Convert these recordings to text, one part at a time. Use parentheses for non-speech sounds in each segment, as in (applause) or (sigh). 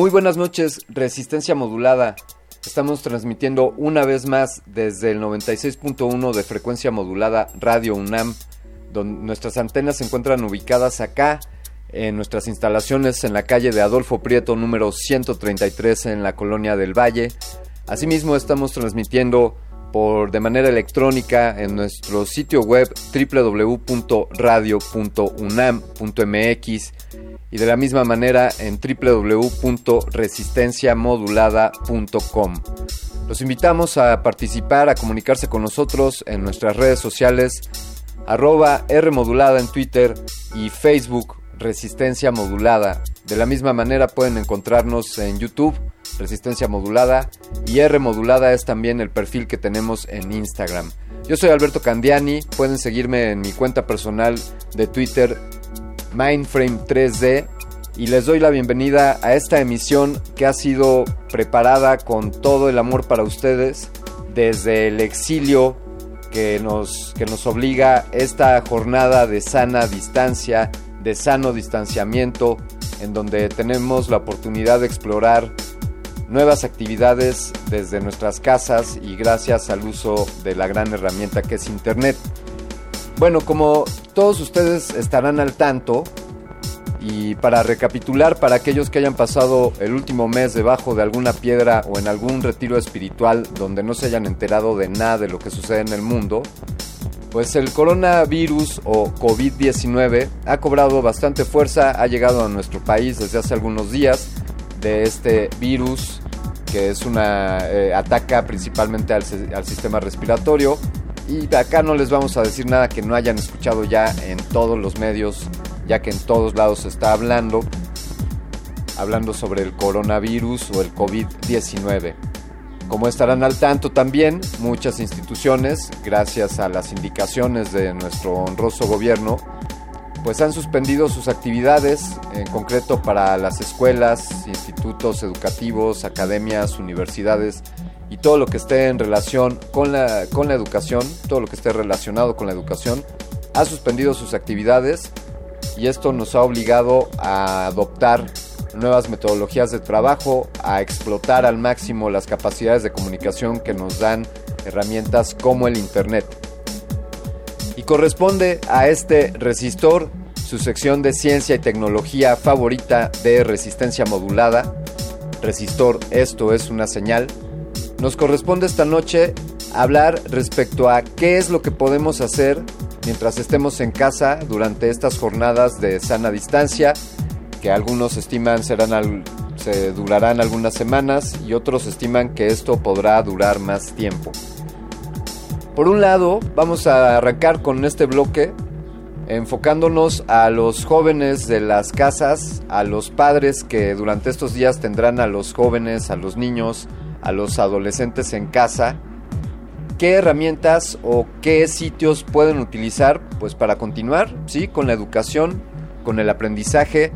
Muy buenas noches, Resistencia Modulada. Estamos transmitiendo una vez más desde el 96.1 de frecuencia modulada Radio UNAM, donde nuestras antenas se encuentran ubicadas acá en nuestras instalaciones en la calle de Adolfo Prieto número 133 en la colonia del Valle. Asimismo estamos transmitiendo por de manera electrónica en nuestro sitio web www.radio.unam.mx y de la misma manera en www.resistenciamodulada.com. Los invitamos a participar, a comunicarse con nosotros en nuestras redes sociales arroba Rmodulada en Twitter y Facebook Resistencia Modulada. De la misma manera pueden encontrarnos en YouTube Resistencia Modulada y R Modulada es también el perfil que tenemos en Instagram. Yo soy Alberto Candiani, pueden seguirme en mi cuenta personal de Twitter Mindframe 3D y les doy la bienvenida a esta emisión que ha sido preparada con todo el amor para ustedes desde el exilio que nos, que nos obliga esta jornada de sana distancia, de sano distanciamiento, en donde tenemos la oportunidad de explorar nuevas actividades desde nuestras casas y gracias al uso de la gran herramienta que es Internet. Bueno, como todos ustedes estarán al tanto, y para recapitular, para aquellos que hayan pasado el último mes debajo de alguna piedra o en algún retiro espiritual donde no se hayan enterado de nada de lo que sucede en el mundo, pues el coronavirus o COVID-19 ha cobrado bastante fuerza, ha llegado a nuestro país desde hace algunos días de este virus que es una eh, ataca principalmente al, al sistema respiratorio y acá no les vamos a decir nada que no hayan escuchado ya en todos los medios ya que en todos lados se está hablando, hablando sobre el coronavirus o el COVID-19. Como estarán al tanto también, muchas instituciones, gracias a las indicaciones de nuestro honroso gobierno, pues han suspendido sus actividades, en concreto para las escuelas, institutos educativos, academias, universidades y todo lo que esté en relación con la, con la educación, todo lo que esté relacionado con la educación, ha suspendido sus actividades y esto nos ha obligado a adoptar nuevas metodologías de trabajo, a explotar al máximo las capacidades de comunicación que nos dan herramientas como el Internet. Y corresponde a este resistor su sección de ciencia y tecnología favorita de resistencia modulada. Resistor, esto es una señal. Nos corresponde esta noche hablar respecto a qué es lo que podemos hacer mientras estemos en casa durante estas jornadas de sana distancia, que algunos estiman serán se durarán algunas semanas y otros estiman que esto podrá durar más tiempo. Por un lado, vamos a arrancar con este bloque enfocándonos a los jóvenes de las casas, a los padres que durante estos días tendrán a los jóvenes, a los niños, a los adolescentes en casa qué herramientas o qué sitios pueden utilizar pues para continuar, ¿sí? Con la educación, con el aprendizaje.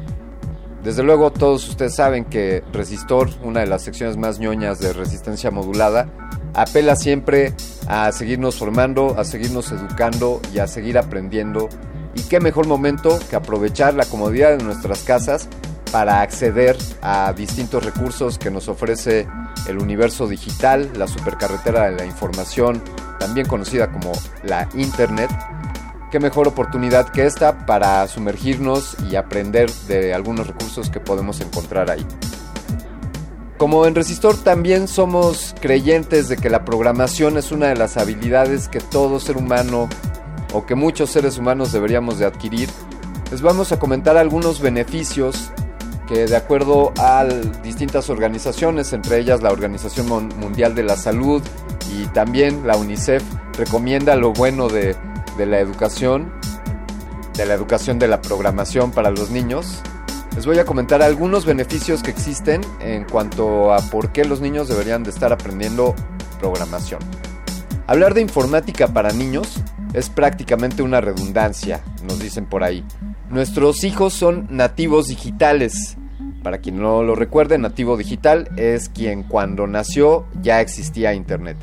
Desde luego todos ustedes saben que Resistor, una de las secciones más ñoñas de resistencia modulada, apela siempre a seguirnos formando, a seguirnos educando y a seguir aprendiendo. Y qué mejor momento que aprovechar la comodidad de nuestras casas para acceder a distintos recursos que nos ofrece el universo digital, la supercarretera de la información, también conocida como la Internet. Qué mejor oportunidad que esta para sumergirnos y aprender de algunos recursos que podemos encontrar ahí. Como en Resistor también somos creyentes de que la programación es una de las habilidades que todo ser humano o que muchos seres humanos deberíamos de adquirir, les vamos a comentar algunos beneficios que de acuerdo a distintas organizaciones, entre ellas la Organización Mundial de la Salud y también la UNICEF, recomienda lo bueno de, la educación, de la educación de la programación para los niños. Les voy a comentar algunos beneficios que existen en cuanto a por qué los niños deberían de estar aprendiendo programación. Hablar de informática para niños es prácticamente una redundancia, nos dicen por ahí. Nuestros hijos son nativos digitales. Para quien no lo recuerde, nativo digital es quien cuando nació ya existía Internet.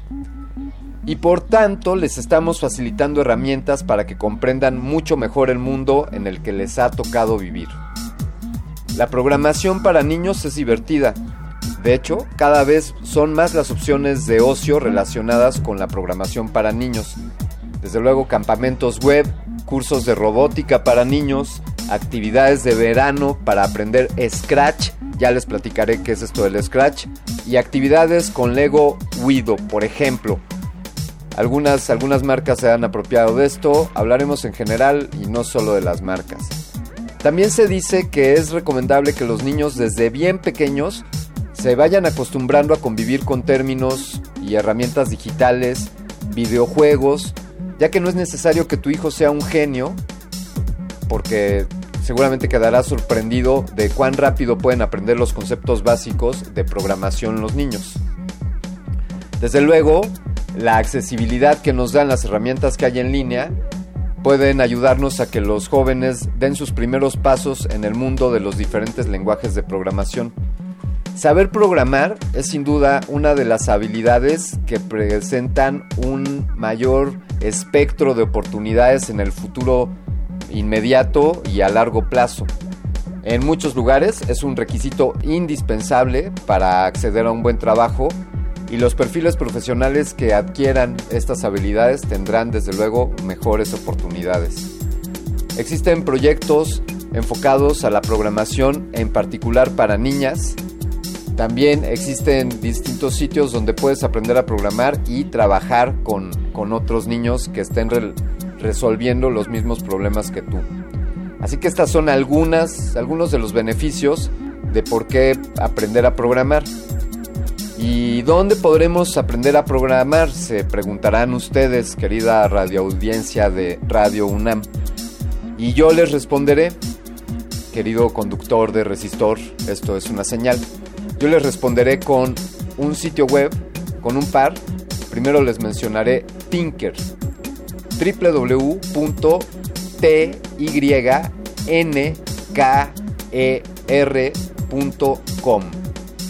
Y por tanto les estamos facilitando herramientas para que comprendan mucho mejor el mundo en el que les ha tocado vivir. La programación para niños es divertida. De hecho, cada vez son más las opciones de ocio relacionadas con la programación para niños. Desde luego campamentos web, cursos de robótica para niños, actividades de verano para aprender Scratch, ya les platicaré qué es esto del Scratch, y actividades con Lego Wido, por ejemplo. Algunas, algunas marcas se han apropiado de esto, hablaremos en general y no solo de las marcas. También se dice que es recomendable que los niños desde bien pequeños se vayan acostumbrando a convivir con términos y herramientas digitales, videojuegos, ya que no es necesario que tu hijo sea un genio, porque seguramente quedará sorprendido de cuán rápido pueden aprender los conceptos básicos de programación los niños. Desde luego, la accesibilidad que nos dan las herramientas que hay en línea pueden ayudarnos a que los jóvenes den sus primeros pasos en el mundo de los diferentes lenguajes de programación. Saber programar es sin duda una de las habilidades que presentan un mayor espectro de oportunidades en el futuro inmediato y a largo plazo. En muchos lugares es un requisito indispensable para acceder a un buen trabajo y los perfiles profesionales que adquieran estas habilidades tendrán desde luego mejores oportunidades. Existen proyectos enfocados a la programación en particular para niñas. También existen distintos sitios donde puedes aprender a programar y trabajar con, otros niños que estén resolviendo los mismos problemas que tú. Así que estas son algunas, algunos de los beneficios de por qué aprender a programar. ¿Y dónde podremos aprender a programar? Se preguntarán ustedes, querida radioaudiencia de Radio UNAM. Y yo les responderé, querido conductor de resistor, esto es una señal. Yo les responderé con un sitio web, con un par. Primero les mencionaré Tinker, www.tynker.com.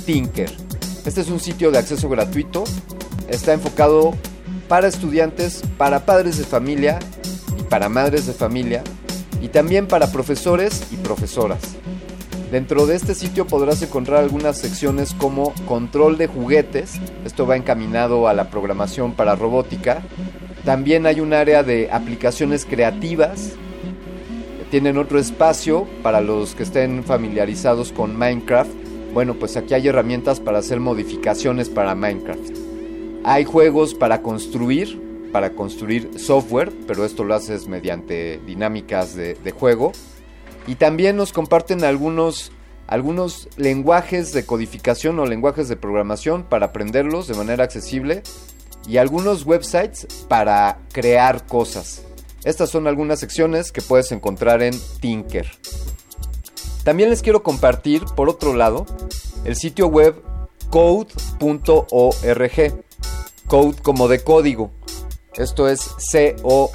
Tinker. Este es un sitio de acceso gratuito. Está enfocado para estudiantes, para padres de familia y para madres de familia y también para profesores y profesoras. Dentro de este sitio podrás encontrar algunas secciones como control de juguetes, esto va encaminado a la programación para robótica. También hay un área de aplicaciones creativas. Tienen otro espacio para los que estén familiarizados con Minecraft bueno, pues aquí hay herramientas para hacer modificaciones para Minecraft. Hay juegos para construir, para construir software, pero esto lo haces mediante dinámicas de, juego. Y también nos comparten algunos, algunos lenguajes de codificación o lenguajes de programación para aprenderlos de manera accesible y algunos websites para crear cosas. Estas son algunas secciones que puedes encontrar en Tinker. También les quiero compartir, por otro lado, el sitio web code.org. Code como de código. Esto es C-O-D-E.org.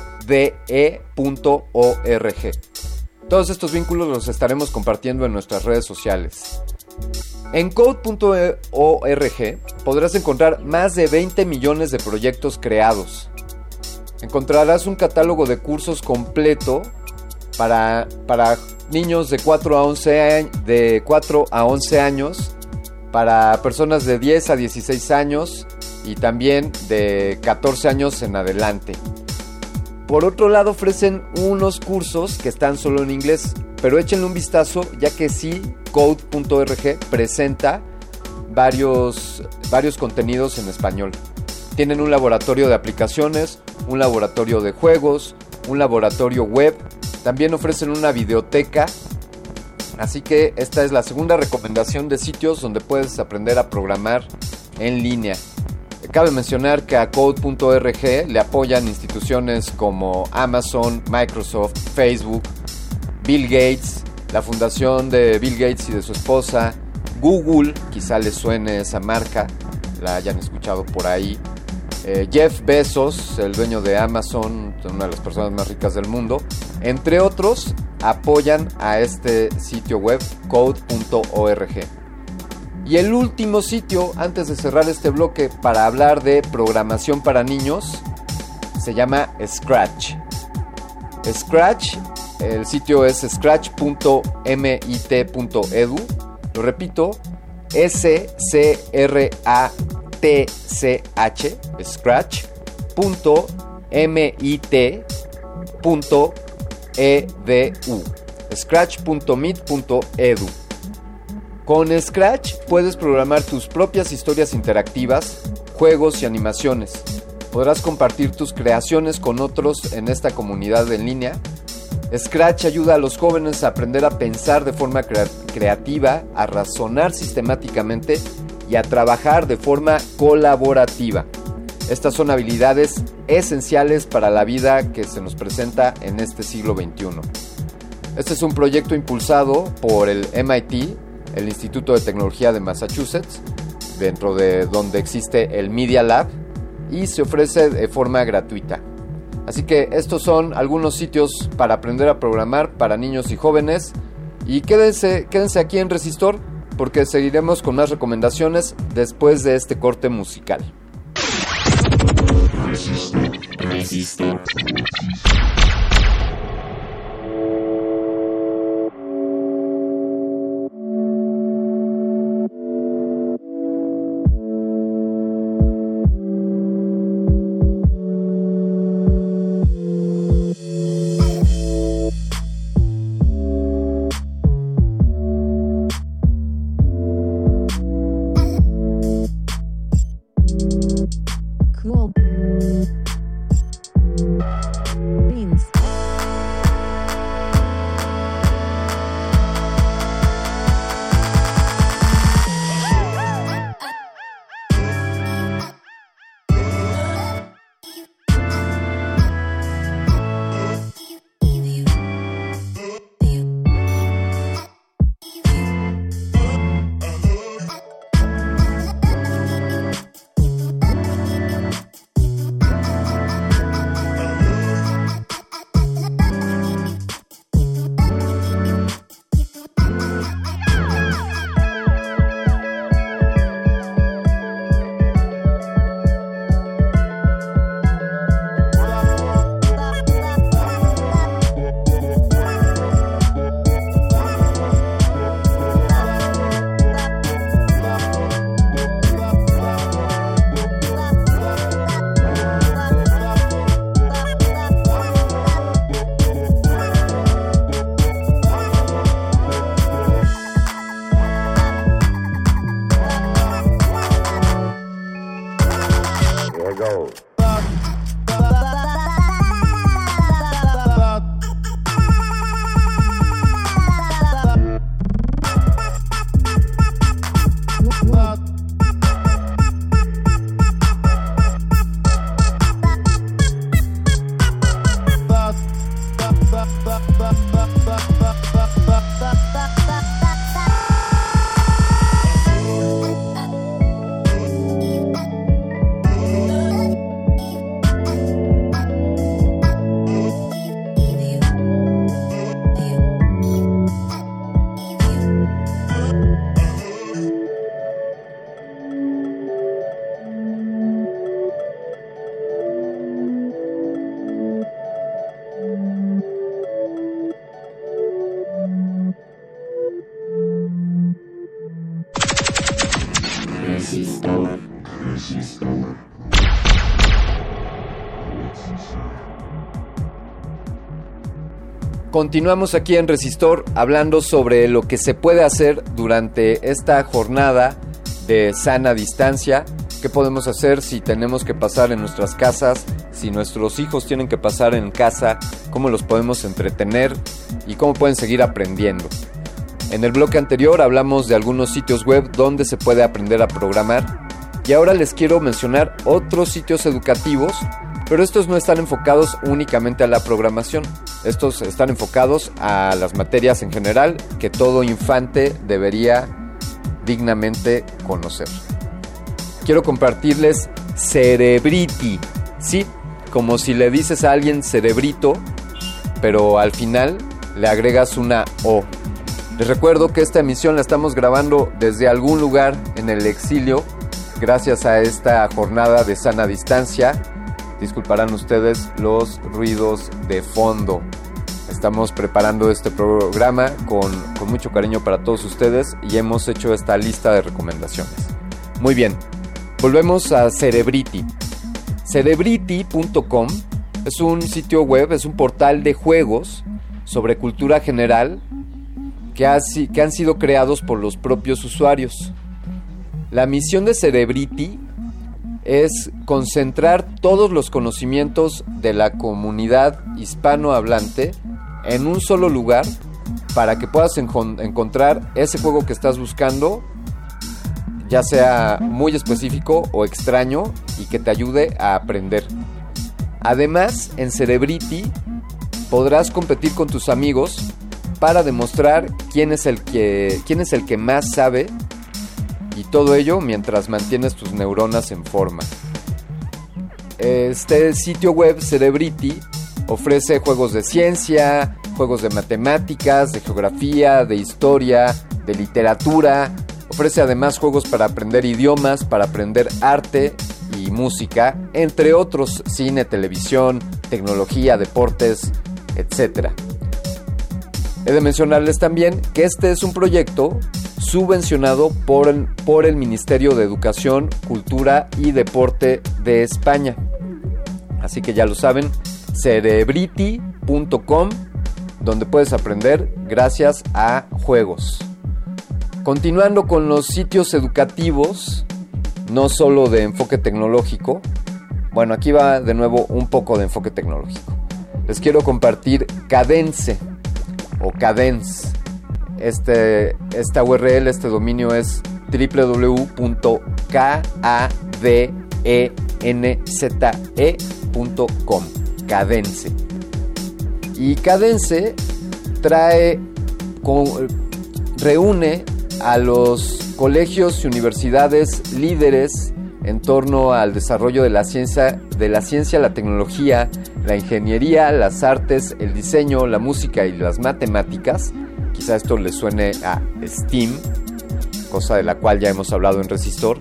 Todos estos vínculos los estaremos compartiendo en nuestras redes sociales. En code.org podrás encontrar más de 20 millones de proyectos creados. Encontrarás un catálogo de cursos completo para, para niños de 4 a 11, de 4 a 11 años, para personas de 10 a 16 años y también de 14 años en adelante. Por otro lado ofrecen unos cursos que están solo en inglés, pero échenle un vistazo ya que sí, code.org presenta varios, varios contenidos en español. Tienen un laboratorio de aplicaciones, un laboratorio de juegos, un laboratorio web también ofrecen una videoteca. Así que esta es la segunda recomendación de sitios donde puedes aprender a programar en línea. Cabe mencionar que a code.org le apoyan instituciones como Amazon, Microsoft, Facebook, Bill Gates, la fundación de Bill Gates y de su esposa, Google, quizá les suene esa marca, la hayan escuchado por ahí, eh, Jeff Bezos, el dueño de Amazon, una de las personas más ricas del mundo, entre otros, apoyan a este sitio web code.org. Y el último sitio, antes de cerrar este bloque, para hablar de programación para niños, se llama Scratch. Scratch, el sitio es scratch.mit.edu. Lo repito, S-C-R-A tch scratch.mit.edu scratch.mit.edu Con Scratch puedes programar tus propias historias interactivas, juegos y animaciones. Podrás compartir tus creaciones con otros en esta comunidad en línea. Scratch ayuda a los jóvenes a aprender a pensar de forma creativa, a razonar sistemáticamente y a trabajar de forma colaborativa. Estas son habilidades esenciales para la vida que se nos presenta en este siglo XXI. Este es un proyecto impulsado por el MIT, el Instituto de Tecnología de Massachusetts, dentro de donde existe el Media Lab y se ofrece de forma gratuita. Así que estos son algunos sitios para aprender a programar para niños y jóvenes. Y quédense, quédense aquí en Resistor porque seguiremos con más recomendaciones después de este corte musical. Continuamos aquí en Resistor hablando sobre lo que se puede hacer durante esta jornada de sana distancia. ¿Qué podemos hacer si tenemos que pasar en nuestras casas? Si nuestros hijos tienen que pasar en casa, ¿cómo los podemos entretener? ¿Y cómo pueden seguir aprendiendo? En el bloque anterior hablamos de algunos sitios web donde se puede aprender a programar. Y ahora les quiero mencionar otros sitios educativos pero estos no están enfocados únicamente a la programación. Estos están enfocados a las materias en general que todo infante debería dignamente conocer. Quiero compartirles Cerebriti. Sí, como si le dices a alguien cerebrito, pero al final le agregas una O. Les recuerdo que esta emisión la estamos grabando desde algún lugar en el exilio, gracias a esta jornada de sana distancia Disculparán ustedes los ruidos de fondo. Estamos preparando este programa con, con, mucho cariño para todos ustedes y hemos hecho esta lista de recomendaciones. Muy bien, volvemos a Cerebrity. Cerebrity.com es un sitio web, es un portal de juegos sobre cultura general que, ha, que han sido creados por los propios usuarios. La misión de Cerebrity es concentrar todos los conocimientos de la comunidad hispanohablante en un solo lugar para que puedas encontrar ese juego que estás buscando, ya sea muy específico o extraño, y que te ayude a aprender. Además, en Cerebrity podrás competir con tus amigos para demostrar quién es el que, quién es el que más sabe y todo ello mientras mantienes tus neuronas en forma. Este sitio web Cerebrity ofrece juegos de ciencia, juegos de matemáticas, de geografía, de historia, de literatura, Ofrece además juegos para aprender idiomas, para aprender arte y música, entre otros cine, televisión, tecnología, deportes, etc. He de mencionarles también que este es un proyecto subvencionado por el, por el Ministerio de Educación, Cultura y Deporte de España. Así que ya lo saben, cerebrity.com, donde puedes aprender gracias a juegos. Continuando con los sitios educativos, no solo de enfoque tecnológico, bueno, aquí va de nuevo un poco de enfoque tecnológico. Les quiero compartir Cadence o Cadence. Este, esta URL, este dominio es www.kadenze.com. Cadence. Y Cadence trae, reúne a los colegios y universidades líderes en torno al desarrollo de la ciencia, de la ciencia, la tecnología, la ingeniería, las artes, el diseño, la música y las matemáticas. Quizá esto le suene a STEAM, cosa de la cual ya hemos hablado en Resistor.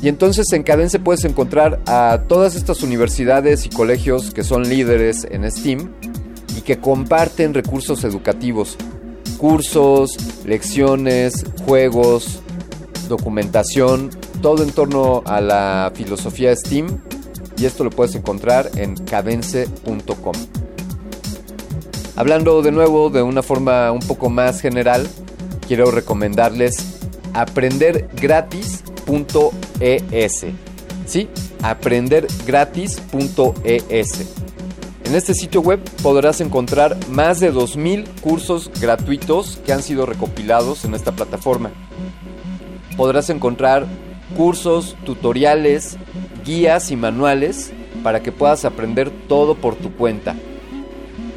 Y entonces en Cadence puedes encontrar a todas estas universidades y colegios que son líderes en STEAM y que comparten recursos educativos cursos, lecciones, juegos, documentación, todo en torno a la filosofía STEAM y esto lo puedes encontrar en cadence.com. Hablando de nuevo de una forma un poco más general, quiero recomendarles aprendergratis.es. Sí, aprendergratis.es. En este sitio web podrás encontrar más de 2.000 cursos gratuitos que han sido recopilados en esta plataforma. Podrás encontrar cursos, tutoriales, guías y manuales para que puedas aprender todo por tu cuenta.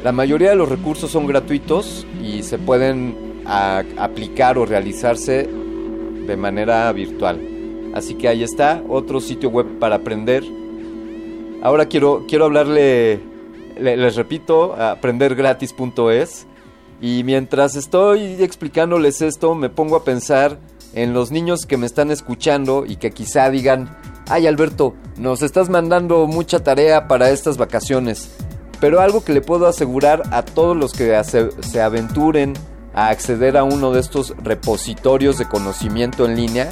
La mayoría de los recursos son gratuitos y se pueden aplicar o realizarse de manera virtual. Así que ahí está, otro sitio web para aprender. Ahora quiero, quiero hablarle les repito, aprendergratis.es. Y mientras estoy explicándoles esto, me pongo a pensar en los niños que me están escuchando y que quizá digan, ay Alberto, nos estás mandando mucha tarea para estas vacaciones. Pero algo que le puedo asegurar a todos los que se aventuren a acceder a uno de estos repositorios de conocimiento en línea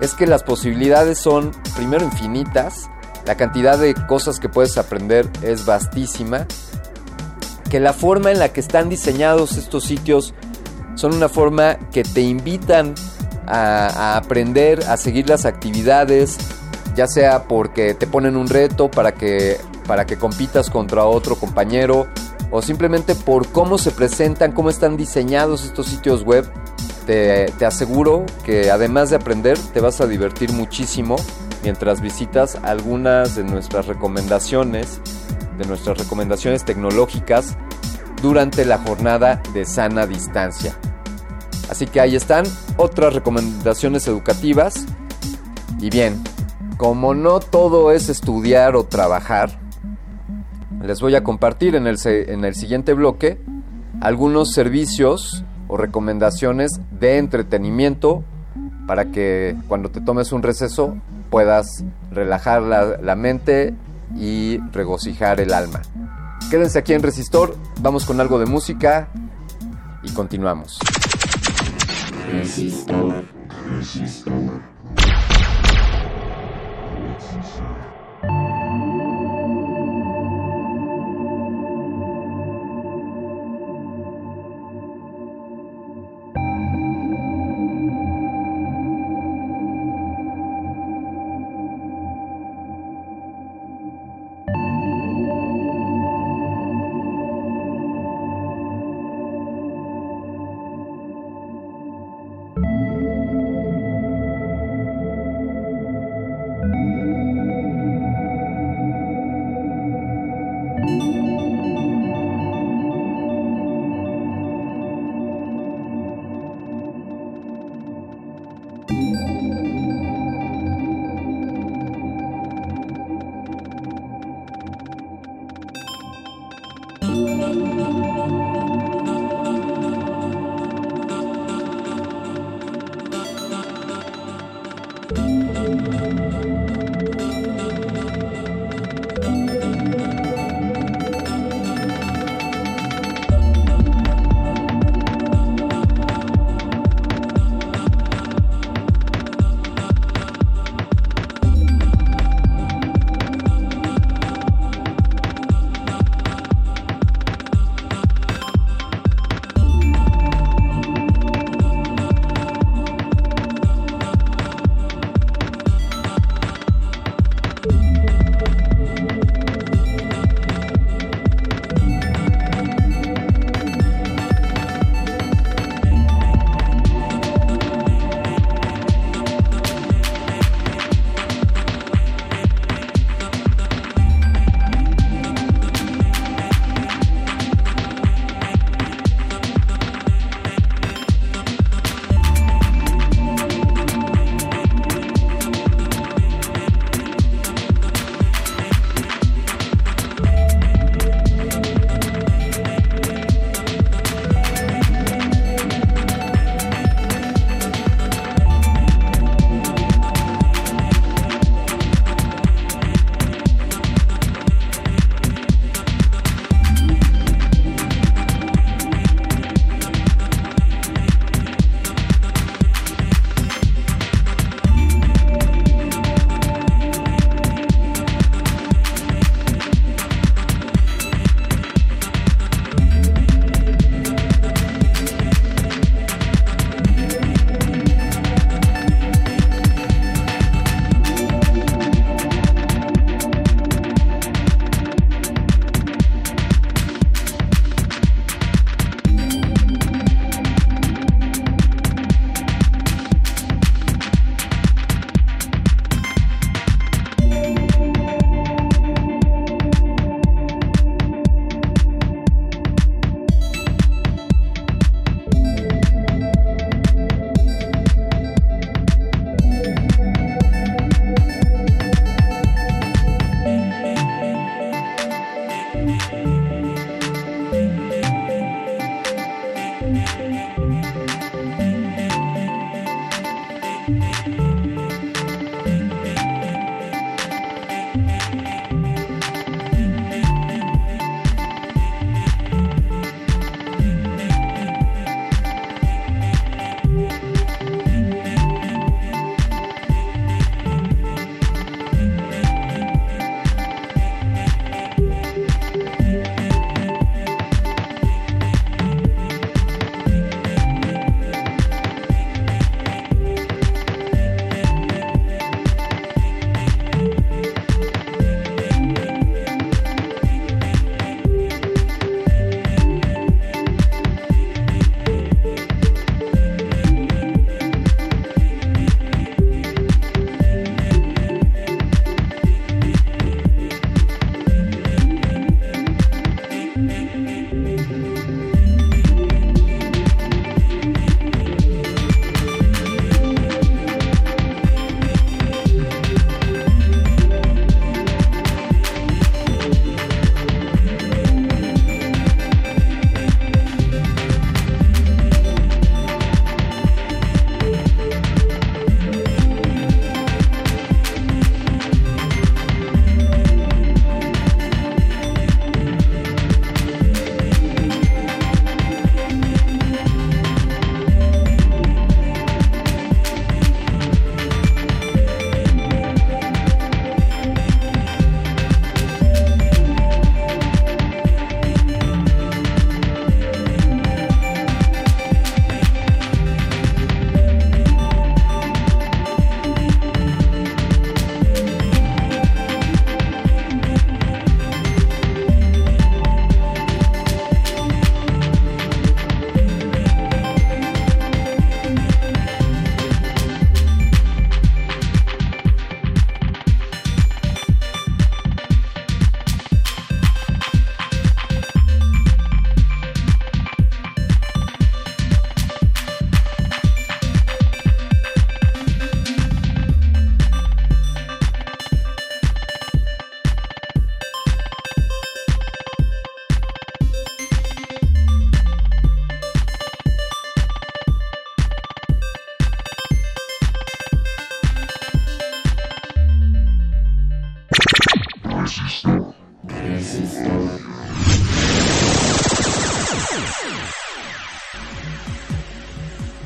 es que las posibilidades son primero infinitas la cantidad de cosas que puedes aprender es vastísima. Que la forma en la que están diseñados estos sitios son una forma que te invitan a, aprender, a seguir las actividades, ya sea porque te ponen un reto para que, para que compitas contra otro compañero o simplemente por cómo se presentan, cómo están diseñados estos sitios web. Te, te aseguro que además de aprender te vas a divertir muchísimo mientras visitas algunas de nuestras recomendaciones, de nuestras recomendaciones tecnológicas durante la jornada de sana distancia. Así que ahí están otras recomendaciones educativas. Y bien, como no todo es estudiar o trabajar, les voy a compartir en el, en el siguiente bloque algunos servicios o recomendaciones de entretenimiento para que cuando te tomes un receso puedas relajar la, mente y regocijar el alma. Quédense aquí en Resistor, vamos con algo de música y continuamos. Resistor. Resistor.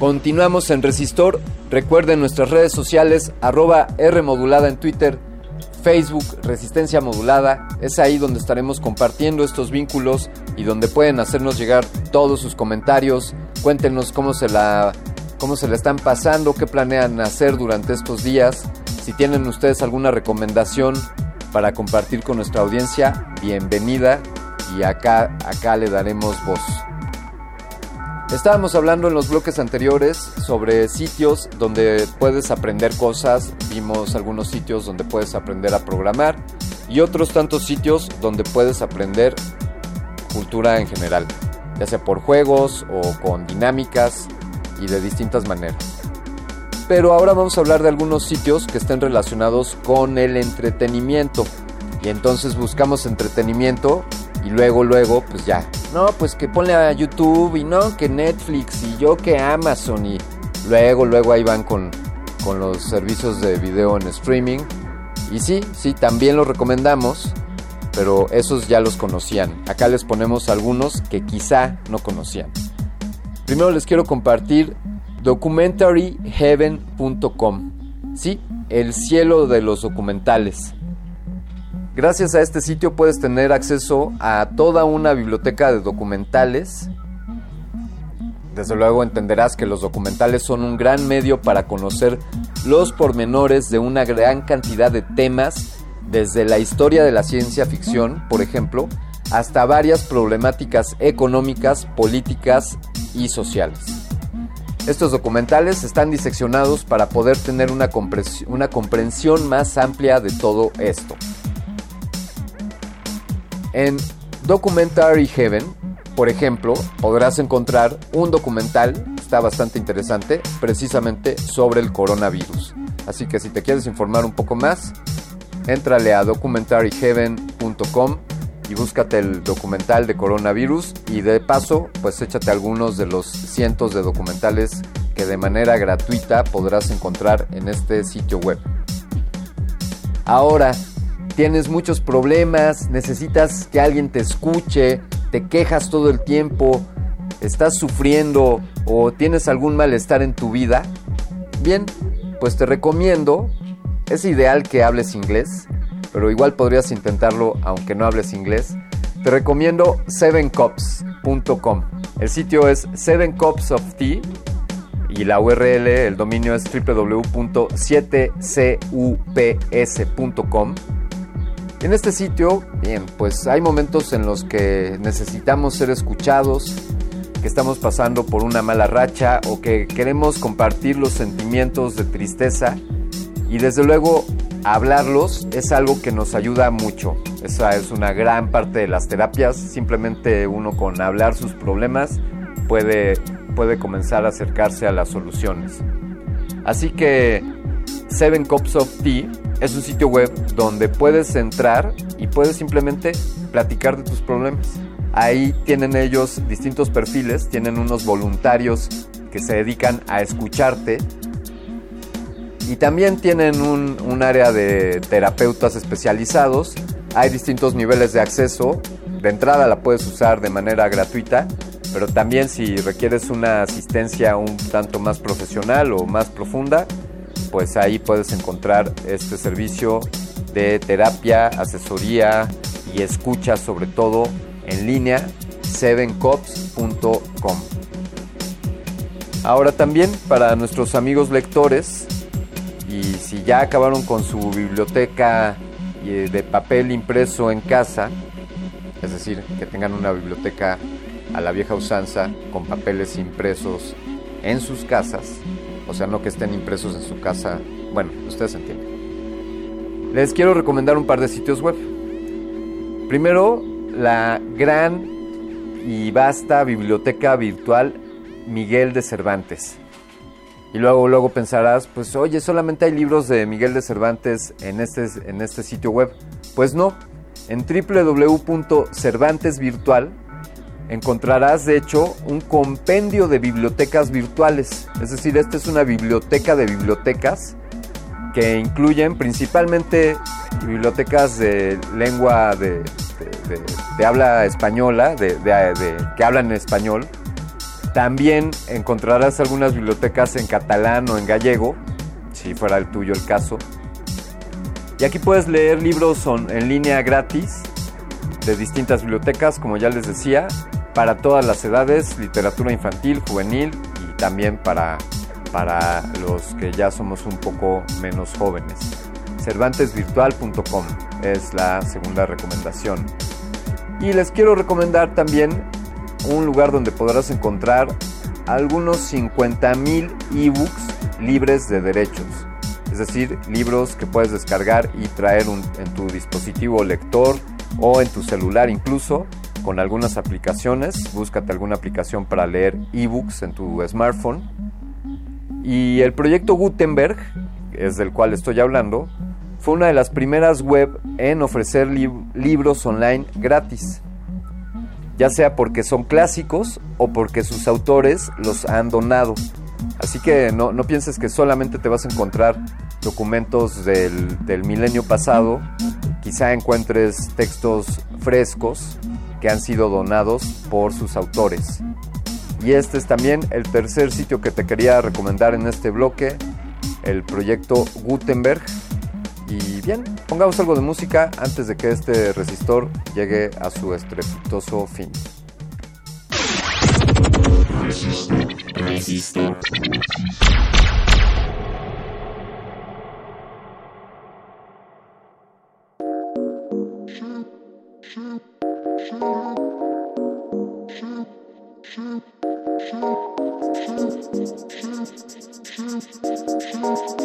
Continuamos en Resistor. Recuerden nuestras redes sociales, arroba R en Twitter, Facebook Resistencia Modulada. Es ahí donde estaremos compartiendo estos vínculos y donde pueden hacernos llegar todos sus comentarios. Cuéntenos cómo se la, cómo se la están pasando, qué planean hacer durante estos días. Si tienen ustedes alguna recomendación para compartir con nuestra audiencia, bienvenida y acá, acá le daremos voz. Estábamos hablando en los bloques anteriores sobre sitios donde puedes aprender cosas, vimos algunos sitios donde puedes aprender a programar y otros tantos sitios donde puedes aprender cultura en general, ya sea por juegos o con dinámicas y de distintas maneras. Pero ahora vamos a hablar de algunos sitios que estén relacionados con el entretenimiento. Y entonces buscamos entretenimiento y luego, luego, pues ya. No, pues que ponle a YouTube y no, que Netflix y yo que Amazon y luego, luego ahí van con, con los servicios de video en streaming. Y sí, sí, también los recomendamos, pero esos ya los conocían. Acá les ponemos algunos que quizá no conocían. Primero les quiero compartir documentaryheaven.com. Sí, el cielo de los documentales. Gracias a este sitio puedes tener acceso a toda una biblioteca de documentales. Desde luego entenderás que los documentales son un gran medio para conocer los pormenores de una gran cantidad de temas, desde la historia de la ciencia ficción, por ejemplo, hasta varias problemáticas económicas, políticas y sociales. Estos documentales están diseccionados para poder tener una, comprensión más amplia de todo esto. En Documentary Heaven, por ejemplo, podrás encontrar un documental, está bastante interesante, precisamente sobre el coronavirus. Así que si te quieres informar un poco más, entrale a documentaryheaven.com y búscate el documental de coronavirus y de paso, pues échate algunos de los cientos de documentales que de manera gratuita podrás encontrar en este sitio web. Ahora, tienes muchos problemas, necesitas que alguien te escuche, te quejas todo el tiempo, estás sufriendo o tienes algún malestar en tu vida, bien, pues te recomiendo, es ideal que hables inglés, pero igual podrías intentarlo aunque no hables inglés. Te recomiendo 7cups.com. El sitio es 7cupsoftea y la URL, el dominio es www.7cups.com. En este sitio, bien, pues hay momentos en los que necesitamos ser escuchados, que estamos pasando por una mala racha o que queremos compartir los sentimientos de tristeza y desde luego hablarlos es algo que nos ayuda mucho. Esa es una gran parte de las terapias, simplemente uno con hablar sus problemas puede, puede comenzar a acercarse a las soluciones. Así que Seven Cups of Tea es un sitio web donde puedes entrar y puedes simplemente platicar de tus problemas. Ahí tienen ellos distintos perfiles, tienen unos voluntarios que se dedican a escucharte y también tienen un, área de terapeutas especializados. Hay distintos niveles de acceso. De entrada la puedes usar de manera gratuita, pero también si requieres una asistencia un tanto más profesional o más profunda, pues ahí puedes encontrar este servicio de terapia, asesoría y escucha sobre todo en línea 7cops.com. Ahora también para nuestros amigos lectores y si ya acabaron con su biblioteca eh, de papel impreso en casa, es decir, que tengan una biblioteca a la vieja usanza con papeles impresos en sus casas, o sea, no que estén impresos en su casa. Bueno, ustedes entienden. Les quiero recomendar un par de sitios web. Primero, la gran y vasta biblioteca virtual Miguel de Cervantes. Y luego, luego pensarás, pues oye, solamente hay libros de Miguel de Cervantes en este, en este sitio web. Pues no, en www.cervantesvirtual encontrarás de hecho un compendio de bibliotecas virtuales. Es decir, esta es una biblioteca de bibliotecas que incluyen principalmente bibliotecas de lengua de, habla española, de, que hablan español. También encontrarás algunas bibliotecas en catalán o en gallego, si fuera el tuyo el caso. Y aquí puedes leer libros en línea gratis de distintas bibliotecas, como ya les decía, para todas las edades, literatura infantil, juvenil y también para, para los que ya somos un poco menos jóvenes. Cervantesvirtual.com es la segunda recomendación. Y les quiero recomendar también un lugar donde podrás encontrar algunos 50.000 ebooks libres de derechos. Es decir, libros que puedes descargar y traer en tu dispositivo lector o en tu celular incluso con algunas aplicaciones. Búscate alguna aplicación para leer ebooks en tu smartphone. Y el proyecto Gutenberg, es del cual estoy hablando, fue una de las primeras web en ofrecer libros online gratis. Ya sea porque son clásicos o porque sus autores los han donado. Así que no, pienses que solamente te vas a encontrar documentos del, del milenio pasado. Quizá encuentres textos frescos que han sido donados por sus autores. Y este es también el tercer sitio que te quería recomendar en este bloque, el proyecto Gutenberg. Y bien, pongamos algo de música antes de que este resistor llegue a su estrepitoso fin. Thank you.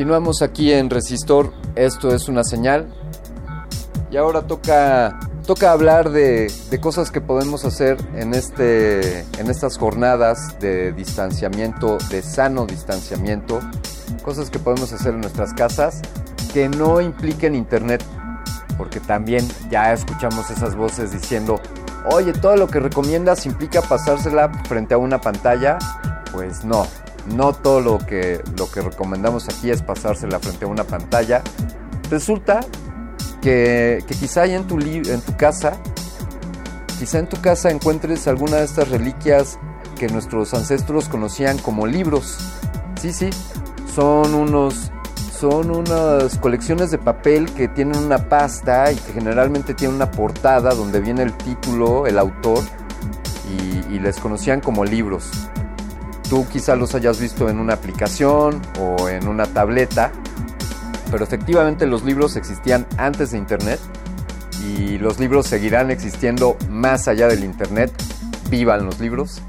Continuamos aquí en Resistor, esto es una señal. Y ahora toca, toca hablar de, de cosas que podemos hacer en, este, en estas jornadas de distanciamiento, de sano distanciamiento. Cosas que podemos hacer en nuestras casas que no impliquen internet. Porque también ya escuchamos esas voces diciendo, oye, todo lo que recomiendas implica pasársela frente a una pantalla. Pues no, no todo lo que, lo que recomendamos aquí es pasársela frente a una pantalla. Resulta que, quizá en tu, en tu casa, quizá en tu casa encuentres alguna de estas reliquias que nuestros ancestros conocían como libros. Sí, sí, son unos son unas colecciones de papel que tienen una pasta y que generalmente tienen una portada donde viene el título, el autor y les conocían como libros. Tú quizá los hayas visto en una aplicación o en una tableta, pero efectivamente los libros existían antes de Internet y los libros seguirán existiendo más allá del Internet. Vivan los libros.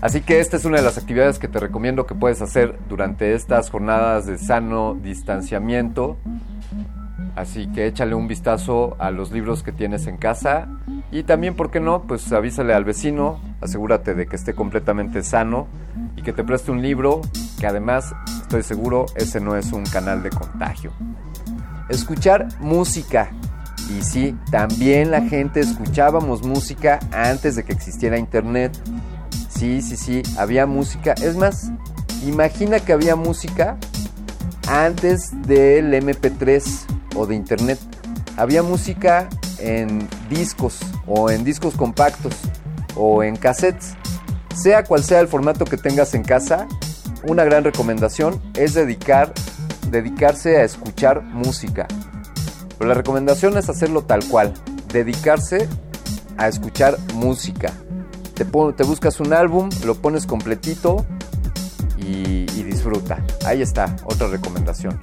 Así que esta es una de las actividades que te recomiendo que puedes hacer durante estas jornadas de sano distanciamiento. Así que échale un vistazo a los libros que tienes en casa y también, ¿por qué no? Pues avísale al vecino, asegúrate de que esté completamente sano y que te preste un libro, que además, estoy seguro, ese no es un canal de contagio. Escuchar música. Y sí, también la gente escuchábamos música antes de que existiera internet. Sí, sí, sí, había música. Es más, imagina que había música antes del MP3 o de internet. Había música en discos o en discos compactos o en cassettes. Sea cual sea el formato que tengas en casa, una gran recomendación es dedicar, dedicarse a escuchar música. Pero la recomendación es hacerlo tal cual, dedicarse a escuchar música. Te, te buscas un álbum, lo pones completito y, y disfruta. Ahí está, otra recomendación.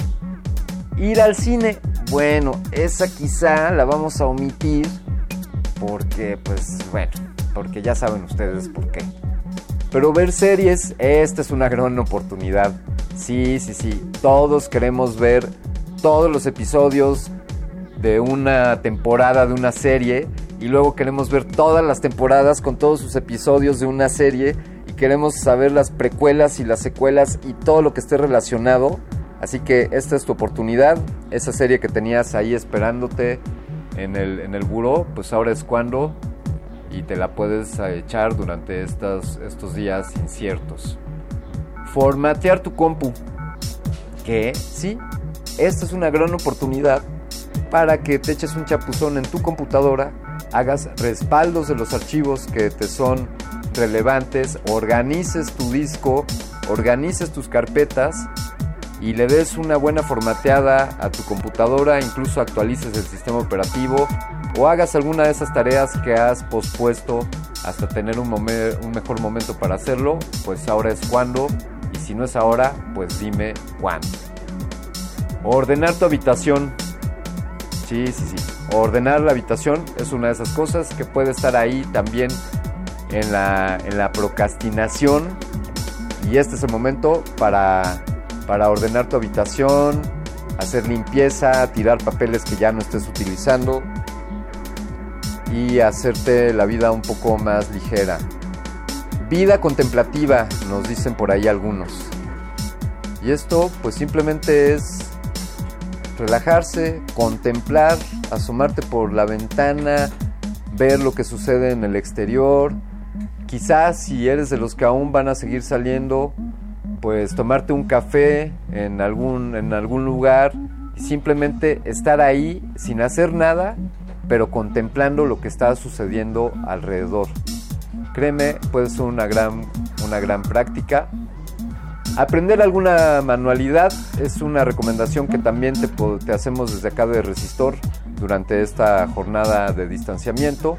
Ir al cine, bueno, esa quizá la vamos a omitir porque, pues, bueno, porque ya saben ustedes por qué. Pero ver series, esta es una gran oportunidad. Sí, sí, sí, todos queremos ver todos los episodios de una temporada de una serie y luego queremos ver todas las temporadas con todos sus episodios de una serie y queremos saber las precuelas y las secuelas y todo lo que esté relacionado. Así que esta es tu oportunidad, esa serie que tenías ahí esperándote en el, en el buró, pues ahora es cuando y te la puedes echar durante estos, estos días inciertos. Formatear tu compu. Que sí, esta es una gran oportunidad para que te eches un chapuzón en tu computadora, hagas respaldos de los archivos que te son relevantes, organices tu disco, organices tus carpetas y le des una buena formateada a tu computadora, incluso actualices el sistema operativo o hagas alguna de esas tareas que has pospuesto hasta tener un, mejor momento para hacerlo, pues ahora es cuando y si no es ahora, pues dime cuándo. Ordenar tu habitación. Sí, sí, sí. Ordenar la habitación es una de esas cosas que puede estar ahí también en la, en la procrastinación. Y este es el momento para para ordenar tu habitación, hacer limpieza, tirar papeles que ya no estés utilizando y hacerte la vida un poco más ligera. Vida contemplativa, nos dicen por ahí algunos. Y esto pues simplemente es relajarse, contemplar, asomarte por la ventana, ver lo que sucede en el exterior. Quizás si eres de los que aún van a seguir saliendo, pues tomarte un café en algún, en algún lugar y simplemente estar ahí sin hacer nada, pero contemplando lo que está sucediendo alrededor. Créeme, puede ser una gran, una gran práctica. Aprender alguna manualidad es una recomendación que también te, te hacemos desde acá de Resistor durante esta jornada de distanciamiento.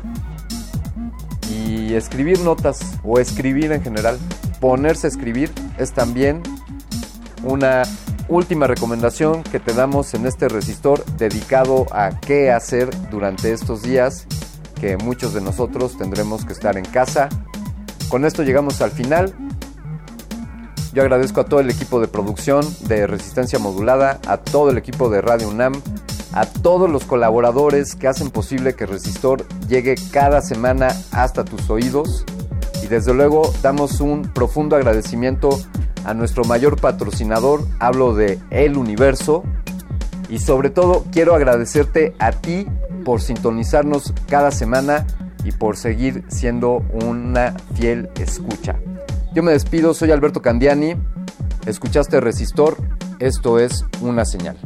Y escribir notas o escribir en general ponerse a escribir es también una última recomendación que te damos en este resistor dedicado a qué hacer durante estos días que muchos de nosotros tendremos que estar en casa. Con esto llegamos al final. Yo agradezco a todo el equipo de producción de Resistencia Modulada, a todo el equipo de Radio UNAM, a todos los colaboradores que hacen posible que Resistor llegue cada semana hasta tus oídos. Y desde luego damos un profundo agradecimiento a nuestro mayor patrocinador, hablo de El Universo. Y sobre todo quiero agradecerte a ti por sintonizarnos cada semana y por seguir siendo una fiel escucha. Yo me despido, soy Alberto Candiani. Escuchaste Resistor, esto es una señal.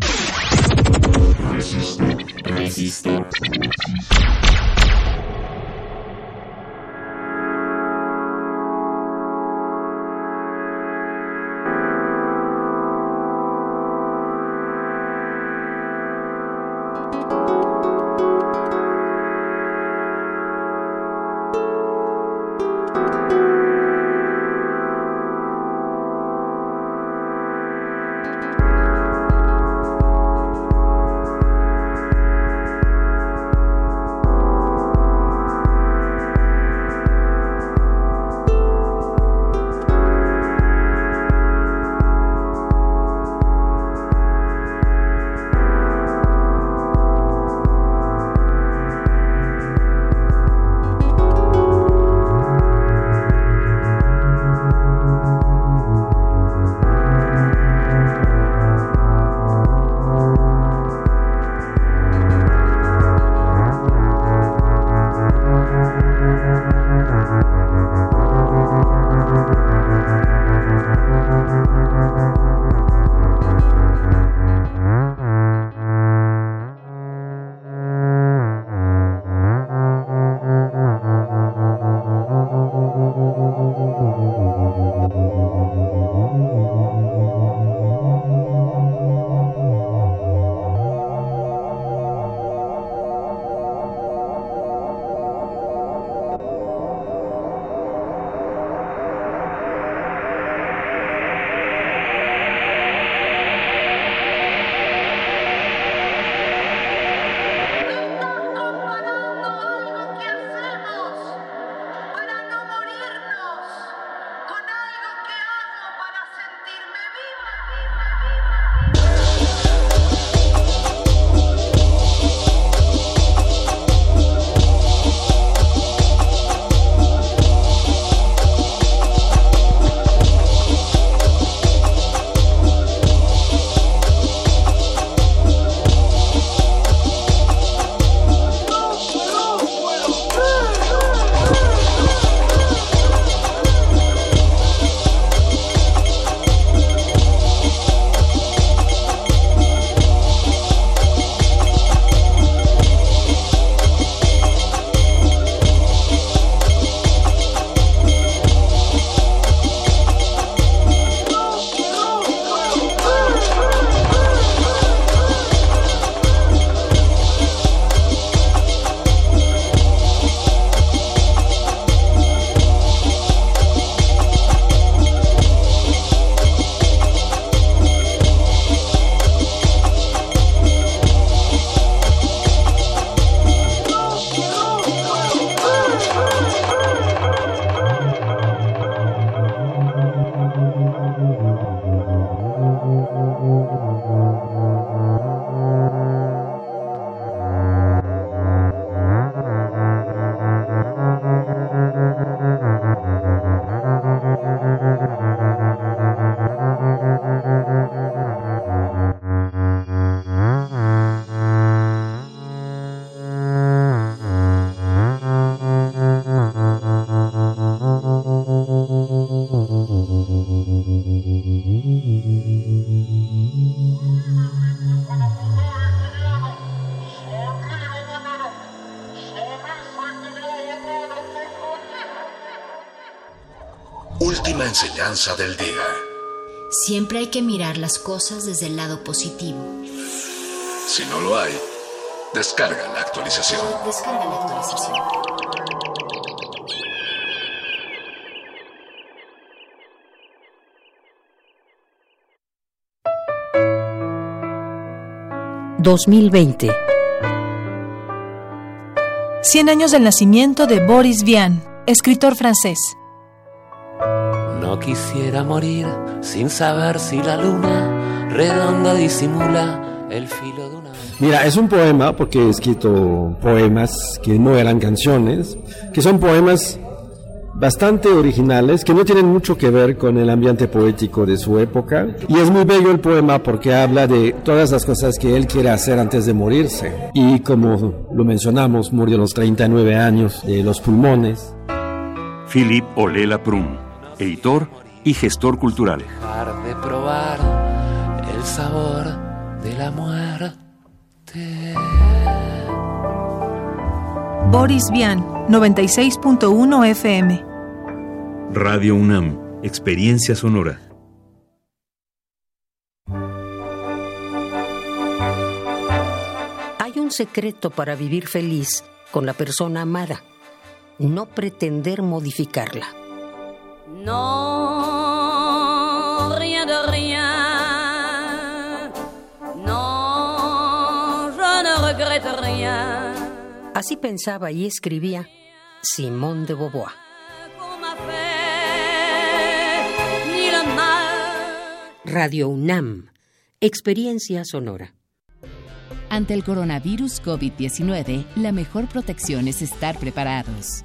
Del día. Siempre hay que mirar las cosas desde el lado positivo. Si no lo hay, descarga la actualización. Descarga la actualización. 2020. 100 años del nacimiento de Boris Vian, escritor francés. No quisiera morir sin saber si la luna redonda disimula el filo de una... Mira, es un poema porque he escrito poemas que no eran canciones, que son poemas bastante originales que no tienen mucho que ver con el ambiente poético de su época. Y es muy bello el poema porque habla de todas las cosas que él quiere hacer antes de morirse. Y como lo mencionamos, murió a los 39 años de los pulmones. Philip Olela Prun, editor y gestor cultural. Dejar de probar el sabor de la muerte. Boris Vian, 96.1 FM. Radio UNAM, Experiencia Sonora. Hay un secreto para vivir feliz con la persona amada. No pretender modificarla. Non, rien de rien. Non, je ne regrette rien. Así pensaba y escribía Simón de Beauvoir. Radio UNAM, Experiencia Sonora. Ante el coronavirus COVID-19, la mejor protección es estar preparados.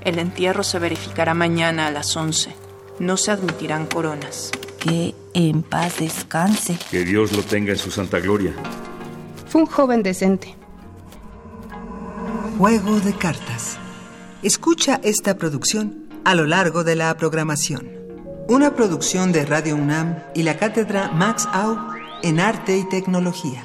El entierro se verificará mañana a las 11. No se admitirán coronas. Que en paz descanse. Que Dios lo tenga en su santa gloria. Fue un joven decente. Juego de cartas. Escucha esta producción a lo largo de la programación. Una producción de Radio UNAM y la cátedra Max Au en Arte y Tecnología.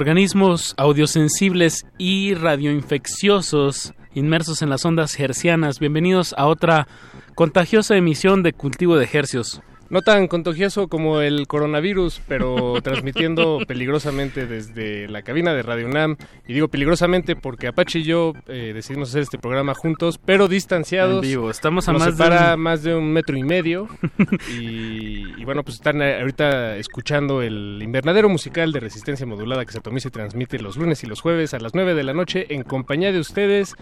Organismos audiosensibles y radioinfecciosos inmersos en las ondas hercianas. Bienvenidos a otra contagiosa emisión de Cultivo de Hercios. No tan contagioso como el coronavirus, pero (laughs) transmitiendo peligrosamente desde la cabina de Radio UNAM. Y digo peligrosamente porque Apache y yo eh, decidimos hacer este programa juntos, pero distanciados. En vivo, estamos a Nos más separa de un- más de un metro y medio. (laughs) y, y bueno, pues están eh, ahorita escuchando el invernadero musical de resistencia modulada que se atomiza y transmite los lunes y los jueves a las 9 de la noche en compañía de ustedes.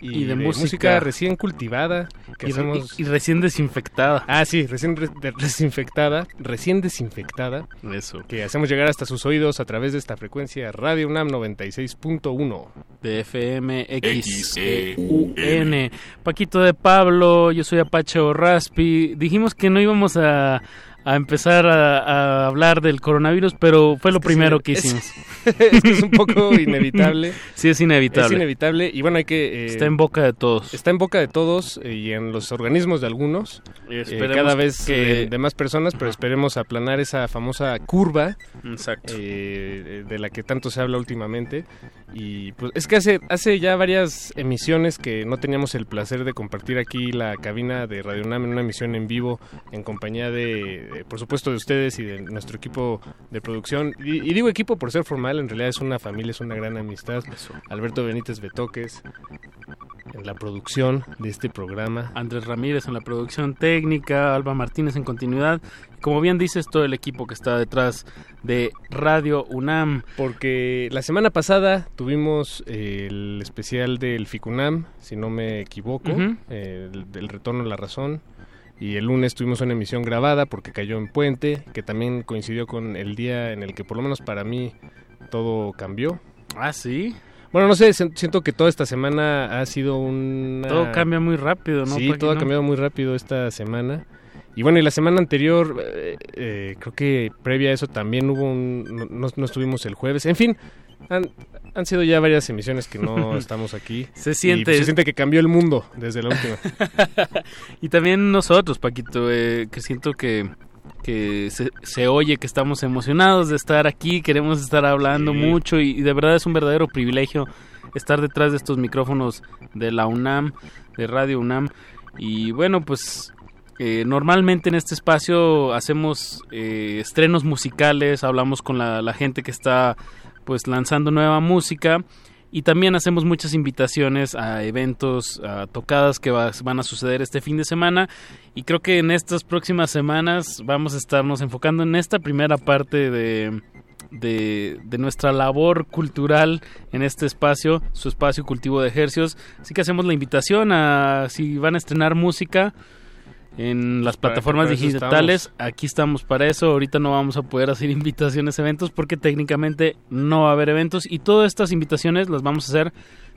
Y, Y de de música. música recién cultivada. Que Y, hacemos... y- y recién desinfectada. Ah, sí, recién re- de- desinfectada, recién desinfectada. Eso. Que hacemos llegar hasta sus oídos a través de esta frecuencia Radio UNAM 96.1. De FM XEUN. Paquito de Pablo, yo soy Apache Raspi. Dijimos que no íbamos a, a empezar a, a hablar del coronavirus, pero fue lo primero que hicimos. (laughs) es que es un poco (laughs) inevitable. Sí, es inevitable. Es inevitable y bueno, hay que... eh, Está en boca de todos. Está en boca de todos eh, y en los organismos de algunos. Y eh, cada vez que- de, de más personas, pero esperemos aplanar esa famosa curva Exacto. eh, de la que tanto se habla últimamente. Y pues es que hace, hace ya varias emisiones que no teníamos el placer de compartir aquí la cabina de Radio UNAM en una emisión en vivo en compañía de, de, por supuesto, de ustedes y de nuestro equipo de producción. Y, y digo equipo por ser formal, en realidad es una familia, es una gran amistad. Alberto Benítez Betoques en la producción de este programa. Andrés Ramírez en la producción técnica, Alba Martínez en continuidad. Como bien dices, todo el equipo que está detrás de Radio UNAM. Porque la semana pasada tuvimos eh, el especial del FICUNAM, si no me equivoco, eh, el del Retorno a la Razón. Y el lunes tuvimos una emisión grabada porque cayó en puente, que también coincidió con el día en el que por lo menos para mí todo cambió. Ah, sí. Bueno, no sé, si- siento que toda esta semana ha sido un... Todo cambia muy rápido, ¿no? Sí, todo ha cambiado muy rápido esta semana. Y bueno, y la semana anterior, eh, eh, creo que previa a eso también hubo un... No- no estuvimos el jueves. En fin, han, han sido ya varias emisiones que no (laughs) estamos aquí. Se Y, siente- pues, se siente que cambió el mundo desde la última. (laughs) Y también nosotros, Paquito, eh, que siento que, que se, se oye que estamos emocionados de estar aquí, queremos estar hablando Sí. mucho y, y de verdad es un verdadero privilegio estar detrás de estos micrófonos de la UNAM, de Radio UNAM. Y bueno, pues eh, normalmente en este espacio hacemos eh, estrenos musicales, hablamos con la, la gente que está pues lanzando nueva música y también hacemos muchas invitaciones a eventos, a tocadas que va- van a suceder este fin de semana y creo que en estas próximas semanas vamos a estarnos enfocando en esta primera parte de, de, de nuestra labor cultural en este espacio, su espacio cultivo de ejercios. Así que hacemos la invitación a si van a estrenar música en las plataformas digitales. Aquí estamos para eso. Ahorita no vamos a poder hacer (laughs) invitaciones a eventos porque técnicamente no va a haber eventos y todas estas invitaciones las vamos a hacer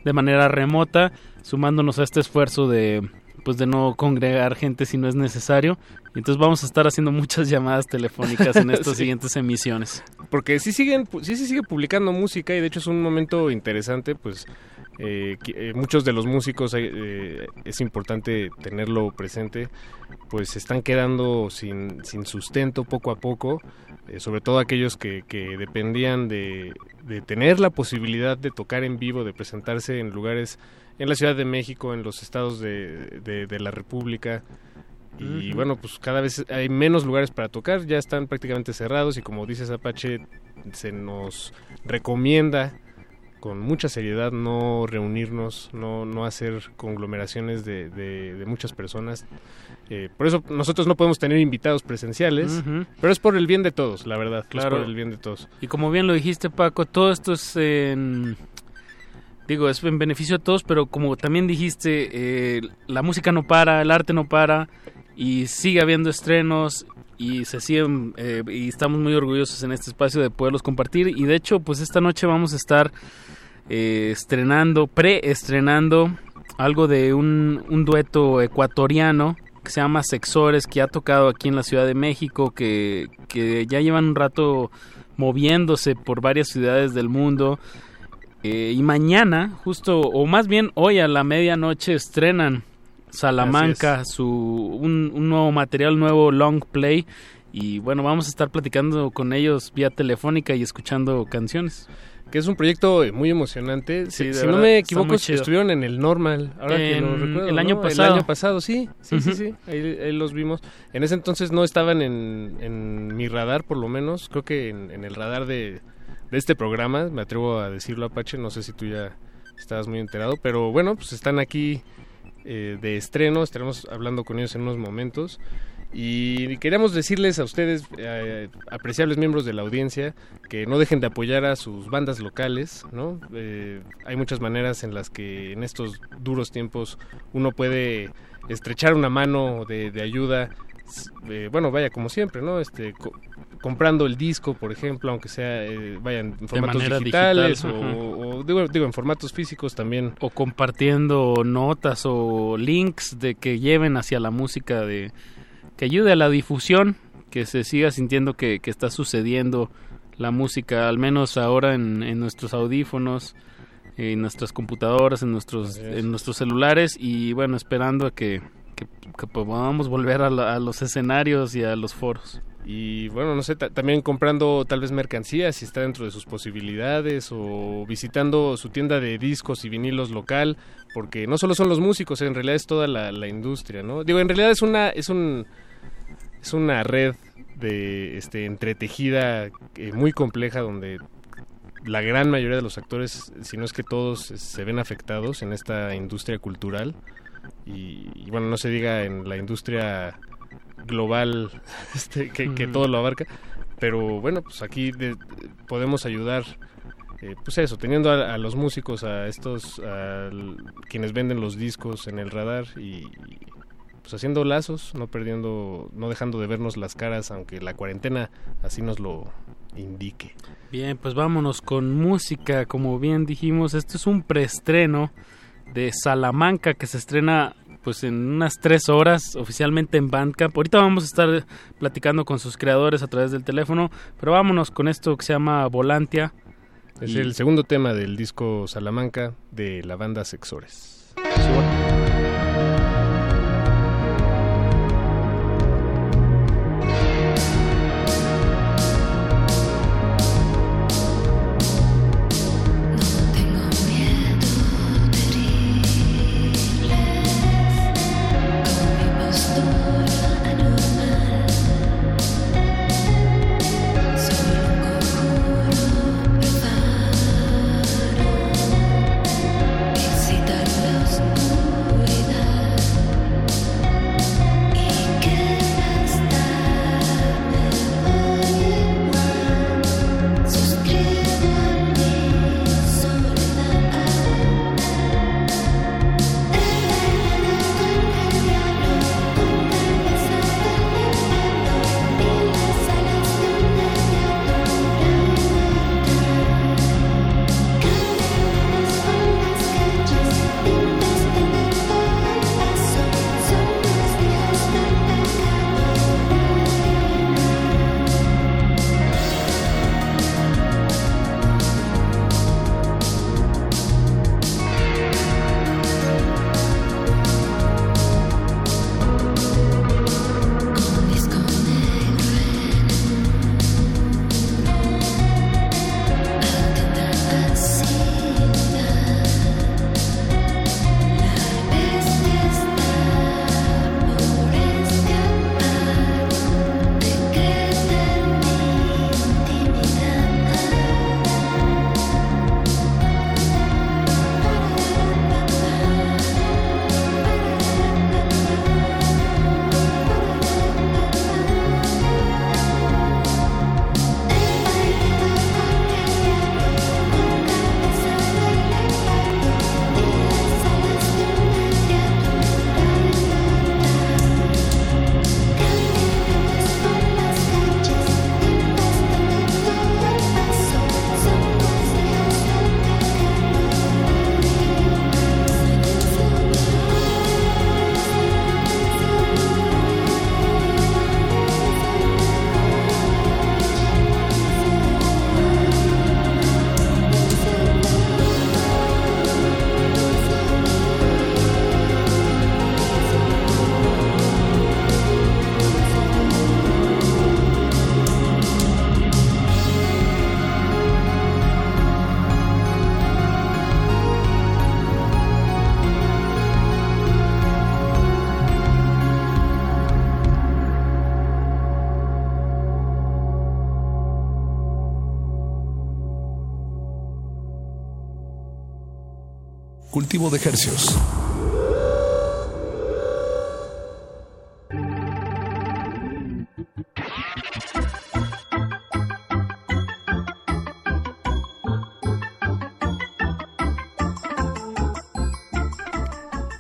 de manera remota, sumándonos a este esfuerzo de pues de no congregar gente si no es necesario. Entonces vamos a estar haciendo muchas (laughs) llamadas telefónicas en (laughs) estas Sí. siguientes emisiones. Porque sí siguen, sí se sigue publicando música y de hecho es un momento interesante, pues eh, que, eh, muchos de los músicos eh, eh, es importante tenerlo presente, pues se están quedando sin, sin sustento poco a poco, sobre todo aquellos que, que dependían de, de tener la posibilidad de tocar en vivo, de presentarse en lugares en la Ciudad de México, en los estados de, de- de la República. Y bueno, pues cada vez hay menos lugares para tocar, ya están prácticamente cerrados y como dices Apache, se nos recomienda con mucha seriedad no reunirnos, no, no hacer conglomeraciones de, de- de muchas personas. Eh, por eso nosotros no podemos tener invitados presenciales, pero es por el bien de todos, la verdad. Claro. Es por el bien de todos. Y como bien lo dijiste, Paco, todo esto es en... Digo, es en beneficio de todos, pero como también dijiste, eh, la música no para, el arte no para, y sigue habiendo estrenos, y se siguen, eh, y estamos muy orgullosos en este espacio de poderlos compartir, y de hecho, pues esta noche vamos a estar eh, estrenando, preestrenando algo de un, dueto ecuatoriano que se llama Sexores, que ha tocado aquí en la Ciudad de México, que, que ya llevan un rato moviéndose por varias ciudades del mundo. Eh, y mañana, justo, o más bien hoy a la medianoche, estrenan Salamanca su, un, un nuevo material, nuevo long play. Y bueno, vamos a estar platicando con ellos vía telefónica y escuchando canciones. Que es un proyecto muy emocionante. Sí, si verdad, no me equivoco, estuvieron en el Normal. Ahora que lo recuerdo. el año ¿no? pasado. El año pasado, sí. Sí, sí, sí. Ahí, ahí los vimos. En ese entonces no estaban en, en mi radar, por lo menos. Creo que en, en el radar de, de este programa, me atrevo a decirlo, Apache. No sé si tú ya estabas muy enterado. Pero bueno, pues están aquí eh, de estreno. Estaremos hablando con ellos en unos momentos. Y queríamos decirles a ustedes, eh, apreciables miembros de la audiencia, que no dejen de apoyar a sus bandas locales, ¿no? Eh, hay muchas maneras en las que en estos duros tiempos uno puede estrechar una mano de, ayuda, eh, bueno, vaya, como siempre, ¿no? Este, co- comprando el disco, por ejemplo, aunque sea, eh, vaya, en formatos digitales digital, o, digo, digo, en formatos físicos también. O compartiendo notas o links de que lleven hacia la música de, que ayude a la difusión, que se siga sintiendo que, que está sucediendo la música, al menos ahora en, en nuestros audífonos, en nuestras computadoras, en nuestros, en nuestros celulares y bueno, esperando a que, que, que podamos volver a, la- a los escenarios y a los foros. Y bueno, no sé, ta- también comprando tal vez mercancía si está dentro de sus posibilidades o visitando su tienda de discos y vinilos local, porque no solo son los músicos, en realidad es toda la, industria, ¿no? Digo, en realidad es una es un es una red de este entretejida eh, muy compleja donde la gran mayoría de los actores, si no es que todos, se ven afectados en esta industria cultural y, y bueno, no se diga en la industria global (laughs) este, que, todo lo abarca, pero bueno, pues aquí de- podemos ayudar, eh, pues eso, teniendo a, a los músicos, a estos, a quienes venden los discos en el radar y pues haciendo lazos, no perdiendo, no dejando de vernos las caras, aunque la cuarentena así nos lo indique. Bien, pues vámonos con música. Como bien dijimos, esto es un preestreno de Salamanca que se estrena pues en unas tres horas oficialmente en Bandcamp. Ahorita vamos a estar platicando con sus creadores a través del teléfono, pero vámonos con esto que se llama Volantia. Es Y- el segundo tema del disco Salamanca de la banda Sexores. De hercios.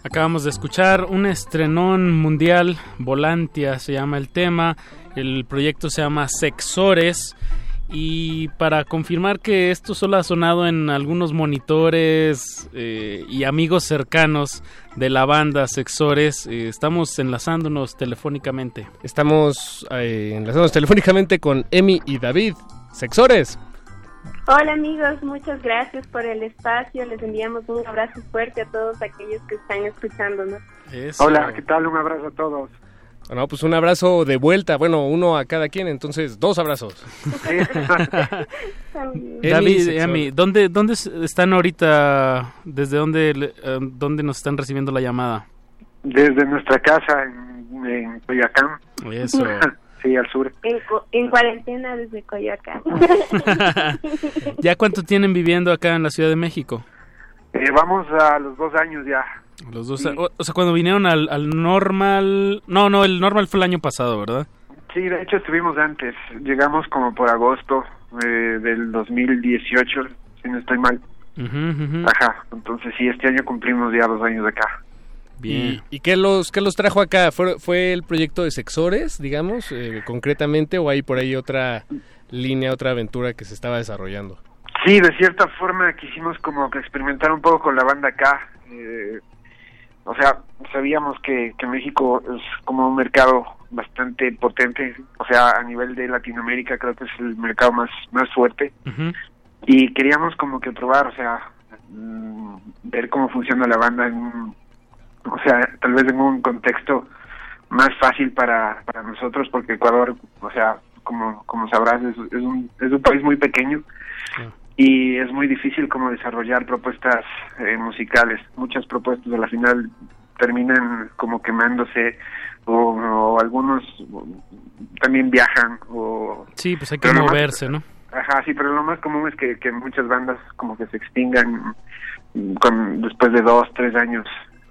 Acabamos de escuchar un estrenón mundial, Volantia se llama el tema, el proyecto se llama Sexores Y para confirmar que esto solo ha sonado en algunos monitores eh, y amigos cercanos de la banda Sexores, eh, estamos enlazándonos telefónicamente. Estamos eh, enlazándonos telefónicamente con Emi y David. Sexores. Hola amigos, muchas gracias por el espacio. Les enviamos un abrazo fuerte a todos aquellos que están escuchándonos. Hola, ¿qué tal? Un abrazo a todos. Bueno, pues un abrazo de vuelta, bueno, uno a cada quien, entonces dos abrazos. (laughs) David, Emi, ¿dónde, ¿dónde están ahorita? ¿Desde dónde, le- eh, dónde nos están recibiendo la llamada? Desde nuestra casa en, en Coyoacán. Eso. (laughs) sí, al sur. En cuarentena desde Coyoacán. (laughs) ¿Ya cuánto tienen viviendo acá en la Ciudad de México? Eh, vamos a los dos años ya. Los dos, o, o sea, cuando vinieron al, al normal... No, no, el normal fue el año pasado, ¿verdad? Sí, de hecho estuvimos antes. Llegamos como por agosto eh, del 2018, si no estoy mal. Ajá, entonces sí, este año cumplimos ya dos años de acá. ¿Y, y qué, los, qué los trajo acá? ¿Fue, fue el proyecto de Sexores, digamos, eh, concretamente, o hay por ahí otra línea, otra aventura que se estaba desarrollando? Sí, de cierta forma quisimos como que experimentar un poco con la banda acá. eh, o sea, sabíamos que, que México es como un mercado bastante potente. O sea, a nivel de Latinoamérica creo que es el mercado más, más fuerte. Y queríamos como que probar, o sea, mm, ver cómo funciona la banda en un- o sea, tal vez en un contexto más fácil para, para nosotros porque Ecuador, o sea, como, como sabrás, es, es, un, es un país muy pequeño y es muy difícil como desarrollar propuestas eh, musicales. Muchas propuestas a la final terminan como quemándose o, o algunos también viajan o Sí, pues hay que Pero lo más- moverse, ¿no? Ajá, sí, pero lo más común es que, que muchas bandas como que se extingan con después de dos, tres años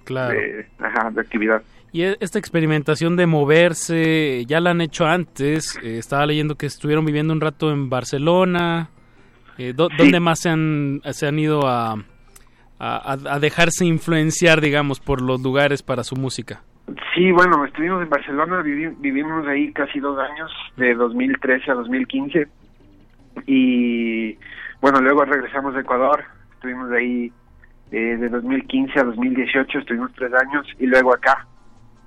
Claro. de, ajá, de actividad. Y e- esta experimentación de moverse, ya la han hecho antes. eh, estaba leyendo que estuvieron viviendo un rato en Barcelona. Eh, ¿dó- ¿Dónde más se han, se han ido a, a, a- a dejarse influenciar, digamos, por los lugares para su música? Sí, bueno, estuvimos en Barcelona, vivi- vivimos ahí casi dos años, de 2013 a 2015. Y bueno, luego regresamos a Ecuador, estuvimos ahí eh, de 2015 a 2018, estuvimos tres años, y luego acá.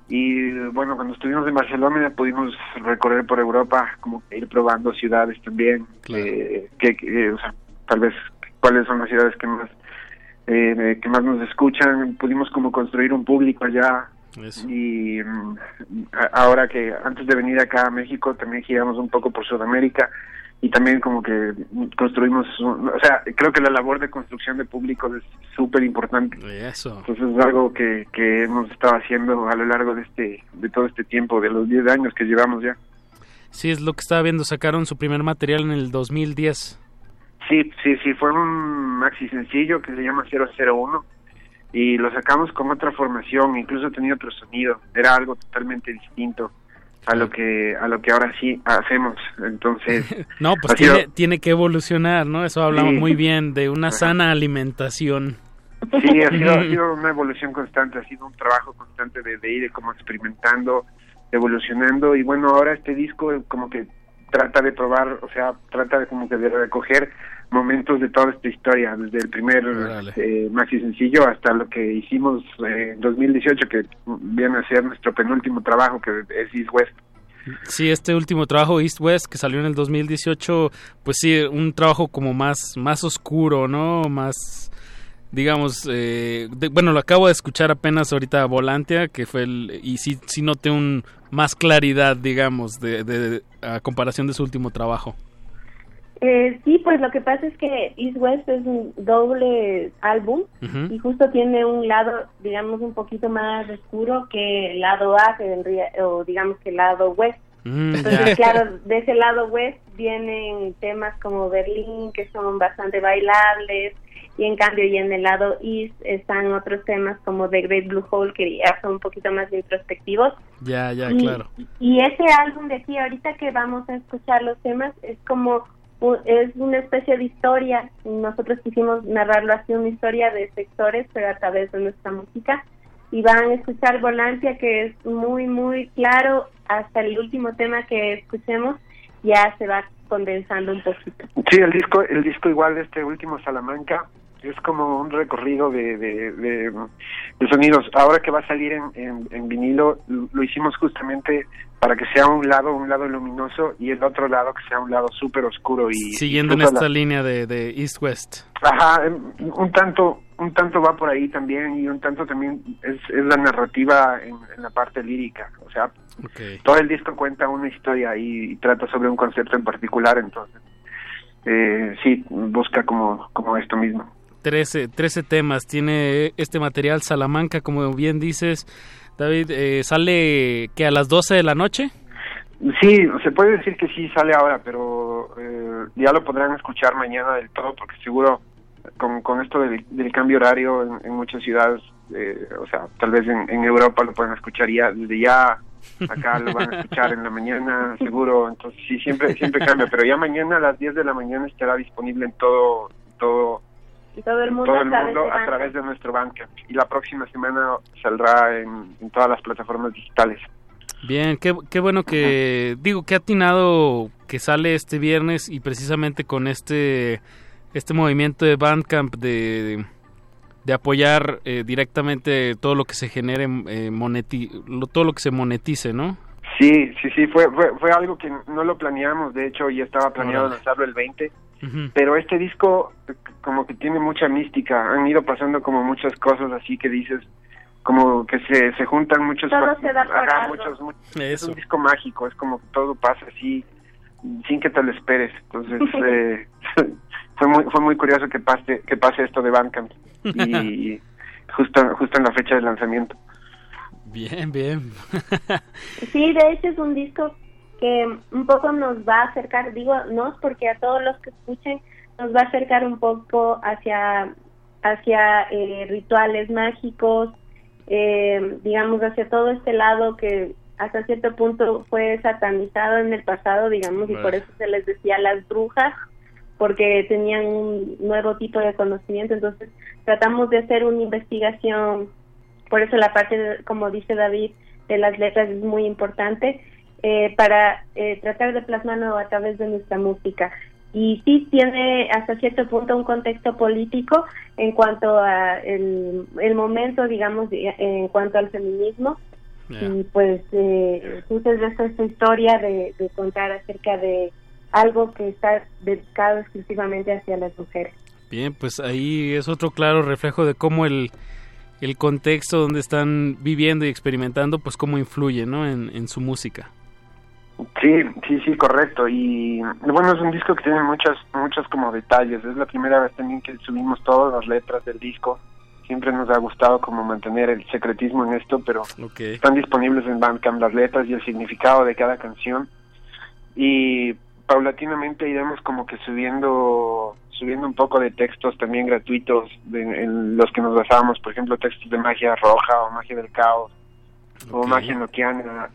Y bueno, cuando estuvimos en Barcelona pudimos recorrer por Europa, como ir probando ciudades también, eh, que, que, o sea, tal vez cuáles son las ciudades que más eh, que más nos escuchan, pudimos como construir un público allá, y mm, a- ahora que antes de venir acá a México también giramos un poco por Sudamérica y también como que construimos, un- o sea, creo que la labor de construcción de público es súper importante. Eso. Entonces es algo que, que hemos estado haciendo a lo largo de este de todo este tiempo, de los 10 años que llevamos ya. Sí, es lo que estaba viendo. Sacaron su primer material en el 2010. Sí, sí, sí, fue un maxi sencillo que se llama 001 y lo sacamos con otra formación, incluso tenía otro sonido, era algo totalmente distinto a lo que a lo que ahora sí hacemos. Entonces, (laughs) No, pues sido- tiene, tiene que evolucionar, ¿no? Eso hablamos Sí. muy bien de una sana alimentación. Sí, ha sido, ha sido (laughs) una evolución constante, ha sido un trabajo constante de, de ir como experimentando, evolucionando y bueno, ahora este disco como que trata de probar, o sea, trata de como que de recoger momentos de toda esta historia, desde el primer eh, maxi sencillo hasta lo que hicimos eh, en 2018, que viene a ser nuestro penúltimo trabajo, que es East West. Sí, este último trabajo, East West, que salió en el 2018, pues sí, un trabajo como más, más oscuro, ¿no? Más, digamos, eh, de- bueno, lo acabo de escuchar apenas ahorita Volantia, que fue el, y sí, sí noté un, más claridad, digamos, de, de- a comparación de su último trabajo. Eh, sí, pues lo que pasa es que East West es un doble álbum y justo tiene un lado, digamos, un poquito más oscuro que el lado A, o digamos que el lado West. Mm, Entonces, claro, de ese lado West vienen temas como Berlín, que son bastante bailables, y en cambio, y en el lado East están otros temas como The Great Blue Hole, que ya son un poquito más introspectivos. Ya, ya, claro. Y ese álbum de aquí, ahorita que vamos a escuchar los temas, es como es una especie de historia. Nosotros quisimos narrarlo así, una historia de sectores, pero a través de nuestra música. Y van a escuchar Volantia, que es muy, muy claro. Hasta el último tema que escuchemos, ya se va condensando un poquito. Sí, el disco, el disco igual, este último Salamanca, es como un recorrido de, de, de, de sonidos. Ahora que va a salir en, en, en vinilo, lo lo hicimos justamente para que sea un lado, un lado luminoso y el otro lado que sea un lado súper oscuro y Siguiendo en esta la- línea de, de East-West. Ajá, em, un tanto, un tanto va por ahí también y un tanto también es, es la narrativa en, en la parte lírica. O sea, todo el disco cuenta una historia y, y trata sobre un concepto en particular, entonces eh, sí, busca como, como esto mismo. 13, 13 temas. Tiene este material Salamanca, como bien dices. David, eh, sale que a las 12 de la noche. Sí, se puede decir que sí sale ahora, pero eh, ya lo podrán escuchar mañana del todo, porque seguro con, con esto del, cambio horario en, muchas ciudades, eh, o sea, tal vez en, en Europa lo pueden escuchar ya desde ya, acá lo van a escuchar en la mañana, seguro, entonces sí, siempre siempre cambia, pero ya mañana a las 10 de la mañana estará disponible en todo todo Y todo el mundo, todo el a través mundo de a Bandcamp. través de nuestro Bandcamp y la próxima semana saldrá en, en todas las plataformas digitales. Bien, qué, qué bueno que digo que ha atinado que sale este viernes y precisamente con este este movimiento de Bandcamp de, de apoyar eh, directamente todo lo que se genere eh, moneti- lo- todo lo que se monetice, ¿no? Sí, sí, sí, fue, fue, fue algo que no lo planeamos, de hecho ya estaba planeado lanzarlo el 20, Pero este disco como que tiene mucha mística, han ido pasando como muchas cosas así que dices, como que se, se juntan muchos... Todo se da por ajá, algo. muchos, mu- Es un disco mágico, es como que todo pasa así, sin que te lo esperes, entonces (laughs) eh, (laughs) fue muy fue muy curioso que pase, que pase esto de Bandcamp y (laughs) justo, justo en la fecha de lanzamiento. Bien, bien. Sí, de hecho es un disco que un poco nos va a acercar, digo, no porque a todos los que escuchen nos va a acercar un poco hacia hacia eh, rituales mágicos, eh, digamos hacia todo este lado que hasta cierto punto fue satanizado en el pasado, digamos, y por eso se les decía las brujas, porque tenían un nuevo tipo de conocimiento, entonces tratamos de hacer una investigación. Por eso la parte, de- como dice David, de las letras es muy importante eh, para eh, tratar de plasmarlo a través de nuestra música. Y sí tiene hasta cierto punto un contexto político en cuanto a el, el momento, digamos, en cuanto al feminismo. Y pues, eh, entonces esta es esta historia de, de contar acerca de algo que está dedicado exclusivamente hacia las mujeres. Bien, pues ahí es otro claro reflejo de cómo el, el contexto donde están viviendo y experimentando, pues cómo influye, ¿no? En, en su música. Sí, sí, sí, correcto. Y bueno, es un disco que tiene muchos, muchos como detalles. Es la primera vez también que subimos todas las letras del disco. Siempre nos ha gustado como mantener el secretismo en esto, pero están disponibles en Bandcamp las letras y el significado de cada canción. Y paulatinamente iremos como que subiendo subiendo un poco de textos también gratuitos de- en los que nos basábamos, por ejemplo, textos de magia roja o magia del caos o magia noquiana.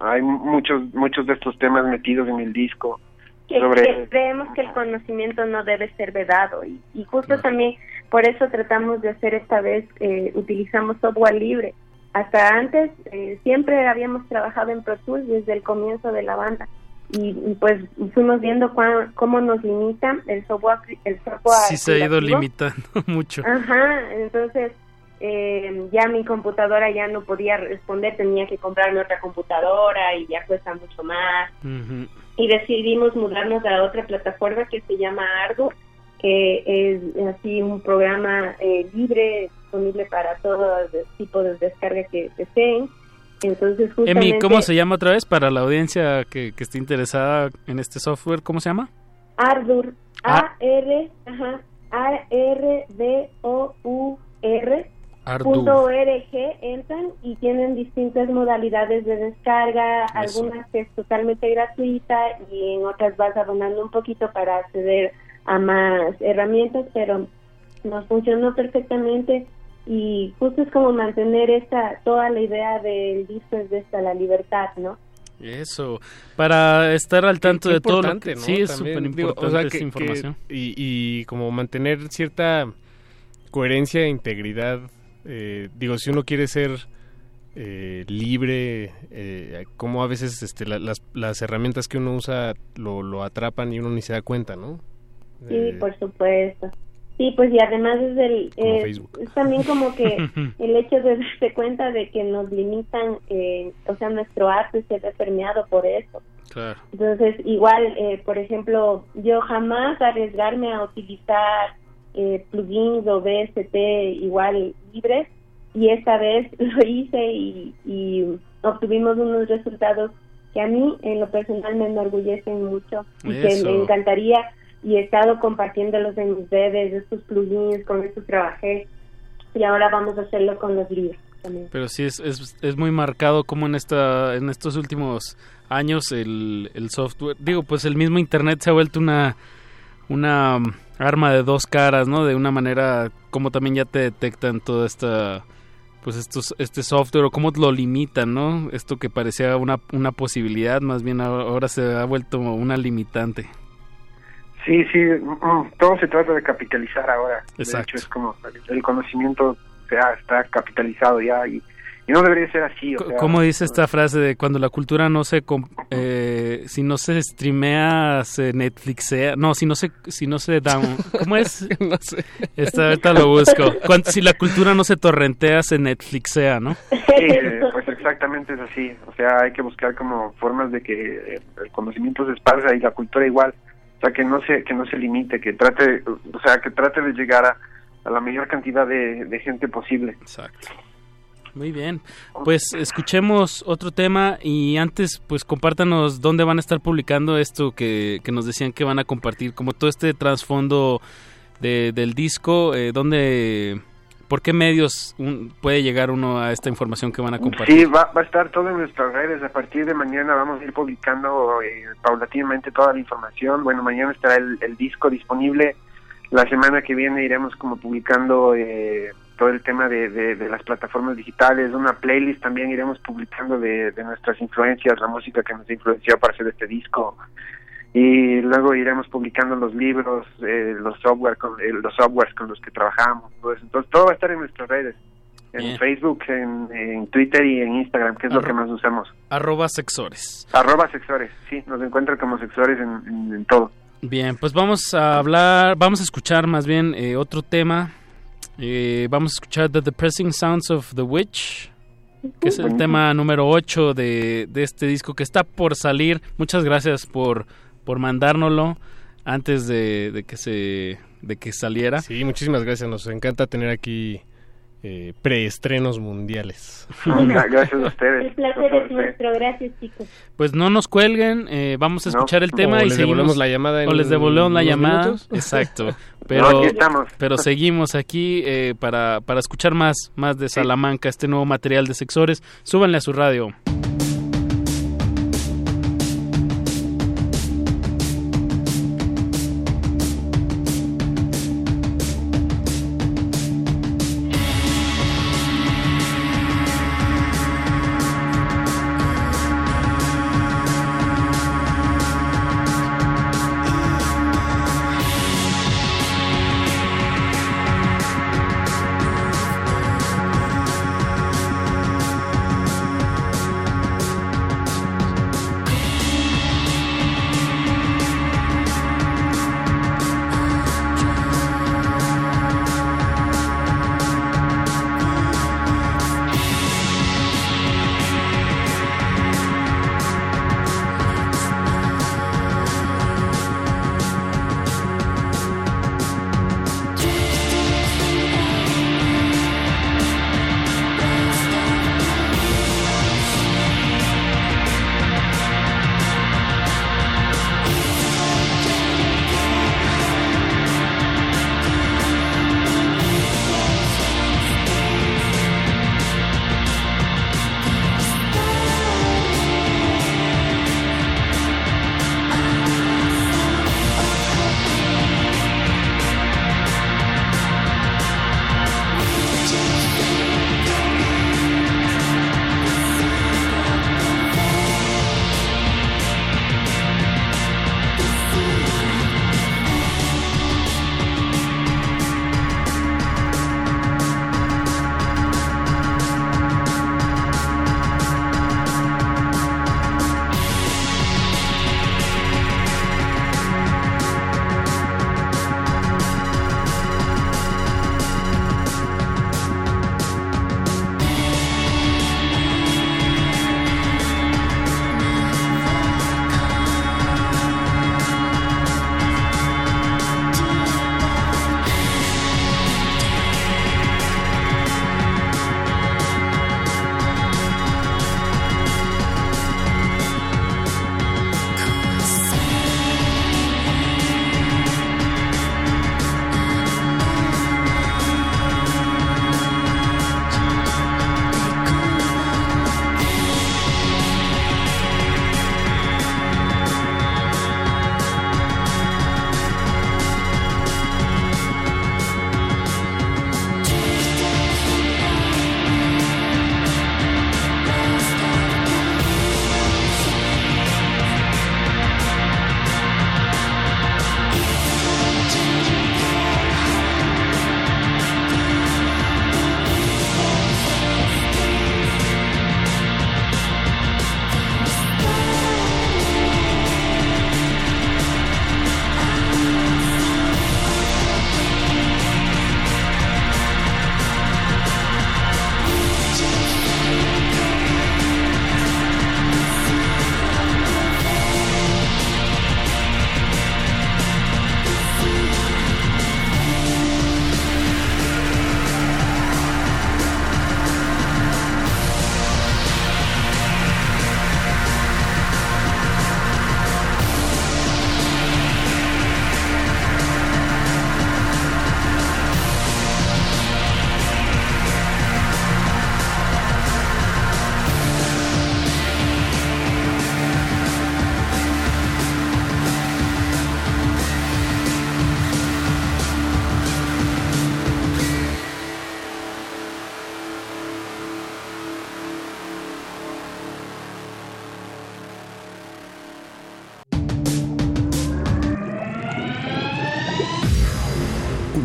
Hay muchos muchos de estos temas metidos en el disco. que, sobre que creemos que el conocimiento no debe ser vedado y, y justo también por eso tratamos de hacer esta vez, eh, utilizamos software libre. Hasta antes eh, siempre habíamos trabajado en Pro Tools desde el comienzo de la banda y, y, pues fuimos viendo cuán- cómo nos limita el software el software Sí se ha ido limitando (laughs) mucho. Ajá, entonces eh, ya mi computadora ya no podía responder, tenía que comprarme otra computadora y ya cuesta mucho más y decidimos mudarnos a otra plataforma que se llama Ardo, que es así un programa eh, libre, disponible para todo tipo de descarga que deseen. Entonces, justamente, Emi, ¿cómo se llama otra vez para la audiencia que, que esté interesada en este software? ¿Cómo se llama? Ardur, Ah. A-R, ajá, A-R-D-O-U-R. Ardur. Punto .org entran y tienen distintas modalidades de descarga, Eso. algunas que es totalmente gratuita y en otras vas abonando un poquito para acceder a más herramientas, pero nos funcionó perfectamente y justo es como mantener esta toda la idea del disco es de esta la libertad, ¿no? Eso, para estar al tanto de todo lo importante, que... ¿no? Sí, es súper importante o sea, esta que- información. que- y, y como mantener cierta coherencia e integridad. Eh, digo, si uno quiere ser eh, libre, eh, cómo a veces este, la- las, las herramientas que uno usa lo, lo atrapan y uno ni se da cuenta, ¿no? Sí, Eh, por supuesto. Sí, pues y además es, el, Como es, también como que (laughs) el hecho de darse cuenta de que nos limitan, eh, o sea, nuestro arte se ve permeado por eso. Claro. Entonces, igual, eh, por ejemplo, yo jamás arriesgarme a utilizar eh, plugins o BST igual libres y esta vez (laughs) lo hice y, y obtuvimos unos resultados que a mí en lo personal me enorgullecen mucho y que Eso. me encantaría y he estado compartiéndolos en mis redes, estos plugins, con estos trabajé y ahora vamos a hacerlo con los libros también. Pero sí es, es, es muy marcado como en esta en estos últimos años el, el software, digo, pues el mismo internet se ha vuelto una una arma de dos caras, ¿no? De una manera como también ya te detectan toda esta pues estos este software o cómo lo limitan, ¿no? Esto que parecía una una posibilidad, más bien ahora se ha vuelto una limitante. Sí, sí, mm, todo se trata de capitalizar ahora. Exacto. De hecho, es como el- el conocimiento ya está capitalizado ya y, y no debería ser así. O sea, ¿Cómo dice esta frase de cuando la cultura no se eh, si no se streamea se Netflixea no si no se si no se da un- ¿cómo es? (laughs) no sé Esta ahorita lo busco Cuan- si la cultura no se torrentea se Netflixea ¿no? Sí, pues exactamente es así. O sea, hay que buscar como formas de que eh, el conocimiento se esparza y la cultura igual. O sea, que no se que no se limite, que trate, o sea, que trate de llegar a, a la mayor cantidad de, de gente posible. Exacto. Muy bien, pues escuchemos otro tema y antes pues compártanos dónde van a estar publicando esto que, que nos decían que van a compartir, como todo este trasfondo de, del disco, eh, dónde, por qué medios puede llegar uno a esta información que van a compartir. Sí, va, va a estar todo en nuestras redes. A partir de mañana vamos a ir publicando eh, paulatinamente toda la información. Bueno, mañana estará el, el disco disponible. La semana que viene iremos como publicando eh, todo el tema de, de- de las plataformas digitales, una playlist también iremos publicando de, de nuestras influencias, la música que nos influenció para hacer este disco. Y luego iremos publicando los libros, eh, los software, con, eh, los softwares con los que trabajamos. todo eso. Entonces todo va a estar en nuestras redes, en Bien. Facebook, en, en Twitter y en Instagram, que es lo que más usamos. Arroba sexores. Arroba sexores, sí, nos encuentran como sexores en, en- en todo. Bien, pues vamos a hablar, vamos a escuchar más bien eh, otro tema. Eh, vamos a escuchar The Depressing Sounds of the Witch, que es el tema número 8 de, de este disco que está por salir. Muchas gracias por, por mandárnoslo antes de, de que se de que saliera. Sí, muchísimas gracias. Nos encanta tener aquí eh, preestrenos mundiales. (laughs) Gracias a ustedes. El placer es nuestro, gracias chicos. Pues no nos cuelguen, eh, vamos a No. escuchar el tema O y les seguimos. devolvemos la llamada en o les devolvemos la llamada. minutos. (laughs) Exacto. (laughs) No, Pero, aquí estamos. pero seguimos aquí eh, para, para escuchar más, más de Salamanca, este nuevo material de sexores. Súbanle a su radio.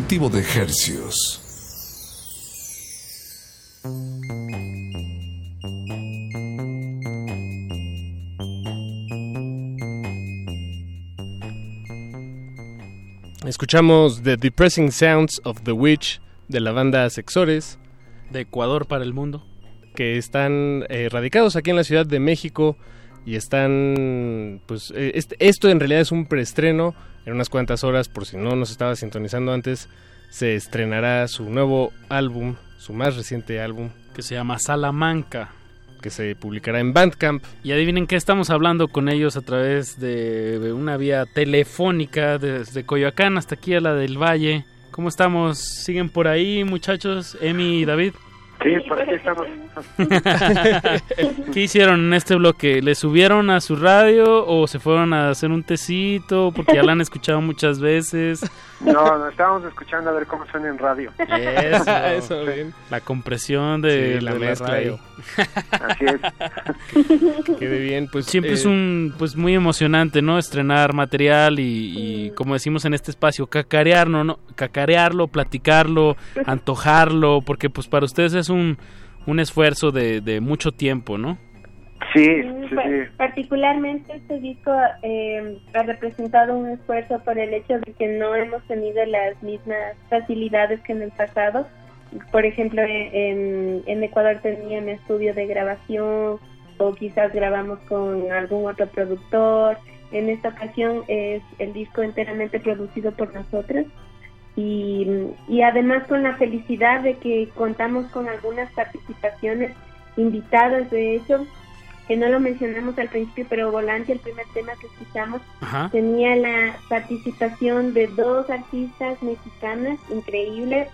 Cultivo de hercios. Escuchamos The Depressing Sounds of the Witch de la banda Sexores. De Ecuador para el mundo. Que están eh, radicados aquí en la Ciudad de México y están, pues, este- esto en realidad es un preestreno. En unas cuantas horas, por si no nos estaba sintonizando antes, se estrenará su nuevo álbum, su más reciente álbum. Que se llama Salamanca. Que se publicará en Bandcamp. Y adivinen que estamos hablando con ellos a través de, de una vía telefónica desde Coyoacán hasta aquí a la del Valle. ¿Cómo estamos? ¿Siguen por ahí, muchachos? Emi y David. Sí, por aquí estamos. (laughs) ¿Qué hicieron en este bloque? ¿Le subieron a su radio o se fueron a hacer un tecito? Porque ya la han escuchado muchas veces. No, nos estábamos escuchando a ver cómo suena en radio. Eso, (laughs) Eso, bien. La compresión de, Sí, la de mezcla radio. Así es. Que (laughs) quede bien, pues. Siempre eh, es un pues muy emocionante, ¿no? Estrenar material y, y, como decimos en este espacio, cacarearlo, ¿no? Cacarearlo, platicarlo, antojarlo, porque pues para ustedes es un, un esfuerzo de, de mucho tiempo, ¿no? Sí, sí, sí. Particularmente este disco eh, ha representado un esfuerzo por el hecho de que no hemos tenido las mismas facilidades que en el pasado. Por ejemplo, en, en Ecuador tenía un estudio de grabación o quizás grabamos con algún otro productor. En esta ocasión es el disco enteramente producido por nosotros y, y además con la felicidad de que contamos con algunas participaciones invitadas, de hecho, que no lo mencionamos al principio, pero Volante, el primer tema que escuchamos, Ajá. tenía la participación de dos artistas mexicanas increíbles,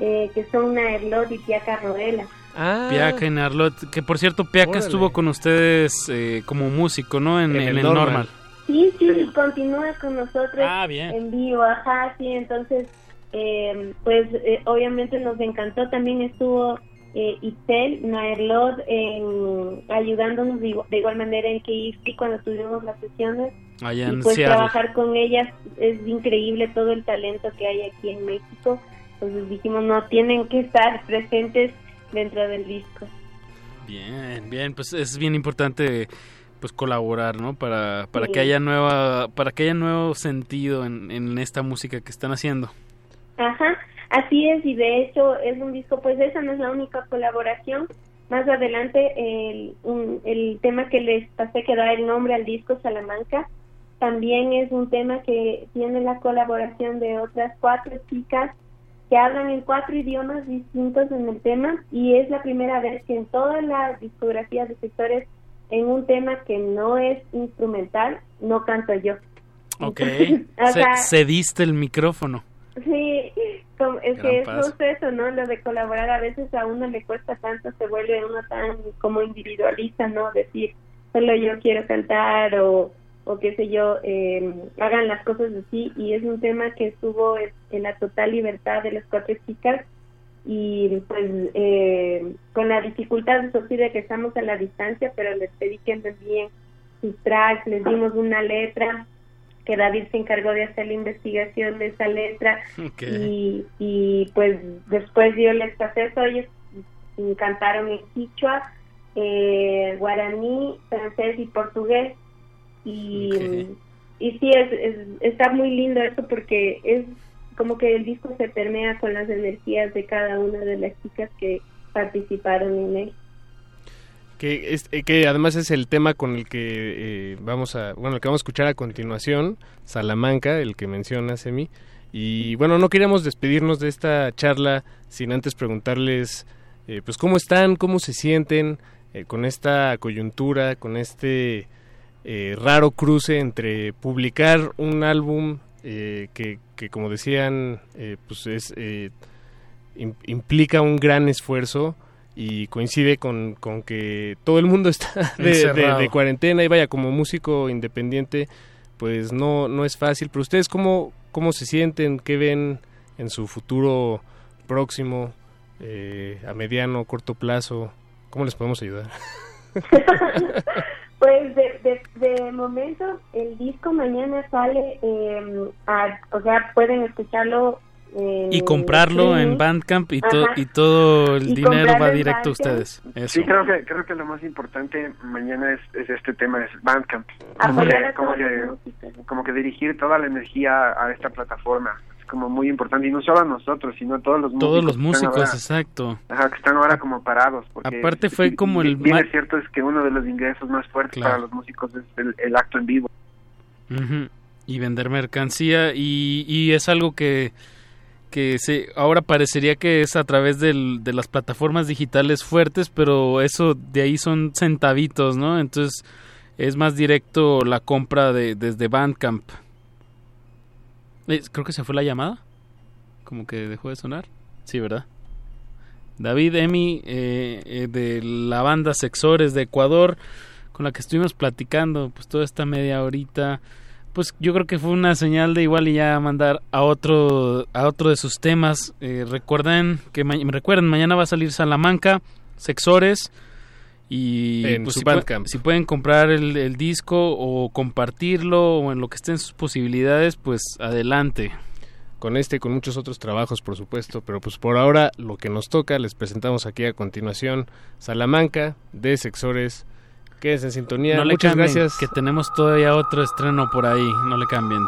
eh, que son Naerlot y Piaca Rodela. Ah, Piaca y Narlot, que por cierto, Piaca Órale. estuvo con ustedes eh, como músico, ¿no? En, En en el el Normal. normal. Sí, sí, continúa con nosotros Ah, bien. en vivo, ajá, sí, entonces, eh, pues eh, obviamente nos encantó, también estuvo eh, Itzel, Naerlot, en, ayudándonos de, igual- de igual manera en KFC cuando tuvimos las sesiones, Allá y pues Seattle. trabajar con ellas es increíble todo el talento que hay aquí en México, entonces dijimos, no, tienen que estar presentes dentro del disco. Bien, bien, pues es bien importante pues colaborar, ¿no? Para, para Sí. que haya nueva, para que haya nuevo sentido en, en esta música que están haciendo. Ajá, así es, y de hecho es un disco, pues esa no es la única colaboración. Más adelante, el, un- el tema que les pasé que da el nombre al disco Salamanca, también es un tema que tiene la colaboración de otras cuatro chicas que hablan en cuatro idiomas distintos en el tema y es la primera vez que en toda la discografía de sectores en un tema que no es instrumental no canto yo. Ok. (laughs) O sea, cediste el micrófono. Sí, es que es justo eso, ¿no? Lo de colaborar a veces a uno le cuesta tanto, se vuelve uno tan como individualista, ¿no? Decir, solo yo quiero cantar o, o qué sé yo, eh, hagan las cosas así. Y es un tema que estuvo en, en la total libertad de las cuatro chicas y pues eh, con la dificultad, eso sí, de que estamos a la distancia, pero les pedí que envíen sus tracks, les dimos una letra que David se encargó de hacer la investigación de esa letra. (laughs) Y, y pues después yo les pasé eso, ellos cantaron en quichua, eh, guaraní, francés y portugués. Y, y sí, es, es- está muy lindo eso porque es como que el disco se permea con las energías de cada una de las chicas que participaron en él. Que, es, eh, que además es el tema con el que eh, vamos a bueno el que vamos a escuchar a continuación Salamanca el que menciona Semi. Y bueno no queríamos despedirnos de esta charla sin antes preguntarles eh, pues cómo están cómo se sienten con esta coyuntura con este raro cruce entre publicar un álbum que, que como decían pues es im- implica un gran esfuerzo y coincide con, con que todo el mundo (laughs) está de, de- Encerrado. de cuarentena y vaya como músico independiente pues no no es fácil. Pero ustedes cómo cómo se sienten qué ven en su futuro próximo eh, a mediano corto plazo cómo les podemos ayudar (laughs) Pues de, de, de momento el disco mañana sale, eh, a- o sea, pueden escucharlo en Y comprarlo en streaming. Bandcamp y, to- Ajá. y todo el Y dinero va en directo a Bandcamp. ustedes. Eso. Sí, creo que, creo que lo más importante mañana es, es este tema, es Bandcamp. Como Apoyar que, a como, los que, como que dirigir toda la energía a esta plataforma. Es como muy importante, y no solo a nosotros, sino a todos los músicos. Todos los músicos, ahora- exacto. Ajá, que están ahora como parados. Porque Aparte fue como el Bien es cierto es que uno de los ingresos más fuertes Claro. para los músicos es el, el acto en vivo. Ujú. Y vender mercancía y, y es algo que, que se, ahora parecería que es a través de las plataformas digitales fuertes, pero eso de ahí son centavitos, ¿no? Entonces es más directo la compra de, desde Bandcamp. Creo que se fue la llamada. Como que dejó de sonar. Sí, ¿verdad? David Emi eh, eh, de la banda Sexores de Ecuador con la que estuvimos platicando pues toda esta media horita pues yo creo que fue una señal de igual y ya mandar a otro a otro de sus temas Eh, recuerden que ma- recuerden mañana va a salir Salamanca Sexores y En pues, si pueden comprar el, el disco o compartirlo o en lo que estén sus posibilidades pues adelante con este y con muchos otros trabajos, por supuesto, pero pues por ahora lo que nos toca, les presentamos aquí a continuación Salamanca de Sexores. Quédense en sintonía. no le Muchas cambien, gracias. que tenemos todavía otro estreno por ahí no le cambien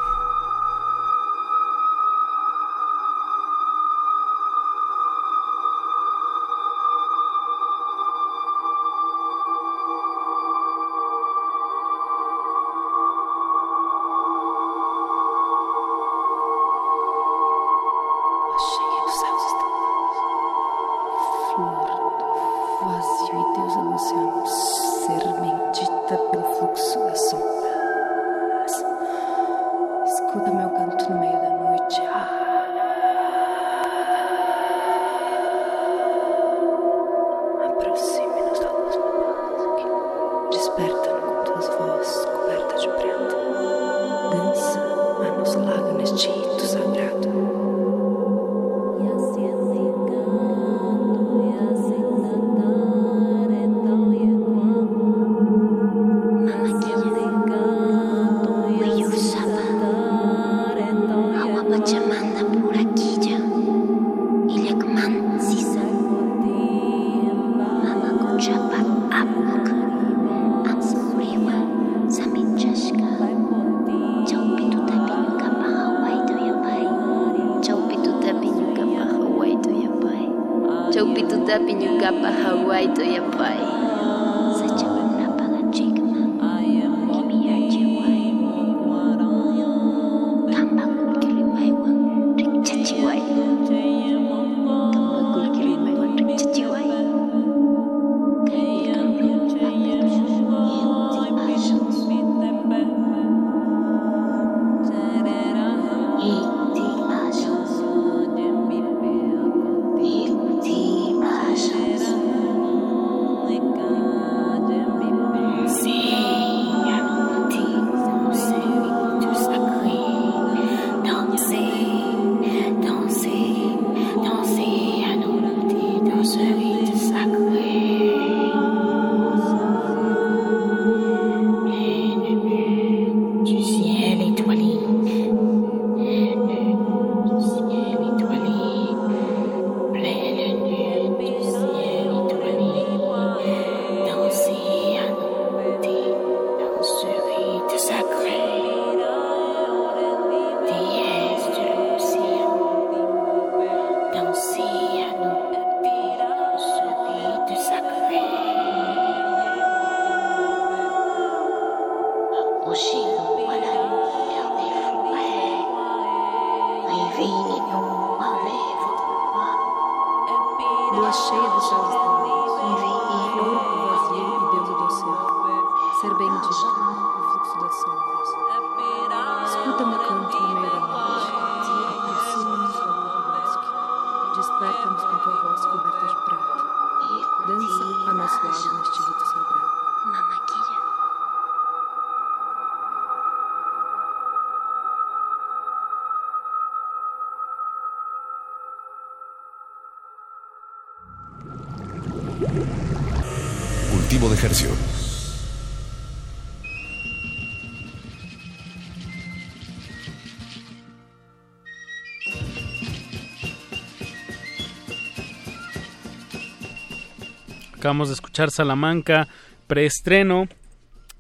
Acabamos de escuchar Salamanca, preestreno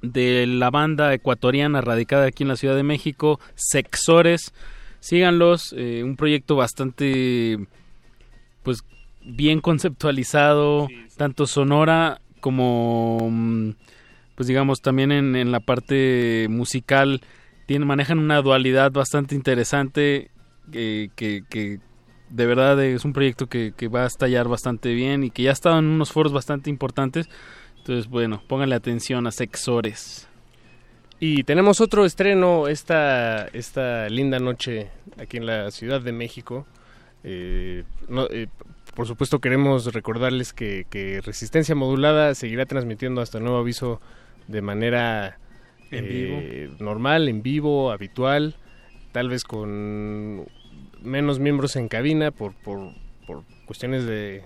de la banda ecuatoriana radicada aquí en la Ciudad de México, Sexores. Síganlos, eh, un proyecto bastante pues bien conceptualizado, tanto sonora como mm, pues digamos también en, en la parte musical tienen, manejan una dualidad bastante interesante eh, que, que de verdad es un proyecto que, que va a estallar bastante bien y que ya ha estado en unos foros bastante importantes. Entonces, bueno, pónganle atención a Sexores. Y tenemos otro estreno esta, esta linda noche aquí en la Ciudad de México. Eh, no, eh, por supuesto queremos recordarles que, que, Resistencia Modulada seguirá transmitiendo hasta nuevo aviso de manera En eh, normal, en vivo, habitual, tal vez con menos miembros en cabina por, por, por cuestiones de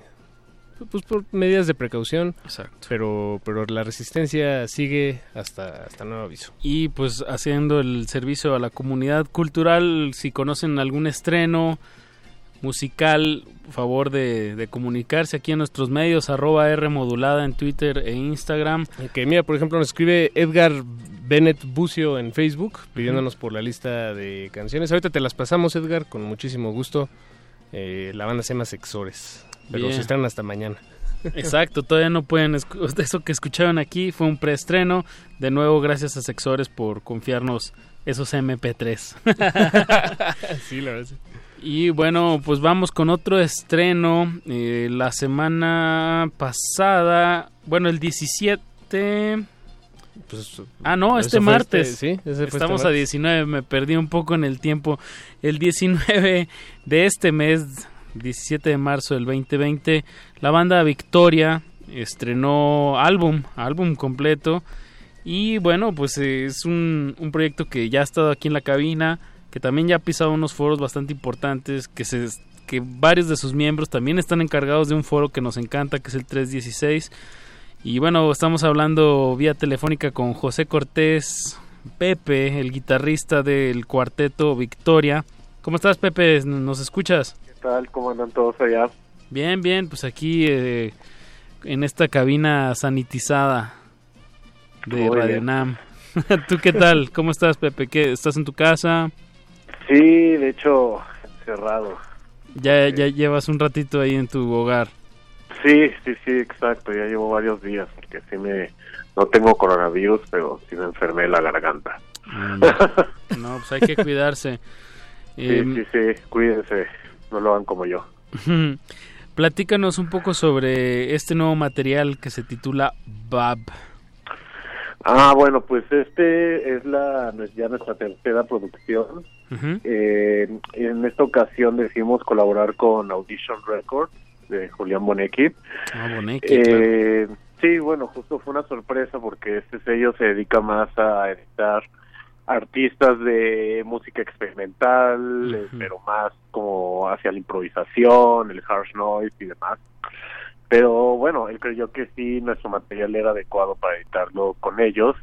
pues por medidas de precaución Exacto. pero pero la resistencia sigue hasta hasta nuevo aviso Y pues haciendo el servicio a la comunidad cultural, si conocen algún estreno musical, por favor de, de comunicarse aquí en nuestros medios, arroba R modulada en Twitter e Instagram. que mira por ejemplo nos escribe Edgar Bennett Bucio en Facebook pidiéndonos por la lista de canciones ahorita te las pasamos Edgar con muchísimo gusto Eh, la banda se llama Sexores pero Bien. se están hasta mañana Exacto, todavía no pueden. Eso que escucharon aquí fue un preestreno. De nuevo, gracias a Sexores por confiarnos esos MP3. (laughs) sí, la verdad. sí. Y bueno, pues vamos con otro estreno. Eh, la semana pasada, bueno, el 17. Pues, ah, no, este fue martes. este- sí, ese fue este Estamos a martes. 19, me perdí un poco en el tiempo. El 19 de este mes, 17 de marzo del 2020, la banda Victoria estrenó álbum, álbum completo. Y bueno, pues eh, es un, un proyecto que ya ha estado aquí en la cabina, que también ya ha pisado unos foros bastante importantes, que se que varios de sus miembros también están encargados de un foro que nos encanta, que es el 316. Y bueno, estamos hablando vía telefónica con José Cortés, Pepe, el guitarrista del cuarteto Victoria. ¿Cómo estás, Pepe? ¿Nos escuchas? ¿Qué tal? ¿Cómo andan todos allá? Bien, bien, pues aquí eh, en esta cabina sanitizada de Muy Radio. Nam. (laughs) ¿Tú qué tal? ¿Cómo estás, Pepe? ¿Qué, ¿Estás en tu casa? Sí, de hecho, cerrado. Ya, ya llevas un ratito ahí en tu hogar. Sí, sí, sí, exacto. Ya llevo varios días porque sí me... No tengo coronavirus, pero sí me enfermé la garganta. (laughs) No, pues hay que cuidarse. Sí, Em, sí, sí, cuídense. No lo hagan como yo. (laughs) Platícanos un poco sobre este nuevo material que se titula Bab. Ah, bueno, pues este es la ya nuestra tercera producción. Eh, en esta ocasión decidimos colaborar con Audition Records de Julián Bonecki. Ah, Eh, Sí, bueno, justo fue una sorpresa porque este sello se dedica más a editar artistas de música experimental, eh, pero más como hacia la improvisación, el harsh noise y demás. Pero bueno, él creyó que sí, nuestro material era adecuado para editarlo con ellos.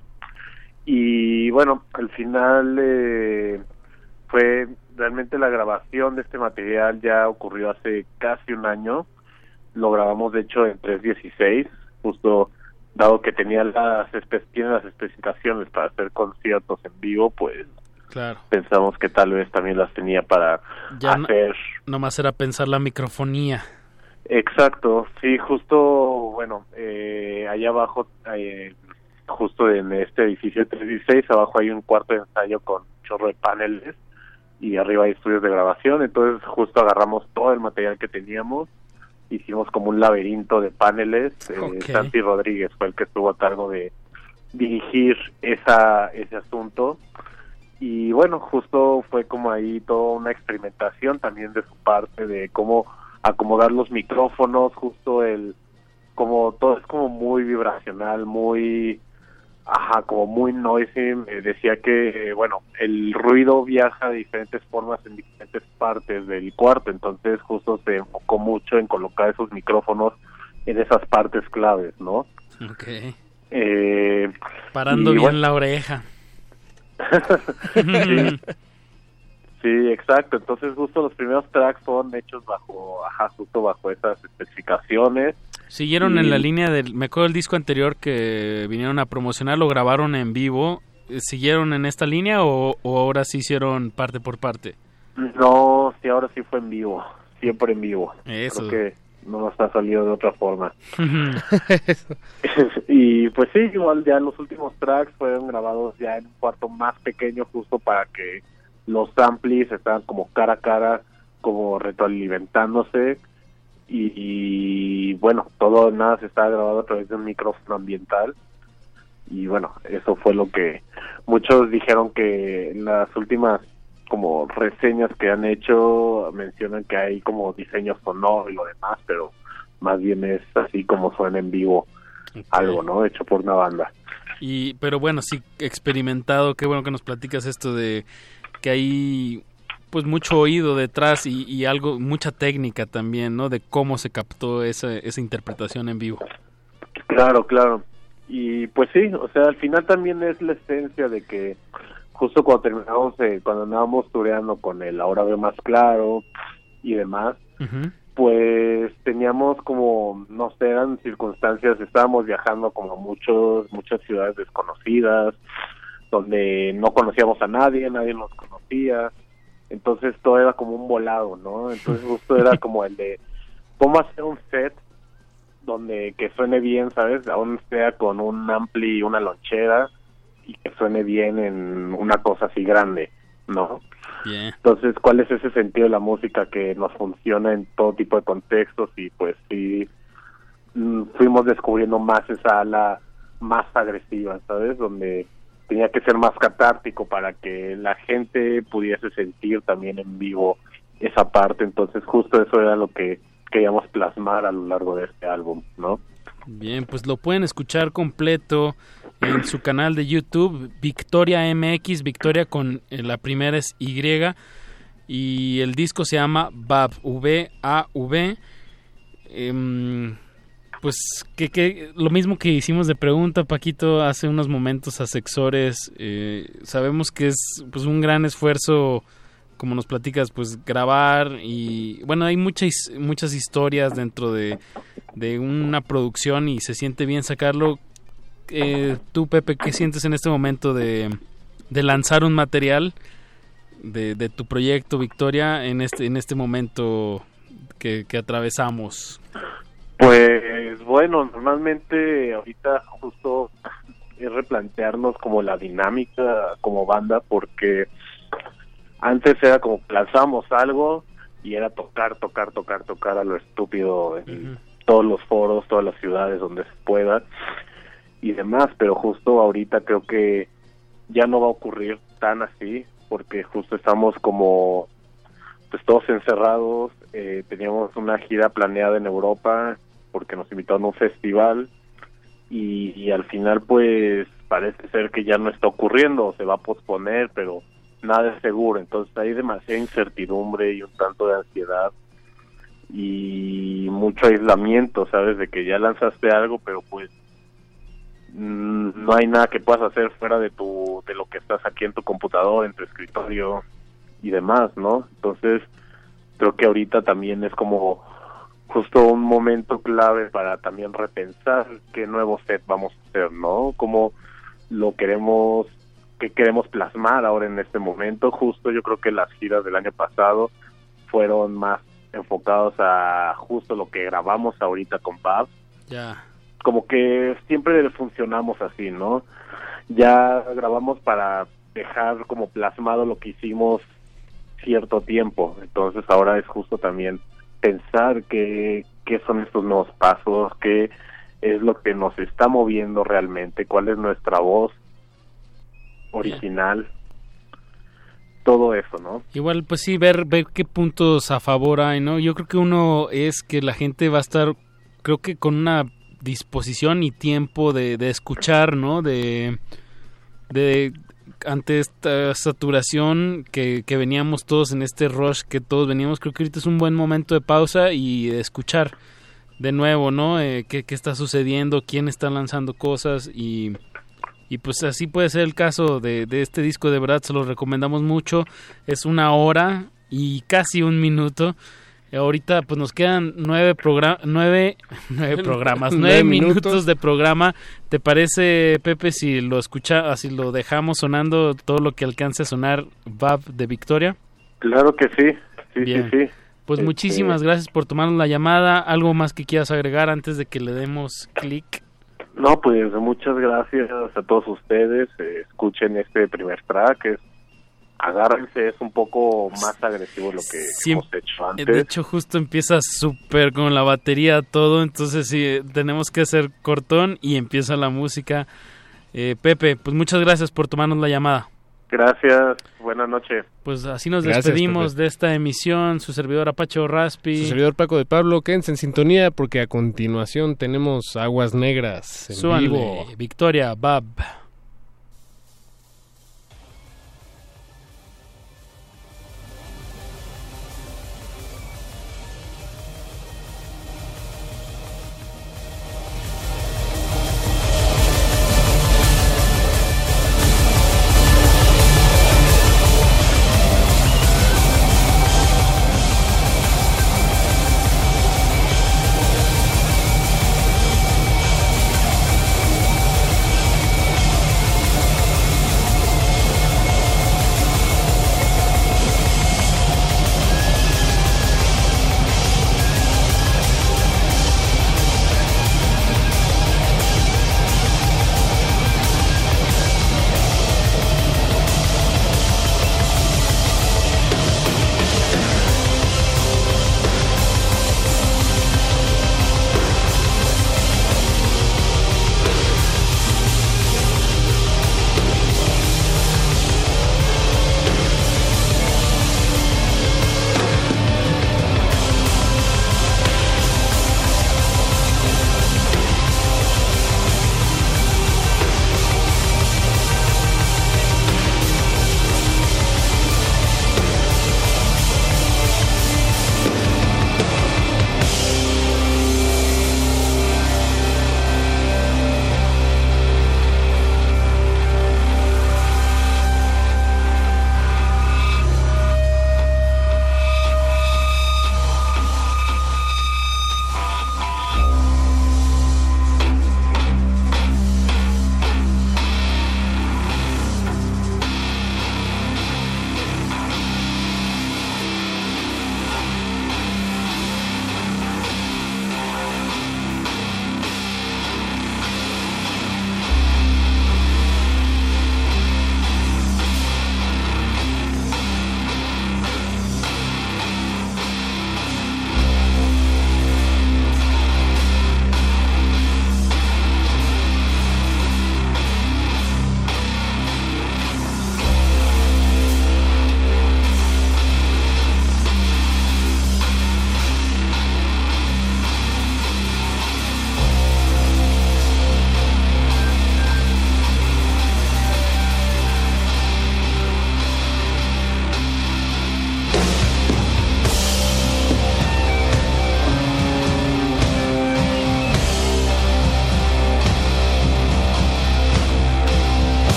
Y bueno, al final eh, fue realmente la grabación de este material ya ocurrió hace casi un año. Lo grabamos de hecho en 316, justo dado que tenía las espe- tiene las especificaciones para hacer conciertos en vivo, pues Claro. pensamos que tal vez también las tenía para Ya no- hacer Nomás era pensar la microfonía. Exacto, sí, justo, bueno, eh, allá abajo, eh, justo en este edificio 316, abajo hay un cuarto de ensayo con chorro de paneles y arriba hay estudios de grabación, entonces justo agarramos todo el material que teníamos, hicimos como un laberinto de paneles, eh, Ok. Santi Rodríguez fue el que estuvo a cargo de dirigir esa, ese asunto y bueno, justo fue como ahí toda una experimentación también de su parte de cómo acomodar los micrófonos, justo el como todo es como muy vibracional, muy ajá, como muy noisy, me decía que eh, bueno, el ruido viaja de diferentes formas en diferentes partes del cuarto, entonces justo se enfocó mucho en colocar esos micrófonos en esas partes claves, ¿no? Ok. Eh, Parando bien bueno, la oreja. (laughs) sí. Sí, exacto. Entonces, justo los primeros tracks fueron hechos bajo, ajá, justo bajo esas especificaciones. Siguieron en la línea del... Me acuerdo el disco anterior que vinieron a promocionar, lo grabaron en vivo. Eh, ¿Siguieron en esta línea o, o ahora sí hicieron parte por parte? No, sí, ahora sí fue en vivo, siempre en vivo. Eso. Creo que no nos ha salido de otra forma. (laughs) (laughs) y pues sí, igual ya los últimos tracks fueron grabados ya en un cuarto más pequeño justo para que los amplis estaban como cara a cara, como retroalimentándose y, y, bueno, todo nada se estaba grabado a través de un micrófono ambiental y bueno, eso fue lo que muchos dijeron que en las últimas como reseñas que han hecho mencionan que hay como diseño sonoro y lo demás, pero más bien es así como suena en vivo algo, ¿no? Hecho por una banda. Y, pero bueno, sí, experimentado, qué bueno que nos platicas esto de que hay pues mucho oído detrás y, y algo, mucha técnica también, ¿no? De cómo se captó esa, esa interpretación en vivo. Claro, claro. Y pues sí, o sea, al final también es la esencia de que justo cuando terminamos, eh, cuando andábamos tureando con el Ahora veo más claro y demás, pues teníamos como, no sé, eran circunstancias, estábamos viajando como muchos, muchas ciudades desconocidas, donde no conocíamos a nadie, nadie nos conocía, entonces todo era como un volado, ¿no? Entonces justo era (laughs) como el de cómo hacer un set donde que suene bien, ¿sabes? Aún sea con un ampli y una lonchera y que suene bien en una cosa así grande, ¿no? Entonces, ¿cuál es ese sentido de la música que nos funciona en todo tipo de contextos? Y pues sí, mm, fuimos descubriendo más esa ala más agresiva, ¿sabes? Donde tenía que ser más catártico para que la gente pudiese sentir también en vivo esa parte. Entonces, justo eso era lo que queríamos plasmar a lo largo de este álbum, ¿no? Bien, pues lo pueden escuchar completo en su canal de YouTube, Victoria MX, Victoria con eh, la primera es Y y el disco se llama VAV, V-A-V. Pues que, que lo mismo que hicimos de pregunta, Paquito, hace unos momentos a Sexores, eh, sabemos que es pues un gran esfuerzo como nos platicas, pues grabar y bueno, hay muchas muchas historias dentro de, de una producción y se siente bien sacarlo. Eh, tú, Pepe, ¿qué sientes en este momento de, de lanzar un material de, de, tu proyecto Victoria en este en este momento que, que atravesamos? Pues bueno, normalmente ahorita justo es replantearnos como la dinámica como banda porque antes era como lanzamos algo y era tocar, tocar, tocar, tocar a lo estúpido en todos los foros, todas las ciudades donde se pueda y demás, pero justo ahorita creo que ya no va a ocurrir tan así porque justo estamos como pues todos encerrados, eh, teníamos una gira planeada en Europa porque nos invitaron a un festival y, al final pues parece ser que ya no está ocurriendo, se va a posponer, pero nada es seguro, entonces hay demasiada incertidumbre y un tanto de ansiedad y mucho aislamiento, sabes, de que ya lanzaste algo, pero pues mm, no hay nada que puedas hacer fuera de tu de lo que estás aquí en tu computador, en tu escritorio y demás, ¿no? Entonces, creo que ahorita también es como justo un momento clave para también repensar qué nuevo set vamos a hacer, ¿no? Cómo lo queremos que queremos plasmar ahora en este momento. Justo yo creo que las giras del año pasado fueron más enfocados a justo lo que grabamos ahorita con Bab. Ya. Como que siempre funcionamos así, ¿no? Ya grabamos para dejar como plasmado lo que hicimos cierto tiempo. Entonces ahora es justo también pensar qué, qué son estos nuevos pasos, qué es lo que nos está moviendo realmente, cuál es nuestra voz original, todo eso, ¿no? Igual, pues sí, ver, ver qué puntos a favor hay, ¿no? Yo creo que uno es que la gente va a estar, creo que con una disposición y tiempo de, de escuchar, ¿no? De, de ante esta saturación que, que veníamos todos en este rush que todos veníamos, creo que ahorita es un buen momento de pausa y de escuchar de nuevo, ¿no? Eh, qué, qué está sucediendo, quién está lanzando cosas y y pues así puede ser el caso de, de, este disco, de verdad se lo recomendamos mucho. Es una hora y casi un minuto. Ahorita pues nos quedan nueve, progra- nueve, (laughs) nueve (laughs) programas, Nueve nueve minutos. minutos. de programa. ¿Te parece, Pepe, si lo escucha, si lo dejamos sonando todo lo que alcance a sonar Bab de Victoria? Claro que sí, sí, Bien. sí, sí. Pues Este, muchísimas gracias por tomarnos la llamada. ¿Algo más que quieras agregar antes de que le demos clic? No, pues muchas gracias a todos ustedes. eh, escuchen este primer track. Es, agárrense, es un poco más agresivo lo que hemos hecho antes. De hecho, justo empieza súper con la batería todo, entonces sí, tenemos que hacer cortón y empieza la música. Eh, Pepe, pues muchas gracias por tomarnos la llamada. Gracias, buenas noches. Pues así nos Gracias, despedimos Pepe. de esta emisión. Su servidor Apache Raspi. Su servidor Paco de Pablo, quédense en sintonía porque a continuación tenemos Aguas Negras en vivo. Victoria, Bab.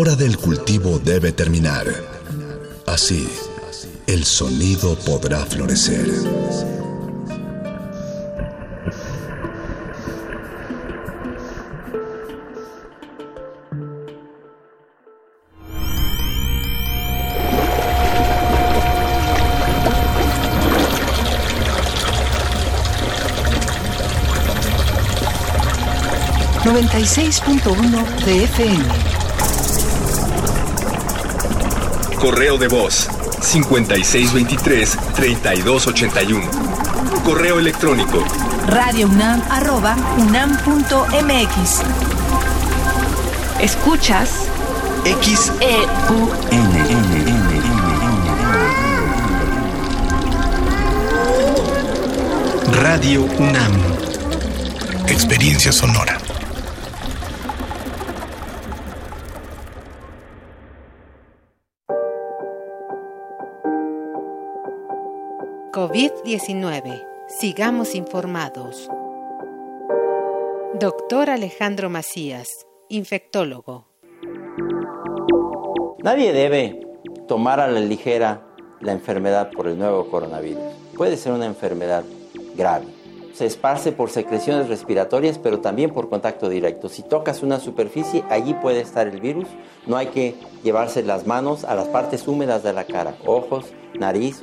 Hora del cultivo debe terminar. Así, el sonido podrá florecer. ...96.1 de FM. Correo de voz 5623-3281. Correo electrónico radiounam.unam.mx. Escuchas X E U N N N Radio UNAM. Experiencia sonora. COVID-19. Sigamos informados. Doctor Alejandro Macías, infectólogo. Nadie debe tomar a la ligera la enfermedad por el nuevo coronavirus. Puede ser una enfermedad grave. Se esparce por secreciones respiratorias, pero también por contacto directo. Si tocas una superficie, allí puede estar el virus. No hay que llevarse las manos a las partes húmedas de la cara, ojos, nariz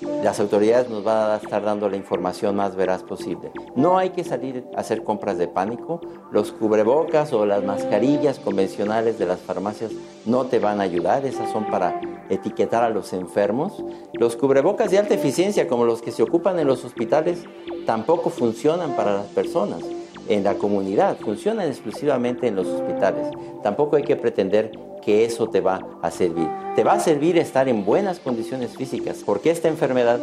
Las autoridades nos van a estar dando la información más veraz posible. No hay que salir a hacer compras de pánico. Los cubrebocas o las mascarillas convencionales de las farmacias no te van a ayudar. Esas son para etiquetar a los enfermos. Los cubrebocas de alta eficiencia, como los que se ocupan en los hospitales, tampoco funcionan para las personas en la comunidad, funcionan exclusivamente en los hospitales. Tampoco hay que pretender que eso te va a servir. Te va a servir estar en buenas condiciones físicas, porque esta enfermedad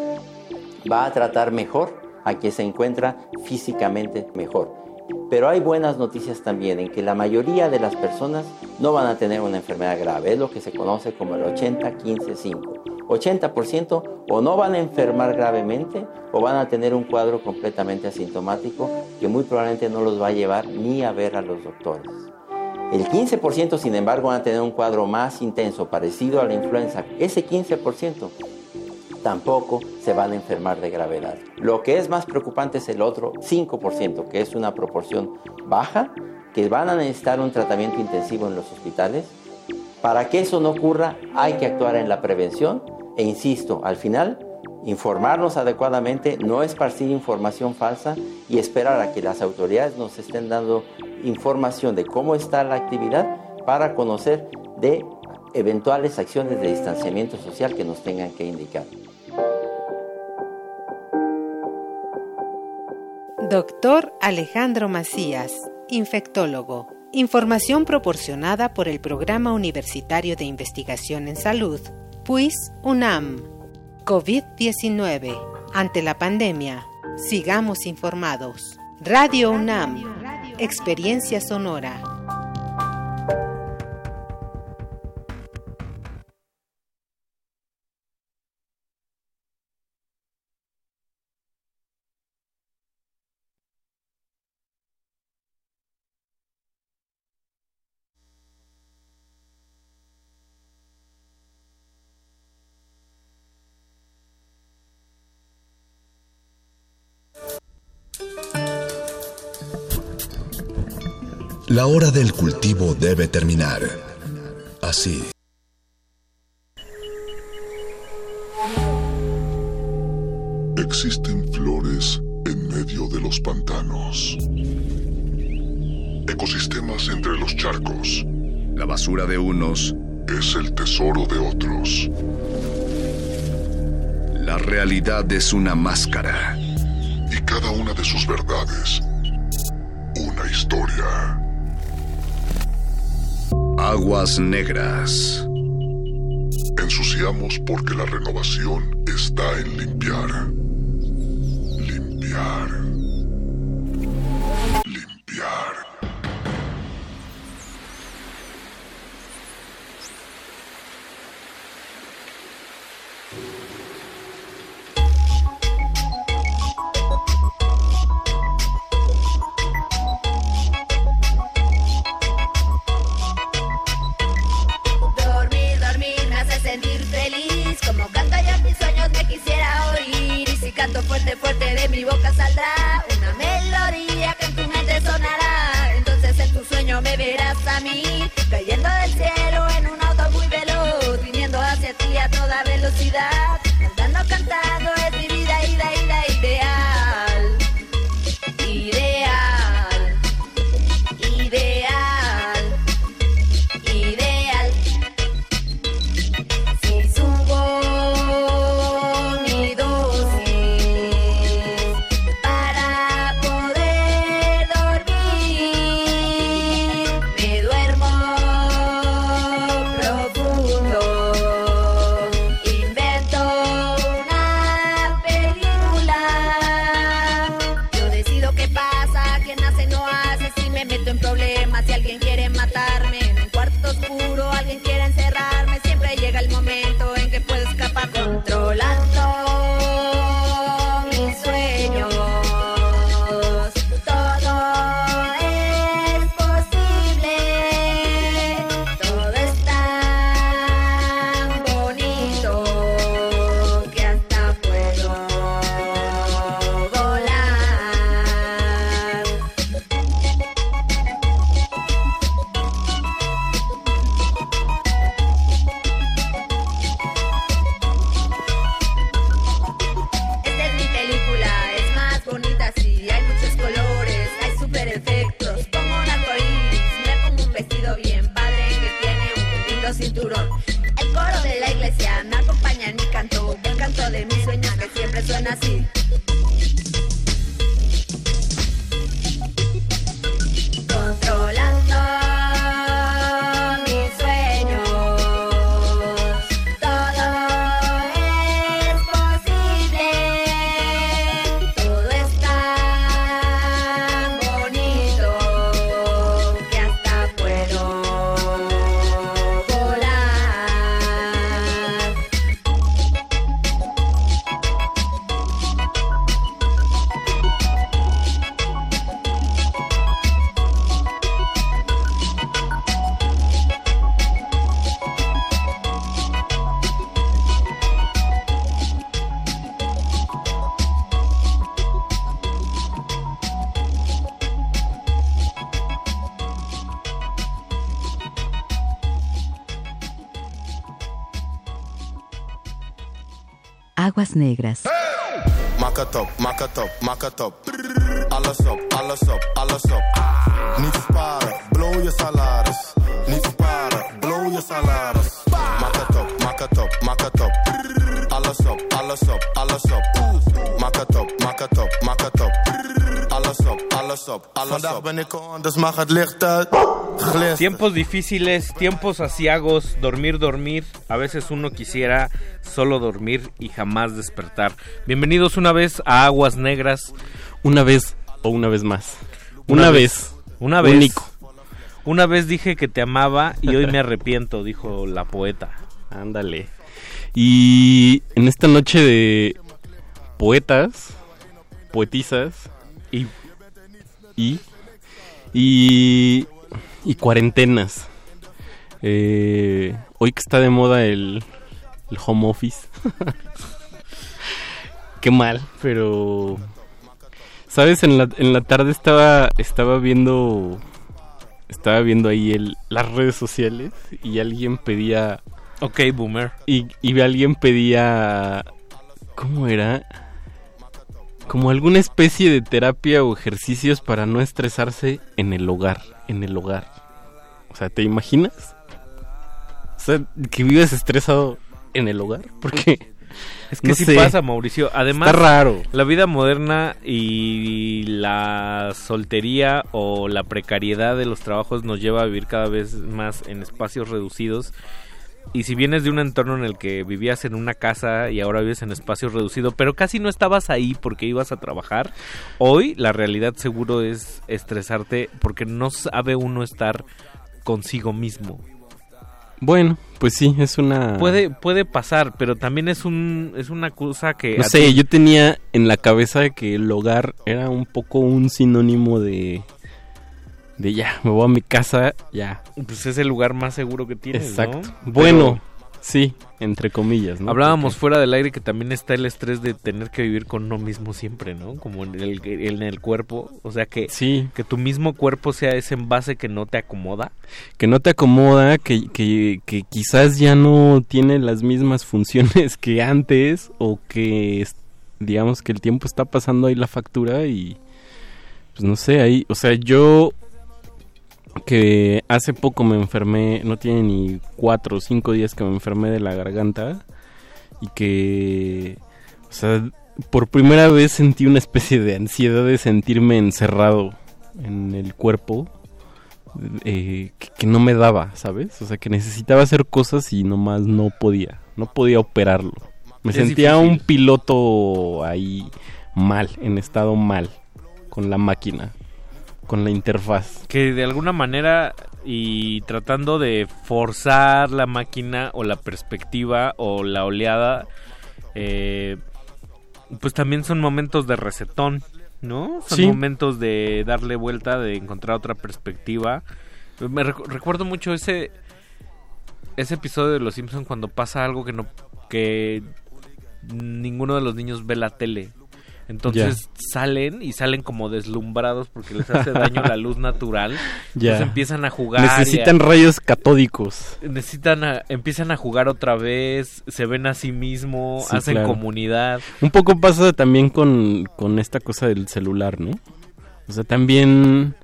va a tratar mejor a quien se encuentra físicamente mejor. Pero hay buenas noticias también en que la mayoría de las personas no van a tener una enfermedad grave, es lo que se conoce como el 80-15-5. 80% o no van a enfermar gravemente o van a tener un cuadro completamente asintomático que muy probablemente no los va a llevar ni a ver a los doctores. El 15% sin embargo van a tener un cuadro más intenso parecido a la influenza. Ese 15% tampoco se van a enfermar de gravedad. Lo que es más preocupante es el otro 5%, que es una proporción baja, que van a necesitar un tratamiento intensivo en los hospitales. Para que eso no ocurra hay que actuar en la prevención e insisto, al final, informarnos adecuadamente, no esparcir información falsa y esperar a que las autoridades nos estén dando información de cómo está la actividad para conocer de eventuales acciones de distanciamiento social que nos tengan que indicar. Doctor Alejandro Macías, infectólogo. Información proporcionada por el Programa Universitario de Investigación en Salud, PUIS UNAM. COVID-19. Ante la pandemia, sigamos informados. Radio UNAM. Experiencia sonora. La hora del cultivo debe terminar. Así. Existen flores en medio de los pantanos. Ecosistemas entre los charcos. La basura de unos es el tesoro de otros. La realidad es una máscara. Y cada una de sus verdades, una historia. Aguas negras. En sus renunciamos porque la renovación está en. Limpiar. Limpiar. Aguas Negras. Maak het op, maak het op, maak het op. Alles op, alles op, alles op. Niet sparen, blow je salaris. Niet sparen, blow je salaris. Maak het op, maak het op, maak het op. Alles op, alles op, alles op. Maak het op, maak het op, maak het op. Alles op, alles op, alles Vandaag ben ik on, dus mag het licht uit. Tiempos difíciles, tiempos asiagos, dormir, dormir. A veces uno quisiera solo dormir y jamás despertar. Bienvenidos una vez a Aguas Negras. Una vez o una vez más. Una, vez. Una vez. Único. Una vez dije que te amaba y hoy me arrepiento, dijo la poeta. Ándale. Y en esta noche de poetas, poetisas y y y, y cuarentenas. Eh, hoy que está de moda el, el home office. (laughs) Qué mal, pero sabes en la, en la tarde estaba estaba viendo estaba viendo ahí el, las redes sociales y alguien pedía Ok, boomer. y, y alguien pedía ¿cómo era? Como alguna especie de terapia o ejercicios para no estresarse en el hogar, en el hogar. O sea, ¿te imaginas? O sea, que vives estresado en el hogar, (laughs) porque Es que no sí sé. pasa, Mauricio. Además, Está raro. la vida moderna y la soltería o la precariedad de los trabajos nos lleva a vivir cada vez más en espacios reducidos y si vienes de un entorno en el que vivías en una casa y ahora vives en espacio reducido, pero casi no estabas ahí porque ibas a trabajar, hoy la realidad seguro es estresarte porque no sabe uno estar consigo mismo. Bueno, pues sí, es una... Puede, puede pasar, pero también es un es una cosa que... No sé, yo tenía en la cabeza que el hogar era un poco un sinónimo de... De ya, me voy a mi casa, ya. Pues es el lugar más seguro que tienes, Exacto. ¿no? Bueno, sí, entre comillas, ¿no? Hablábamos fuera del aire que también está el estrés de tener que vivir con uno mismo siempre, ¿no? Como en el, en el cuerpo. O sea, que, Sí. que tu mismo cuerpo sea ese envase que no te acomoda. que no te acomoda, que, que, que quizás ya no tiene las mismas funciones que antes o que digamos que el tiempo está pasando ahí la factura y pues no sé, ahí, o sea, yo que hace poco me enfermé, no tiene ni cuatro o cinco días que me enfermé de la garganta y que, o sea, por primera vez sentí una especie de ansiedad de sentirme encerrado en el cuerpo eh, que, que no me daba, ¿sabes? O sea, que necesitaba hacer cosas y nomás no podía, no podía operarlo. Me Es sentía difícil. un piloto ahí mal, en estado mal, con la máquina, con la interfaz. Que de alguna manera y tratando de forzar la máquina o la perspectiva o la oleada, eh, pues también son momentos de resetón, ¿no? Son Sí. momentos de darle vuelta, de encontrar otra perspectiva. Me recu- recuerdo mucho ese ese episodio de Los Simpson cuando pasa algo que no que ninguno de los niños ve la tele. Entonces salen y salen como deslumbrados porque les hace daño la luz natural. (laughs) Ya. Entonces empiezan a jugar. a- Necesitan rayos catódicos. necesitan a- empiezan a jugar otra vez, se ven a sí mismo, Sí, hacen claro. comunidad. Un poco pasa también con, con esta cosa del celular, ¿no? O sea, también...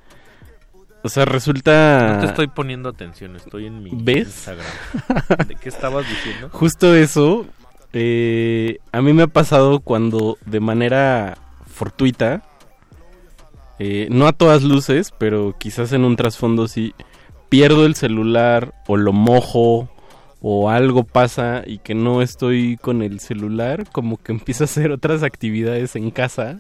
O sea, resulta... No te estoy poniendo atención, estoy en mi ¿Ves? Instagram. ¿De qué estabas diciendo? (laughs) Justo eso, eh, a mí me ha pasado cuando de manera fortuita, eh, no a todas luces, pero quizás en un trasfondo sí, pierdo el celular o lo mojo o algo pasa y que no estoy con el celular, como que empiezo a hacer otras actividades en casa.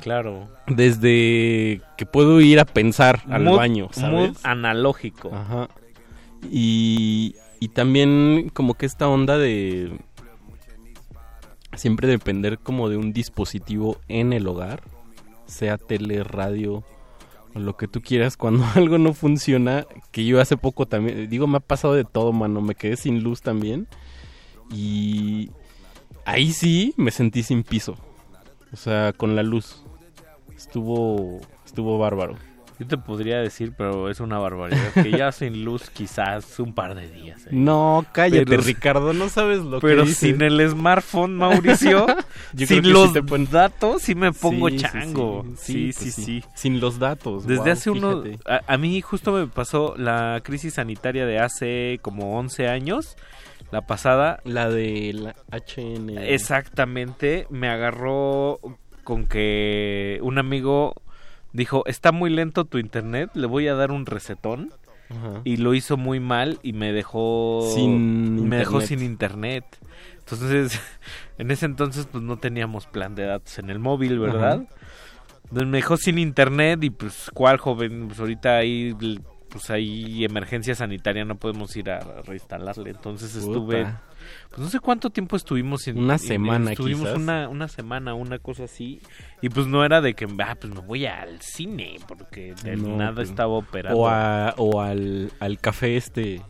Claro. Desde que puedo ir a pensar al Mood- baño, ¿sabes? mood analógico. Ajá. Y, y también como que esta onda de siempre depender como de un dispositivo en el hogar, sea tele, radio o lo que tú quieras, cuando (laughs) algo no funciona, que yo hace poco también, digo, me ha pasado de todo, mano, me quedé sin luz también y ahí sí me sentí sin piso, o sea, con la luz. Estuvo estuvo bárbaro. Yo te podría decir, pero es una barbaridad. Que ya sin luz quizás un par de días. ¿eh? No, cállate, Pero- Ricardo, no sabes lo Pero que dices. sin el smartphone, Mauricio, (laughs) Yo creo sin sí los te pon- datos, sí me pongo Sí, sí, chango. Sí, sí. sí, Sí, sí. pues sí. Sin los datos. Desde wow, hace uno... A, a mí justo me pasó la crisis sanitaria de hace como 11 años. La pasada. La de la HN. Exactamente. Me agarró con que un amigo dijo, está muy lento tu internet, le voy a dar un resetón. Ajá. Y lo hizo muy mal y me dejó Sin me dejó internet. sin internet. Entonces, (laughs) en ese entonces pues no teníamos plan de datos en el móvil, ¿verdad? Entonces, me dejó sin internet y pues cuál joven, pues ahorita ahí pues hay emergencia sanitaria, no podemos ir a reinstalarle. Entonces estuve. Pues no sé cuánto tiempo estuvimos sin Una semana, estuvimos quizás. una una semana, una cosa así y pues no era de que ah, pues me voy al cine porque de No, nada pues, estaba operando. O, a- o al, al café este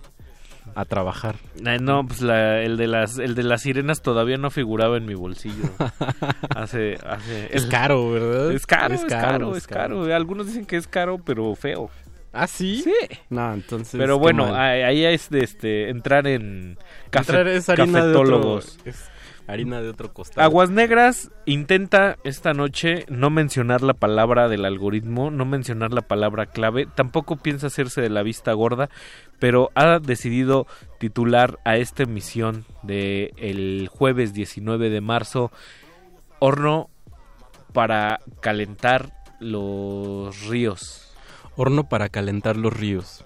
a trabajar. Ay, no, pues la- el de las el de las sirenas todavía no figuraba en mi bolsillo. (laughs) hace hace Es caro, ¿verdad? Es caro, Es es caro, caro, es es caro. Algunos dicen que es caro, pero feo. ¿Ah, sí? Sí. No, entonces. Pero bueno, mal. ahí es de este entrar en cafe- Entrar es harina de otro, cafetólogos. es harina de otro costado. Aguas Negras intenta esta noche no mencionar la palabra del algoritmo, no mencionar la palabra clave, tampoco piensa hacerse de la vista gorda, pero ha decidido titular a esta emisión de el jueves 19 de marzo horno para calentar los ríos. Horno para calentar los ríos.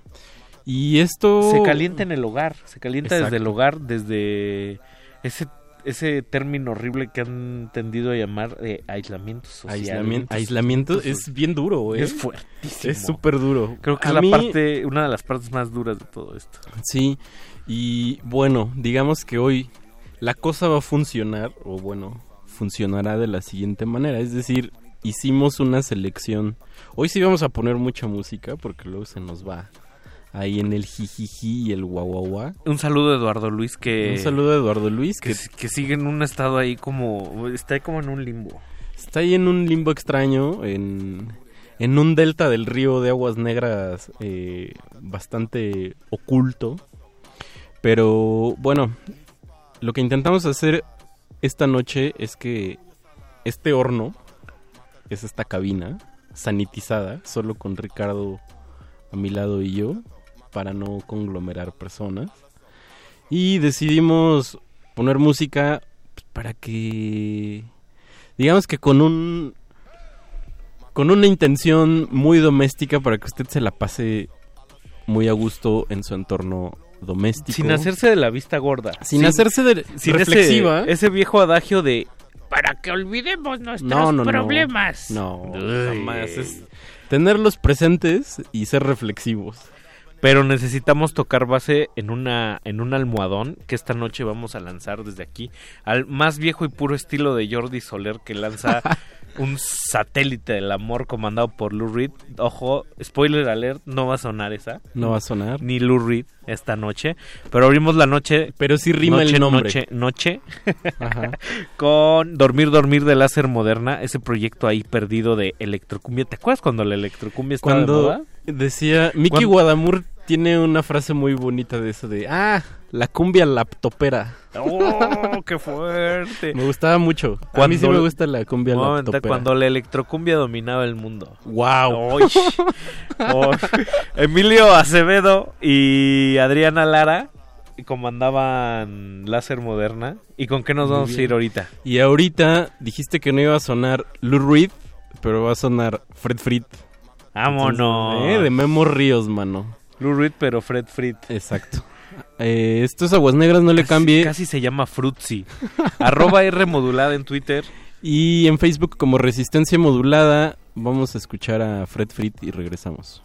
Y esto... Se calienta en el hogar, se calienta desde el hogar, desde ese ese término horrible que han tendido a llamar de aislamiento social. Aislamiento, aislamiento es bien duro, ¿eh? Es fuertísimo. Es súper duro. Creo que A es la mí- parte, una de las partes más duras de todo esto. Sí, y bueno, digamos que hoy la cosa va a funcionar, o bueno, funcionará de la siguiente manera. Es decir, hicimos una selección. Hoy sí vamos a poner mucha música porque luego se nos va ahí en el jijiji y el guaguaguá. Un saludo a Eduardo Luis que... Un saludo a Eduardo Luis que, que que sigue en un estado ahí como... Está ahí como en un limbo. está ahí en un limbo extraño, en, en un delta del río de aguas negras eh, bastante oculto. Pero bueno, lo que intentamos hacer esta noche es que este horno, es esta cabina sanitizada, solo con Ricardo a mi lado y yo, para no conglomerar personas. Y decidimos poner música pues, para que digamos que con un con una intención muy doméstica para que usted se la pase muy a gusto en su entorno doméstico. Sin hacerse de la vista gorda. Sin hacerse de- sin reflexiva. Ese, ese viejo adagio de... Para que olvidemos nuestros no, no, no. problemas. No, Uy. jamás. Es tenerlos presentes y ser reflexivos. Pero necesitamos tocar base en una en un almohadón que esta noche vamos a lanzar desde aquí al más viejo y puro estilo de Jordi Soler que lanza (laughs) un satélite del amor comandado por Lou Reed. Ojo, spoiler alert, no va a sonar esa. No va a sonar. Ni Lou Reed esta noche, pero abrimos la noche Pero sí rima noche, el nombre. Noche, noche Ajá. (laughs) con Dormir Dormir de Láser Moderna, ese proyecto ahí perdido de electrocumbia. ¿Te acuerdas cuando la electrocumbia estaba de Cuando moda? decía Cuando- Guadamur tiene una frase muy bonita de eso de ah la cumbia laptopera. ¡Oh, qué (laughs) fuerte! Me gustaba mucho. a mí Cuando- sí me gusta la cumbia momento, laptopera. cuando la electrocumbia dominaba el mundo. Wow. Uy. Oh. Emilio Acevedo y Adriana Lara comandaban Láser Moderna. ¿Y con qué nos vamos a ir ahorita? Y ahorita dijiste que no iba a sonar Lou Reed, pero va a sonar Fred Frit. ¡Vámonos! Eh, de Memo Ríos, mano. Lou Reed, pero Fred Frit. Exacto. Eh, estos aguas negras no le cambie. Casi se llama Frutzi. (laughs) Arroba R modulada en Twitter. Y en Facebook como Resistencia Modulada vamos a escuchar a Fred Frit y regresamos.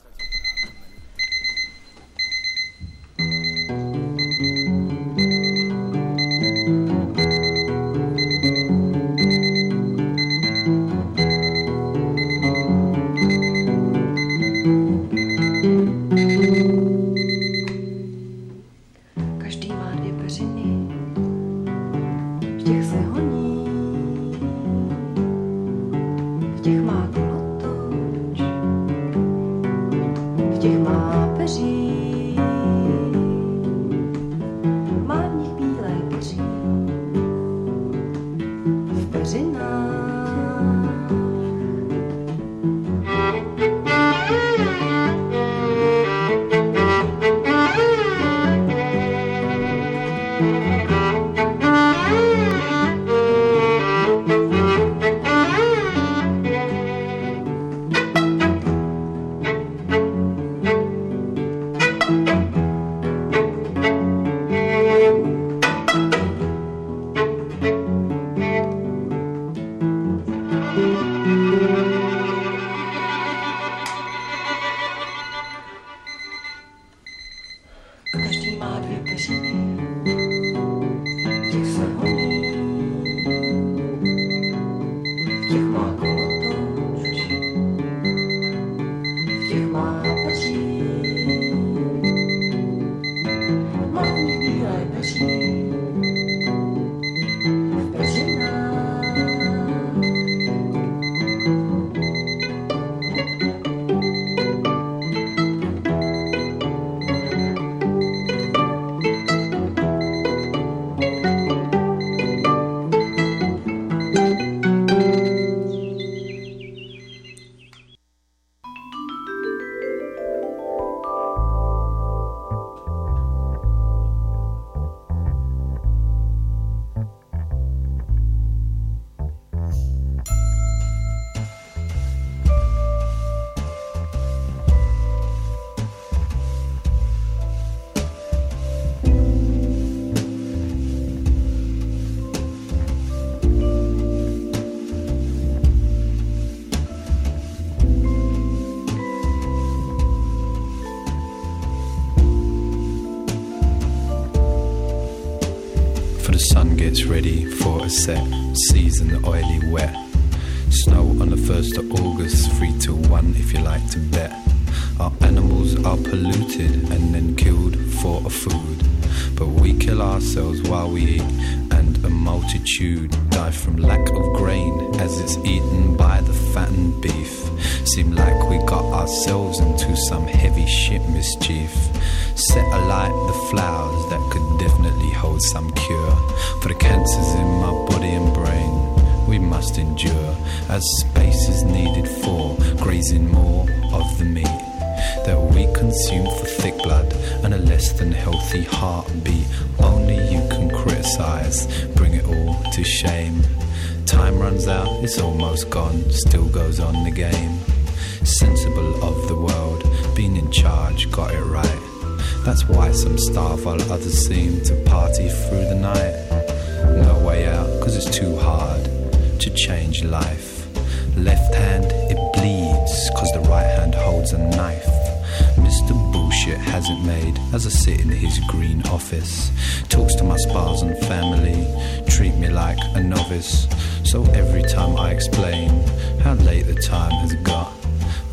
Oily wet. Snow on the 1st of August, 3 to 1 if you like to bet. Our animals are polluted and then killed for a food. But we kill ourselves while we eat, and a multitude die from lack of grain as it's eaten by the fattened beef. Seem like we got ourselves into some heavy shit mischief. Set alight the flowers that could definitely hold some cure for the cancers in my body and brain we must endure as space is needed for grazing more of the meat that we consume for thick blood and a less than healthy heartbeat. Only you can criticize, bring it all to shame. Time runs out, it's almost gone, still goes on the game. Sensible of the world, being in charge, got it right. That's why some starve while others seem to party through the night. No way out, cause it's too hard to change life. Left hand, it bleeds, cause the right hand holds a knife. Mr. Bullshit hasn't made as I sit in his green office. Talks to my spouse and family, treat me like a novice. So every time I explain how late the time has got,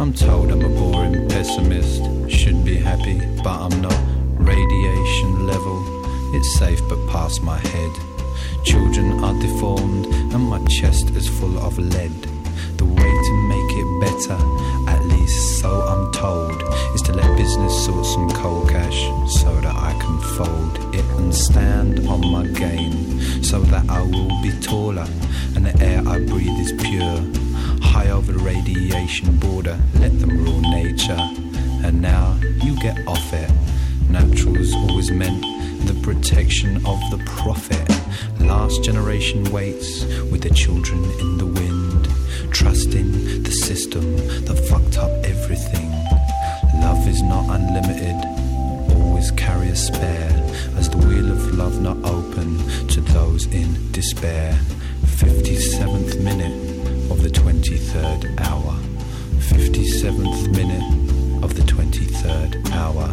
I'm told I'm a boring pessimist. Should be happy, but I'm not. Radiation level, it's safe but past my head. Children are deformed, and my chest is full of lead. The way to make it better, at least so I'm told, is to let business sort some cold cash so that I can fold it and stand on my game so that I will be taller and the air I breathe is pure. High over the radiation border, let them rule nature. And now you get off it. Natural's always meant the protection of the prophet. Last generation waits with their children in the wind, trusting the system that fucked up everything. Love is not unlimited, always carry a spare, as the wheel of love not open to those in despair. 57th minute of the 23rd hour. 57th minute of the 23rd hour.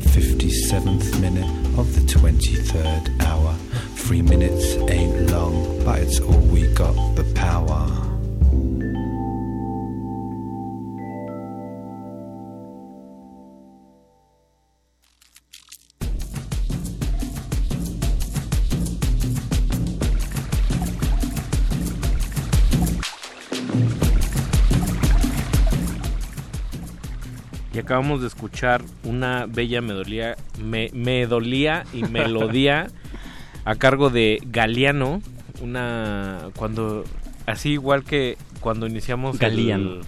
57th minute of the 23rd hour. Three minutes ain't long, but it's all we got the power. Y acabamos de escuchar una bella melodía, me, melodía y melodía (laughs) a cargo de Galeano, una cuando así igual que cuando iniciamos el- Galeano.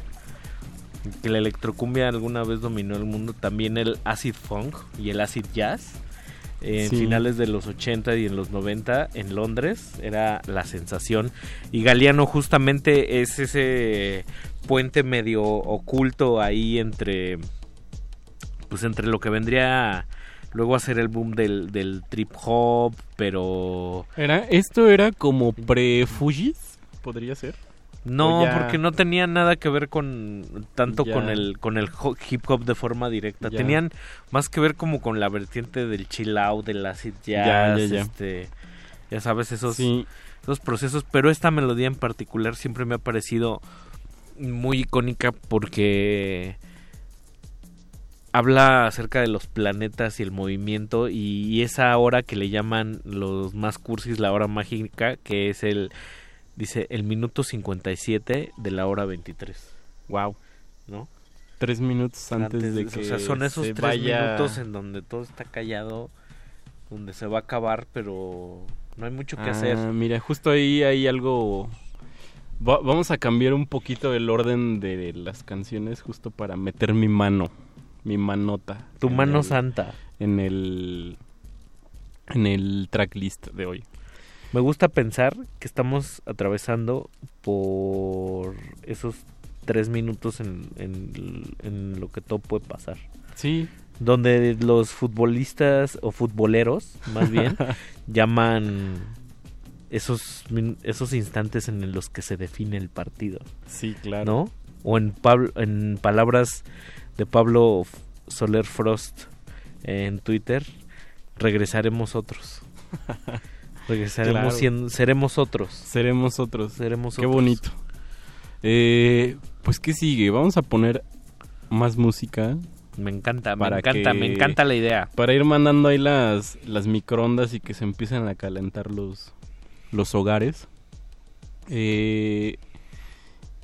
que la electrocumbia alguna vez dominó el mundo, también el acid funk y el acid jazz. En Sí. finales de los 80 y en los 90 en Londres era la sensación y Galeano justamente es ese puente medio oculto ahí entre pues entre lo que vendría luego a ser el boom del, del trip hop pero Era, esto era como pre-Fujis, podría ser. no ya- porque no tenía nada que ver con tanto Ya. con el con el hip hop de forma directa Ya. tenían más que ver como con la vertiente del chill out del acid Ya, jazz ya, ya. este ya sabes esos Sí. esos procesos pero esta melodía en particular siempre me ha parecido muy icónica porque habla acerca de los planetas y el movimiento y, y esa hora que le llaman los más cursis la hora mágica que es el dice el minuto 57 de la hora 23 wow no Tres minutos antes, de que o sea son esos se tres vaya- minutos en donde todo está callado donde se va a acabar pero no hay mucho que Ah, hacer. Mira, justo ahí hay algo. Va- vamos a cambiar un poquito el orden de las canciones justo para meter mi mano, mi manota. Tu mano el- santa. En el en el tracklist de hoy. Me gusta pensar que estamos atravesando por esos tres minutos en, en- en lo que todo puede pasar. Sí. Donde los futbolistas o futboleros, más bien, (laughs) llaman esos, esos instantes en los que se define el partido. Sí, claro. ¿No? O en, Pablo, en palabras de Pablo Soler Frost en Twitter, regresaremos otros. (laughs) Porque seremos, Claro. seremos otros. Seremos otros. Seremos Qué otros. bonito. Eh, pues, ¿qué sigue? Vamos a poner más música. Me encanta, me encanta, que- me encanta la idea. Para ir mandando ahí las, las microondas y que se empiecen a calentar los, los hogares. Eh,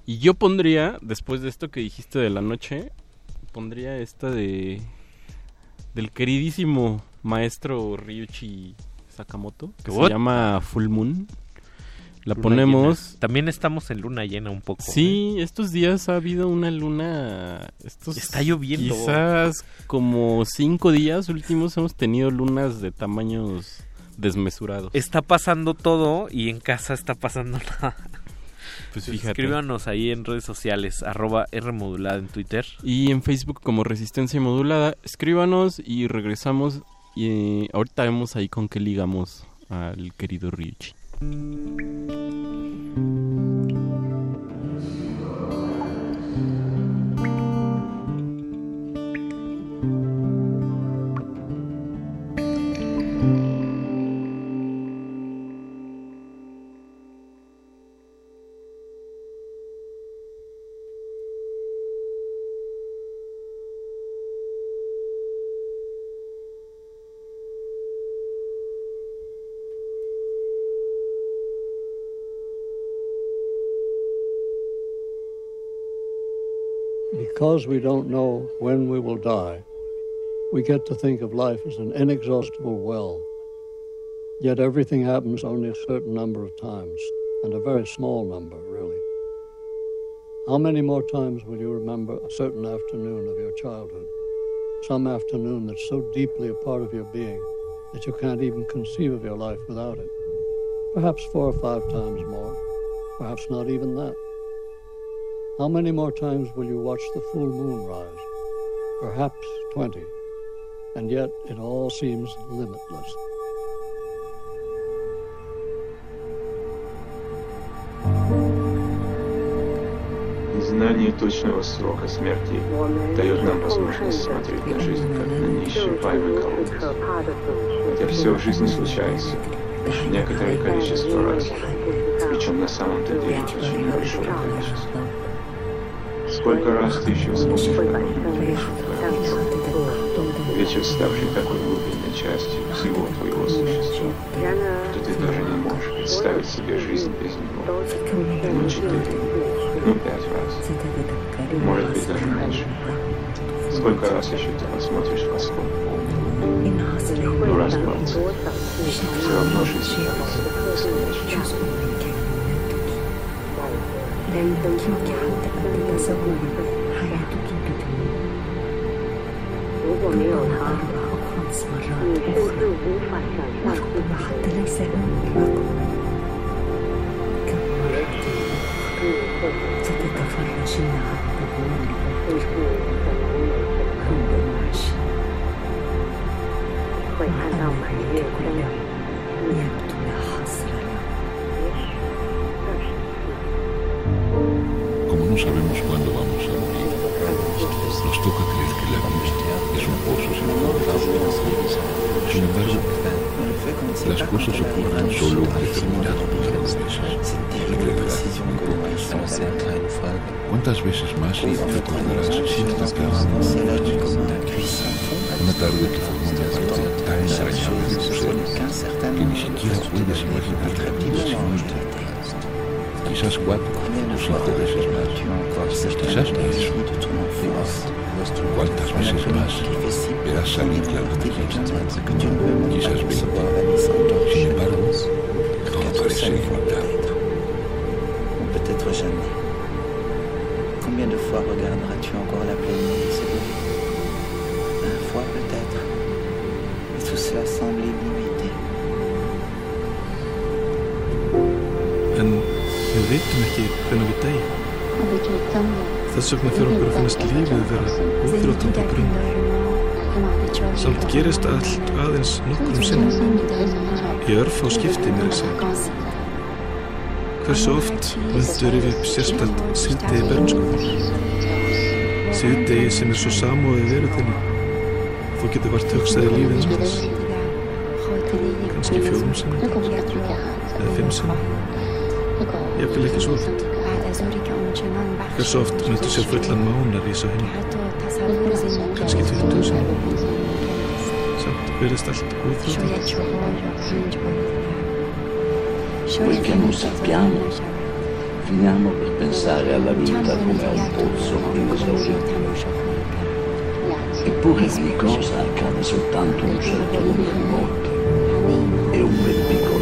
y yo pondría, después de esto que dijiste de la noche, pondría esta de del queridísimo maestro Ryuichi Sakamoto, que What? se llama Full Moon. La Luna ponemos. llena. También estamos en luna llena un poco. Sí, estos días ha habido una luna. Estos Está lloviendo. Quizás como cinco días últimos hemos tenido lunas de tamaños desmesurados. Está pasando todo y en casa está pasando (laughs) nada. Pues fíjate. Escríbanos ahí en redes sociales, arroba Rmodulada en Twitter. Y en Facebook como Resistencia Modulada. Escríbanos y regresamos. Y eh, ahorita vemos ahí con qué ligamos al querido Ryuichi. Because we don't know when we will die, we get to think of life as an inexhaustible well. Yet everything happens only a certain number of times, and a very small number, really. How many more times will you remember a certain afternoon of your childhood? Some afternoon that's so deeply a part of your being that you can't even conceive of your life without it. Perhaps four or five times more, perhaps not even that. How many more times will you watch the full moon rise? Perhaps 20. And yet it all seems limitless. Знание точного срока смерти дает нам возможность смотреть на жизнь как на неисчерпаемый колодец. Хотя все в жизни случается некоторое количество раз, причем на самом-то деле очень небольшое количество. Сколько раз ты еще вспомнишь короткий вечер, ставший такой глубинной частью всего твоего существа, что ты даже не можешь представить себе жизнь без него. Ну, четыре, ну, пять раз. Может быть, даже меньше. Сколько раз еще ты посмотришь в восход полный? Ну, раз. Все равно жизнь кажется бесконечной. لا يمكنك أن تتصور حياتك بدون أربع أو خمس مرات أخرى وربما حتى ليس هذا الرقم كم مرة ستتفرجين على عن ظهور عندما عشت وهذا ما يكون يوم sabemos cuándo vamos a morir, nos toca creer que la vida es un pozo sin fondo. Sin embargo, las cosas ocurren solo un determinado número de veces. ¿Cuántas veces más recordarás cierta tarde? Una tarde que formó una parte tan entrañable de tu ser que ni siquiera puedes imaginarte vida sin ella. Quizás cuatro o cinco veces más. Quizás diez. ¿Cuántas veces más verás salir la luna llena? Quizás veinte. Sin embargo, todo parece ilimitado. Við veitum ekki hvernig við deyjum. Þess vegna fyrir okkur að finnast lífið vera úþrótandi grunn. Samt gerist allt aðeins nokkrum sinnum. Í örf á skipti mér að segja. Hversu oft myndur yfir sérstætt síðdegi bernsku? Síðdegi sem er svo samóðið veru þinni. Þú getur vart hugsaði lífið um þess. kannski fjórum sinnum eða fimm sinnum jafnvel ekki svo oft hversu oft myndu sér fullan mánar í þessu heim kannski 20 sinnum samt verðist allt óþrótt Poiché non sappiamo, finiamo per pensare alla vita come a un pozzo inesaurito. Eppure ogni cosa accade soltanto un certo numero di volte e un ben piccolo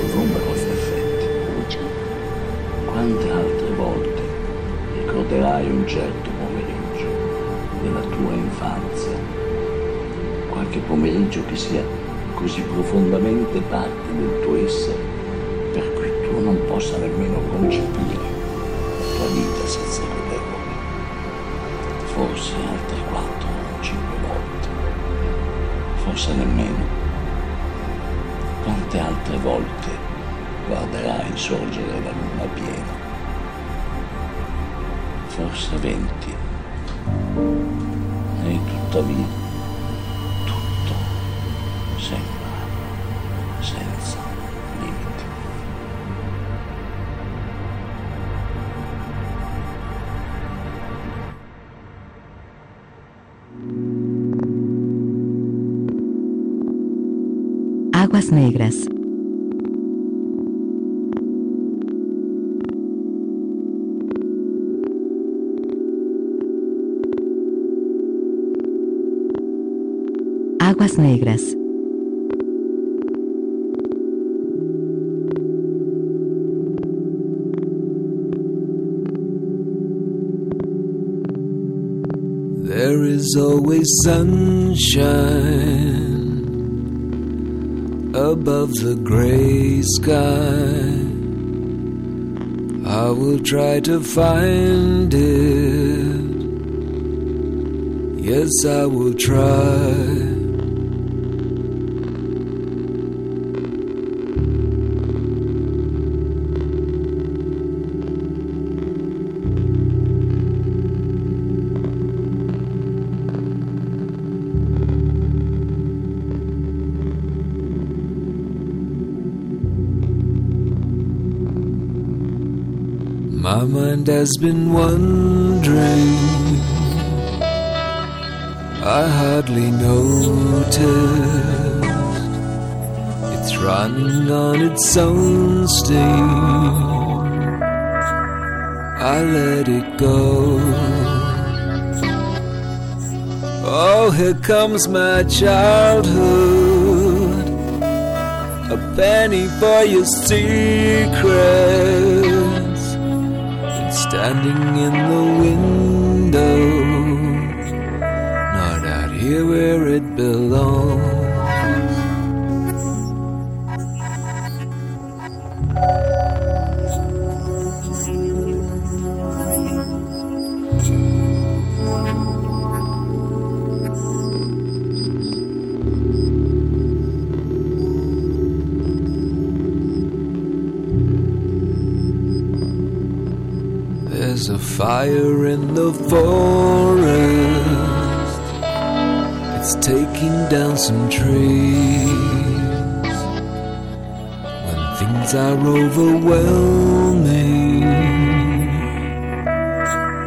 ricorderai un certo pomeriggio della tua infanzia? Qualche pomeriggio che sia così profondamente parte del tuo essere per cui tu non possa nemmeno concepire la tua vita senza rivederlo. Forse altre quattro o cinque volte, forse nemmeno. Quante altre volte guarderai sorgere la luna piena? Forse venti. E tuttavia sunshine above the gray sky. I will try to find it. Yes, I will try. My mind has been wandering. I hardly noticed. It's running on its own steam. I let it go. Oh, here comes my childhood. A penny for your secrets. And standing in the window. Not out here where it belongs. Fire in the forest. It's taking down some trees. When things are overwhelming,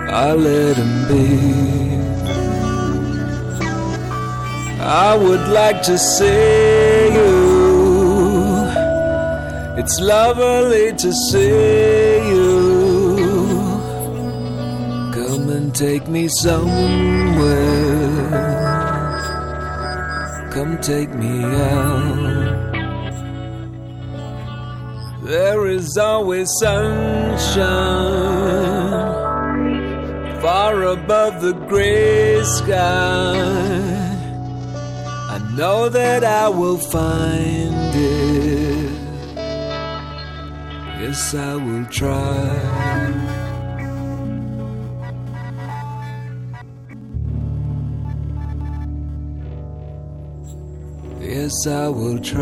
I let them be. I would like to see you. It's lovely to see you. Take me somewhere. Come take me out. There is always sunshine far above the gray sky. I know that I will find it. Yes, I will try. Yes, I will try.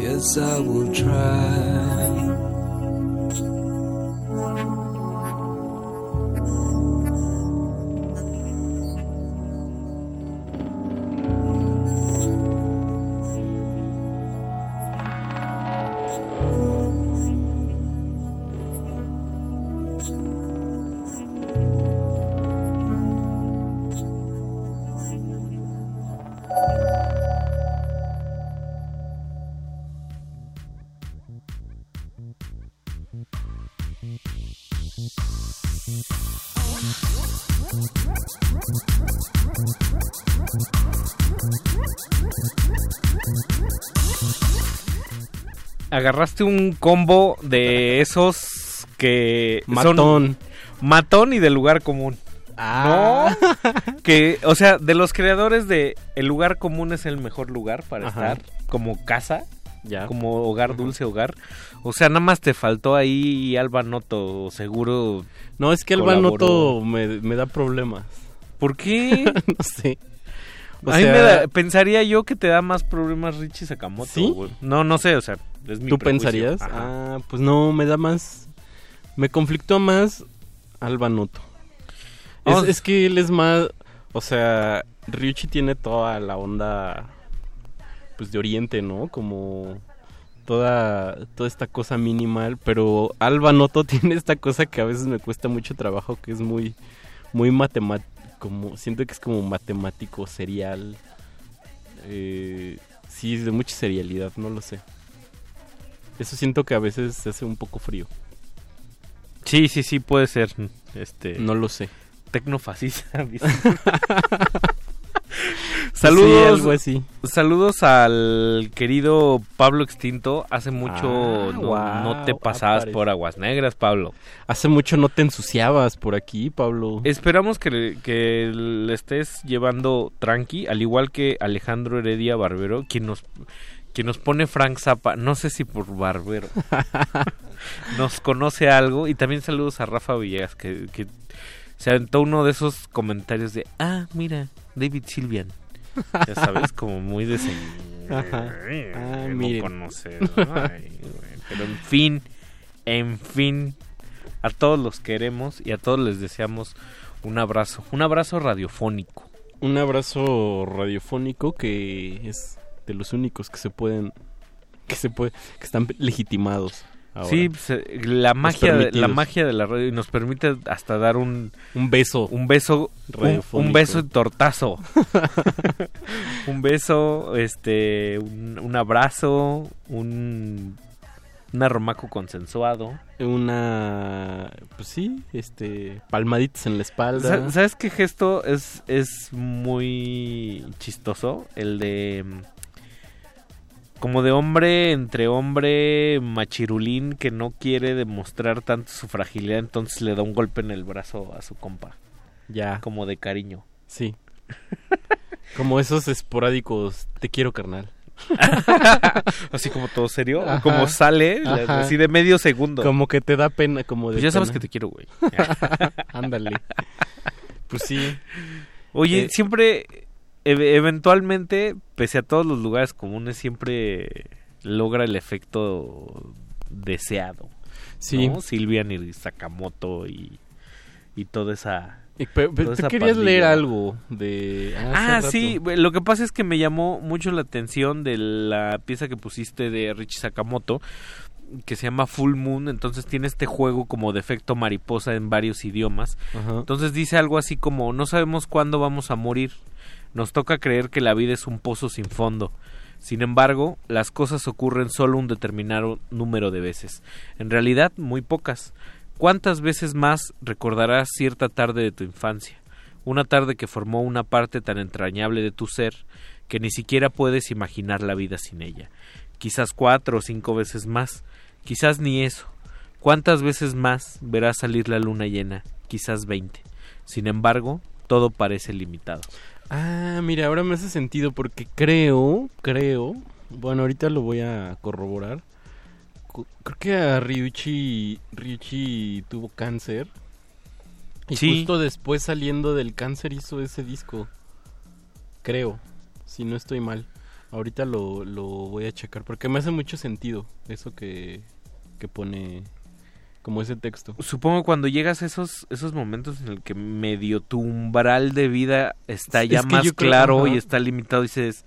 Yes, I will try. Agarraste un combo de esos que son Matón. matón y de lugar común. Ah. No, que, o sea, de los creadores de El lugar común es el mejor lugar para Ajá. estar, como casa, Ya. como hogar, dulce hogar. O sea, nada más te faltó ahí Alba Noto, seguro. No, es que colaboró. Banoto me, me da problemas. ¿Por qué? (laughs) no sé. O a mí sea, me da- pensaría yo que te da más problemas Richie Sakamoto. ¿Sí? güey. No, no sé, o sea, es mi ¿Tú prejuicio. pensarías? Ajá. Ah, pues no, me da más... Me conflictó más Alba Noto. Es, es que él es más... O sea, Ryuichi tiene toda la onda... Pues de Oriente, ¿no? Como... Toda, toda esta cosa minimal, pero Alba Noto (laughs) tiene esta cosa que a veces me cuesta mucho trabajo, que es muy, muy matemático, como, siento que es como matemático, serial, eh, sí, es de mucha serialidad, no lo sé. Eso siento que a veces se hace un poco frío. Sí, sí, sí, puede ser. Este, No lo sé. Tecnofascista. (laughs) (laughs) Saludos. Sí, algo así. Saludos al querido Pablo Extinto. Hace mucho Ah, no, te pasabas por Aguas Negras, Pablo. Hace mucho no te ensuciabas por aquí, Pablo. Esperamos que, que le estés llevando tranqui, al igual que Alejandro Heredia Barbero, quien nos, quien nos pone Frank Zappa, no sé si por Barbero, (laughs) nos conoce algo. Y también saludos a Rafa Villegas, que, que se aventó uno de esos comentarios de, ah, mira, David Silvian. Ya sabes, como muy de. Ay, Ah, no miren. conocer. Ay, güey. Pero en fin, en fin, a todos los queremos y a todos les deseamos un abrazo, un abrazo radiofónico. Un abrazo radiofónico que es los únicos que se pueden que se puede que están legitimados. ahora. Sí, pues, eh, la magia, de, la magia de la radio y nos permite hasta dar un un beso, un beso, un, un beso tortazo, (laughs) un beso, este, un, un abrazo, un un arromaco consensuado. una pues sí, este palmaditas en la espalda. Sa- ¿Sabes qué gesto es, es muy chistoso? El de... Como de hombre entre hombre machirulín que no quiere demostrar tanto su fragilidad, entonces le da un golpe en el brazo a su compa. Ya. Como de cariño. Sí. (laughs) Como esos esporádicos, te quiero carnal. (laughs) así como todo serio, Ajá. como sale, Ajá. así de medio segundo. Como que te da pena, como de Pues ya sabes pena. que te quiero, güey. (laughs) Ándale. Pues sí. Oye, Eh, siempre, e- eventualmente, pese a todos los lugares comunes, siempre logra el efecto deseado. Sí. ¿no? Silvian y Sakamoto y, y toda esa... Y tú querías pandilla. leer algo de Ah, rato. sí, lo que pasa es que me llamó mucho la atención de la pieza que pusiste de Richie Sakamoto, que se llama Full Moon, entonces tiene este juego como de efecto mariposa en varios idiomas. Ajá. Entonces dice algo así como, no sabemos cuándo vamos a morir, nos toca creer que la vida es un pozo sin fondo. Sin embargo, las cosas ocurren solo un determinado número de veces. En realidad, muy pocas. ¿Cuántas veces más recordarás cierta tarde de tu infancia? Una tarde que formó una parte tan entrañable de tu ser que ni siquiera puedes imaginar la vida sin ella. Quizás cuatro o cinco veces más. Quizás ni eso. ¿Cuántas veces más verás salir la luna llena? Quizás veinte. Sin embargo, todo parece limitado. Ah, mira, ahora me hace sentido porque creo, creo, bueno, ahorita lo voy a corroborar. Creo que a Ryuichi, Ryuichi tuvo cáncer. Y Sí. justo después saliendo del cáncer hizo ese disco. Creo, si no estoy mal. Ahorita lo, lo voy a checar porque me hace mucho sentido eso que, que pone como ese texto. Supongo cuando llegas a esos, esos momentos en el que medio tu umbral de vida está Es ya más claro y está limitado, dices,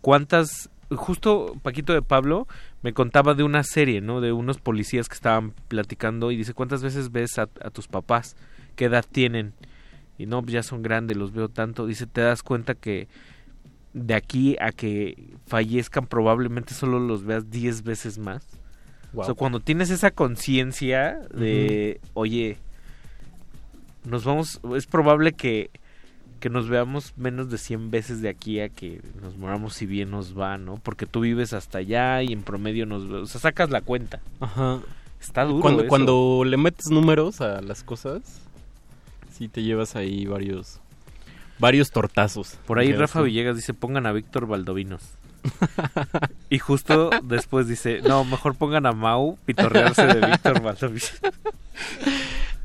¿cuántas? Justo Paquito de Pablo me contaba de una serie, ¿no? De unos policías que estaban platicando y dice, ¿cuántas veces ves a, a tus papás? ¿Qué edad tienen? Y no, pues ya son grandes, los veo tanto. Dice, te das cuenta que de aquí a que fallezcan probablemente solo los veas 10 veces más. O sea, cuando tienes esa conciencia de, oye, nos vamos, es probable que que nos veamos menos de 100 veces de aquí a que nos moramos si bien nos va, ¿no? Porque tú vives hasta allá y en promedio nos... O sea, sacas la cuenta. Ajá. Está duro Cuando, eso. cuando le metes números a las cosas, sí te llevas ahí varios varios tortazos. Por ahí Rafa. Villegas dice, pongan a Víctor Valdovinos. Y justo después dice, no, mejor pongan a Mau pitorrearse de Víctor Valdovinos.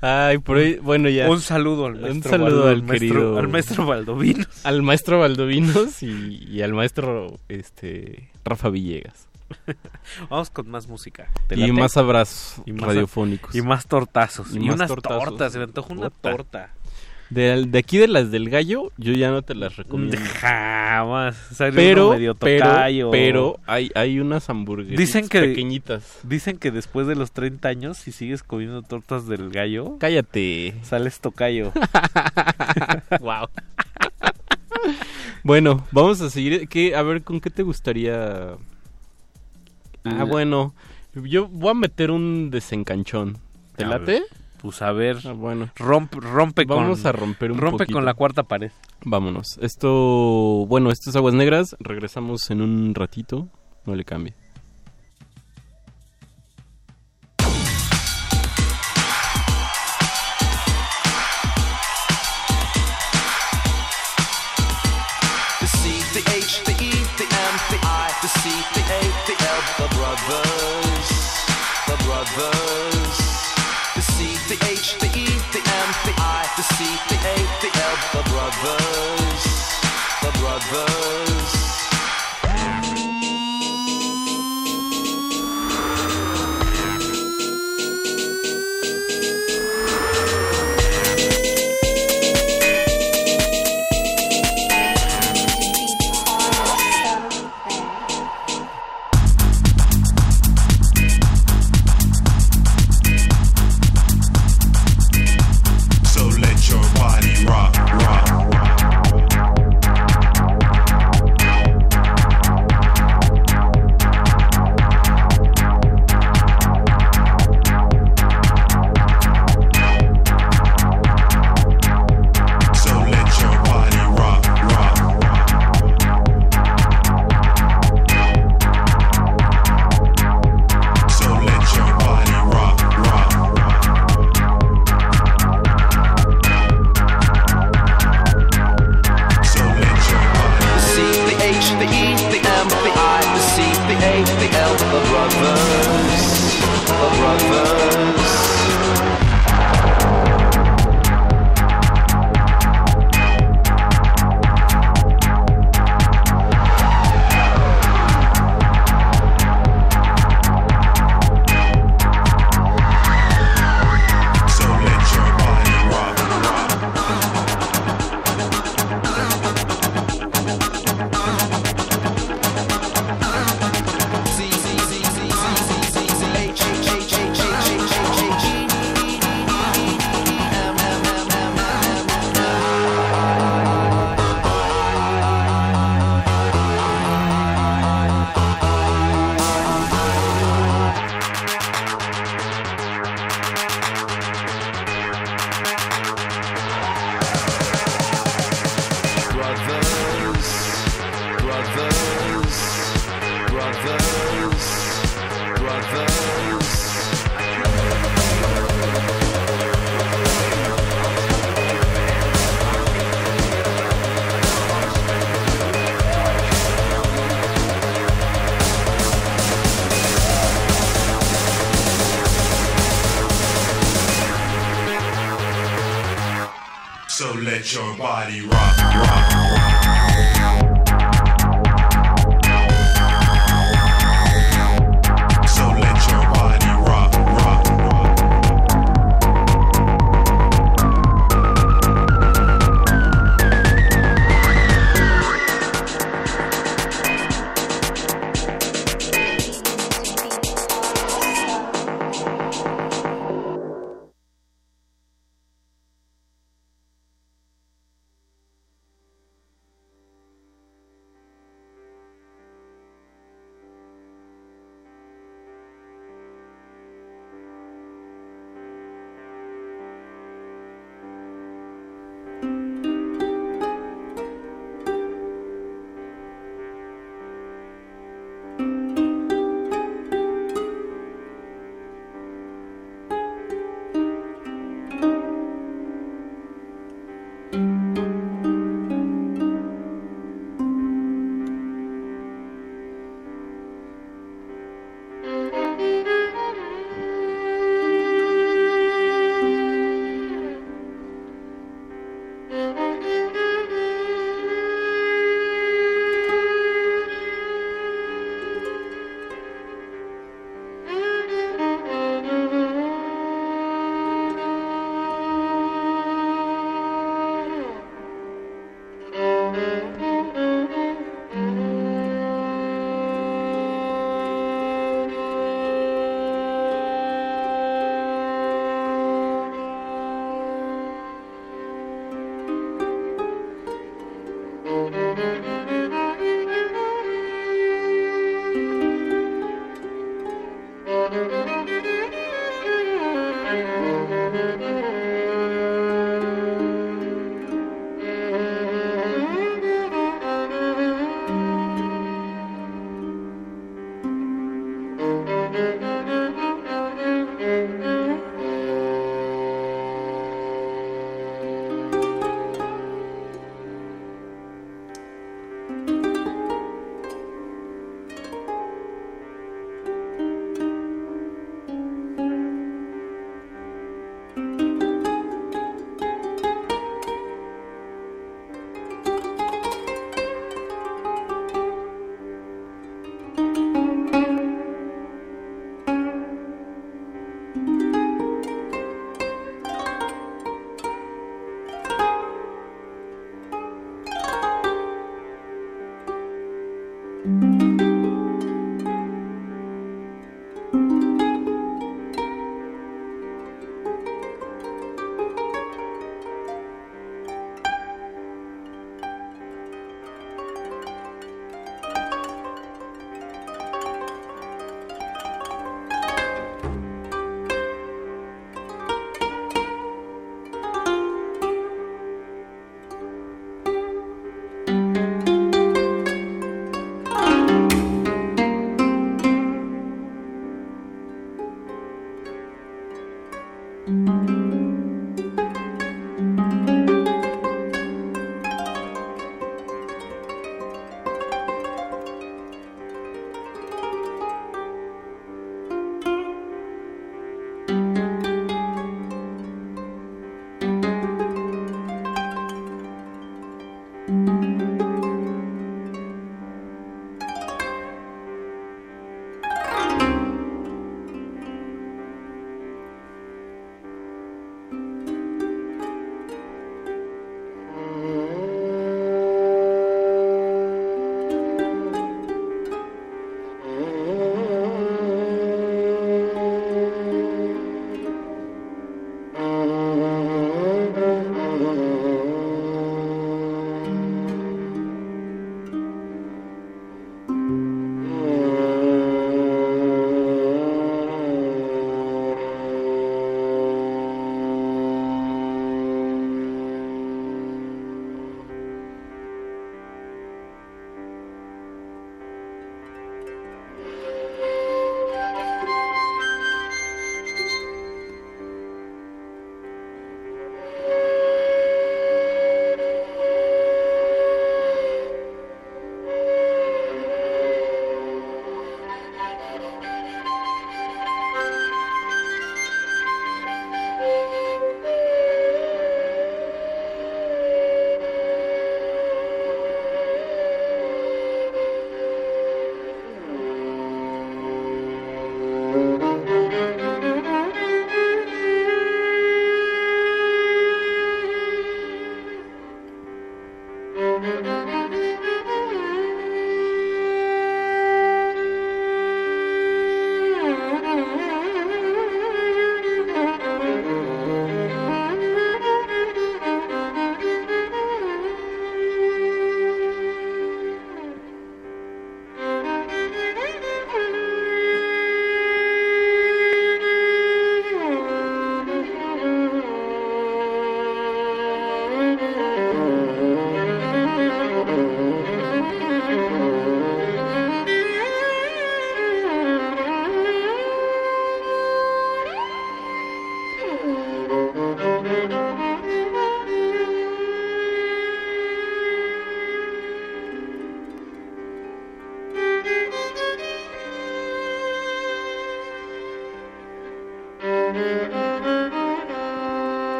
Ay, por ahí, bueno, ya. Un saludo al Un maestro saludo Valdo- al maestro- querido. al maestro Valdovinos. (laughs) Al maestro Valdovinos y, y al maestro este Rafa Villegas. Vamos con más música. ¿Te Y late? más abrazos Y más- radiofónicos. Y más tortazos. Y, más unas tortazos. tortas. Se me antoja una torta. De, de aquí de las del gallo, yo ya no te las recomiendo. Jamás. Sale Pero, medio pero, pero hay, hay unas hamburguesas Dicen que pequeñitas. Dicen que después de los 30 años, si sigues comiendo tortas del gallo, Cállate. sales tocayo. (laughs) wow. Bueno, vamos a seguir. ¿Qué, a ver, ¿con qué te gustaría? Ah, Mm. bueno. Yo voy a meter un desencanchón. ¿Te late? Pues a ver. bueno. Rompe, rompe con. Vamos a romper un Rompe poquito. con la cuarta pared. Vámonos. Esto, bueno, esto es Aguas Negras. Regresamos en un ratito. No le cambie. The C, the H, the A, the L,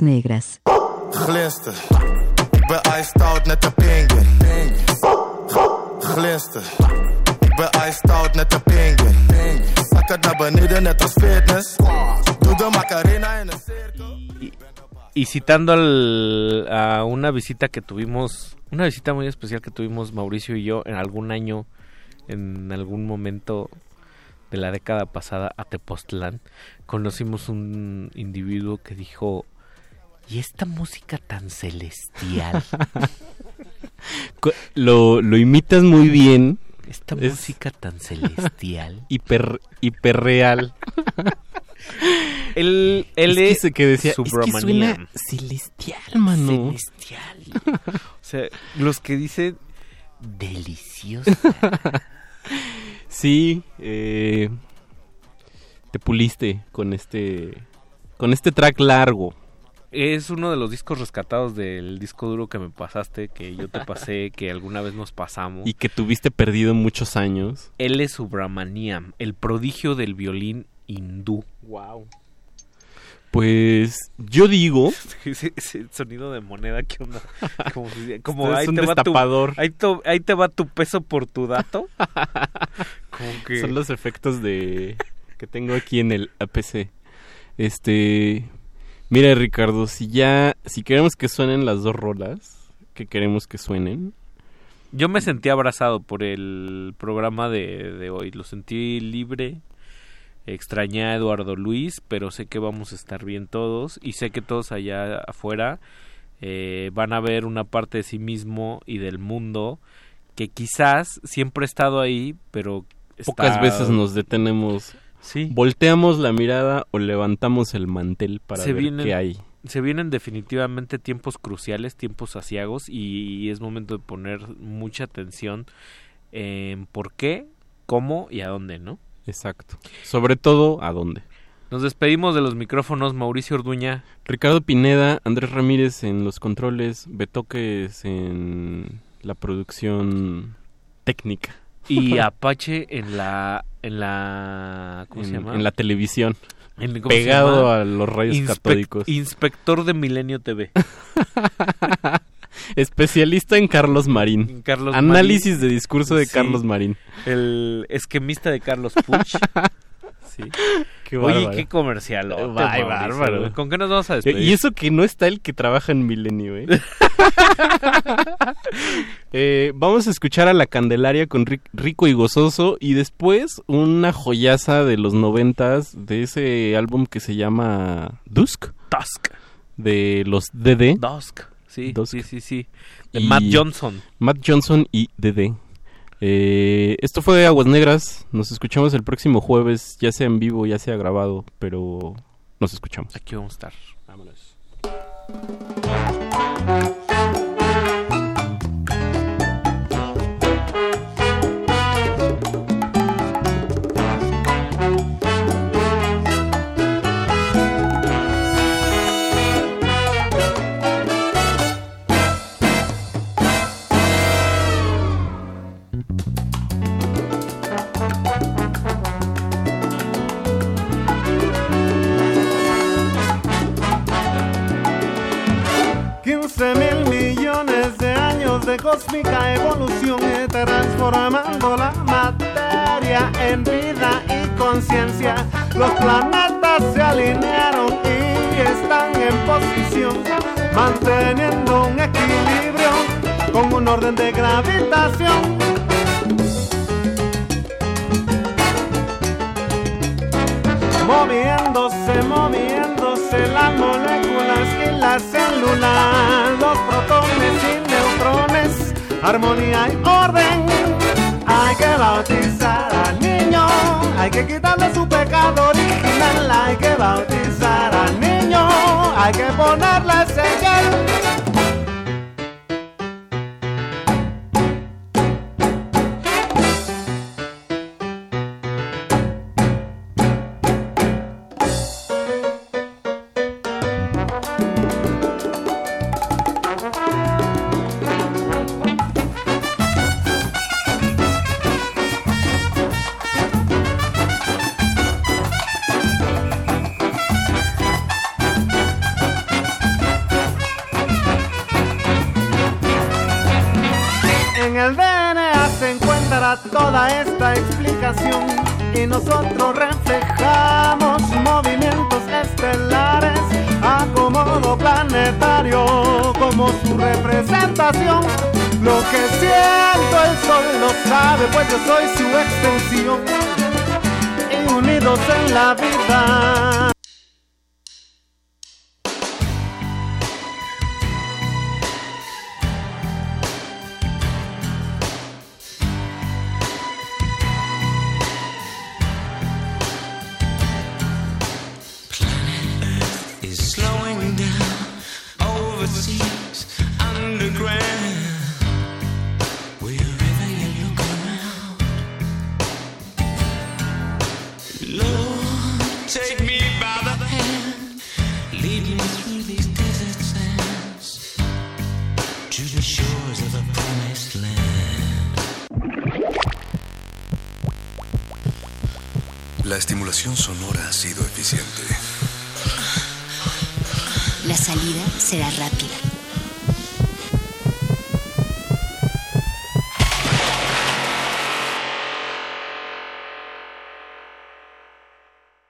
Aguas negras. Glinster. Ik ben iced out net een pinguïn. Glinster. Ik ben iced out net een pinguïn. Zak het naar beneden net als fitness. Doe de Macarena in een cirkel. Y citando al- a una visita que tuvimos, una visita muy especial que tuvimos Mauricio y yo en algún año, en algún momento de la década pasada a Tepoztlán, conocimos un individuo que dijo, ¿y esta música tan celestial? (laughs) Lo, lo imitas muy bien. Esta Es música tan celestial. (laughs) hiper, hiperreal. Él, él Es que decía, es que celestial, mano. Celestial. o sea, los que dicen delicioso. (laughs) Sí, eh, te puliste con este con este track largo. Es uno de los discos rescatados del disco duro que me pasaste, que yo te pasé, (laughs) que alguna vez nos pasamos. Y que tuviste perdido muchos años. Él es Subramaniam, el prodigio del violín hindú. Wow. Pues yo digo, (laughs) ese, ese sonido de moneda que onda. (laughs) Como, si- como ahí, un te va tu, destapador. ahí, to- ahí te va tu peso por tu dato. Como que son los efectos de que tengo aquí en el APC. Este, mira Ricardo, si ya si queremos que suenen las dos rolas, que queremos que suenen, Yo me sentí abrazado por el programa de, de hoy. Lo sentí libre. Extrañé a Eduardo Luis, pero sé que vamos a estar bien todos. Y sé que todos allá afuera eh, van a ver una parte de sí mismo y del mundo que quizás siempre ha estado ahí, pero pocas está- veces nos detenemos. Sí. Volteamos la mirada o levantamos el mantel para se ver vienen, qué hay. Se vienen definitivamente tiempos cruciales, tiempos asiagos y es momento de poner mucha atención en por qué, cómo y a dónde, ¿no? Exacto. Sobre todo, ¿a dónde? Nos despedimos de los micrófonos, Mauricio Orduña. Ricardo Pineda, Andrés Ramírez en los controles, Betoques en la producción técnica. Y (laughs) Apache en la en la ¿cómo se En- llama? en la televisión. En- ¿cómo se Pegado a los rayos Inspec- catódicos. Inspector de Milenio TV. (laughs) Especialista en Carlos Marín. Carlos Análisis Marín. de discurso de Sí. Carlos Marín. El esquemista de Carlos Puch. (laughs) Sí. (laughs) Qué Oye, qué comercial. Ay, bárbaro. ¿Con qué nos vamos a despedir? Y eso que no está el que trabaja en Milenio, ¿eh? (laughs) Eh, vamos a escuchar a La Candelaria con Ric- Rico y Gozoso y después una joyaza de los noventas de ese álbum que se llama Dusk. Dusk. De los DD. Dusk. Sí, Dusk. sí, sí, sí. De Y- Matt Johnson. Matt Johnson y DD. Eh, esto fue Aguas Negras. Nos escuchamos el próximo jueves, ya sea en vivo, ya sea grabado, pero nos escuchamos. Aquí vamos a estar. Vámonos. Cósmica evolución eh, transformando la materia en vida y conciencia. Los planetas se alinearon y están en posición, manteniendo un equilibrio con un orden de gravitación. Moviéndose, moviéndose las moléculas y las células, los protones y armonía y orden. Hay que bautizar al niño, hay que quitarle su pecado original, hay que bautizar al niño, hay que ponerle señal. Y nosotros reflejamos movimientos estelares, acomodo planetario como su representación. Lo que siento el sol lo sabe, pues yo soy su extensión y unidos en la vida.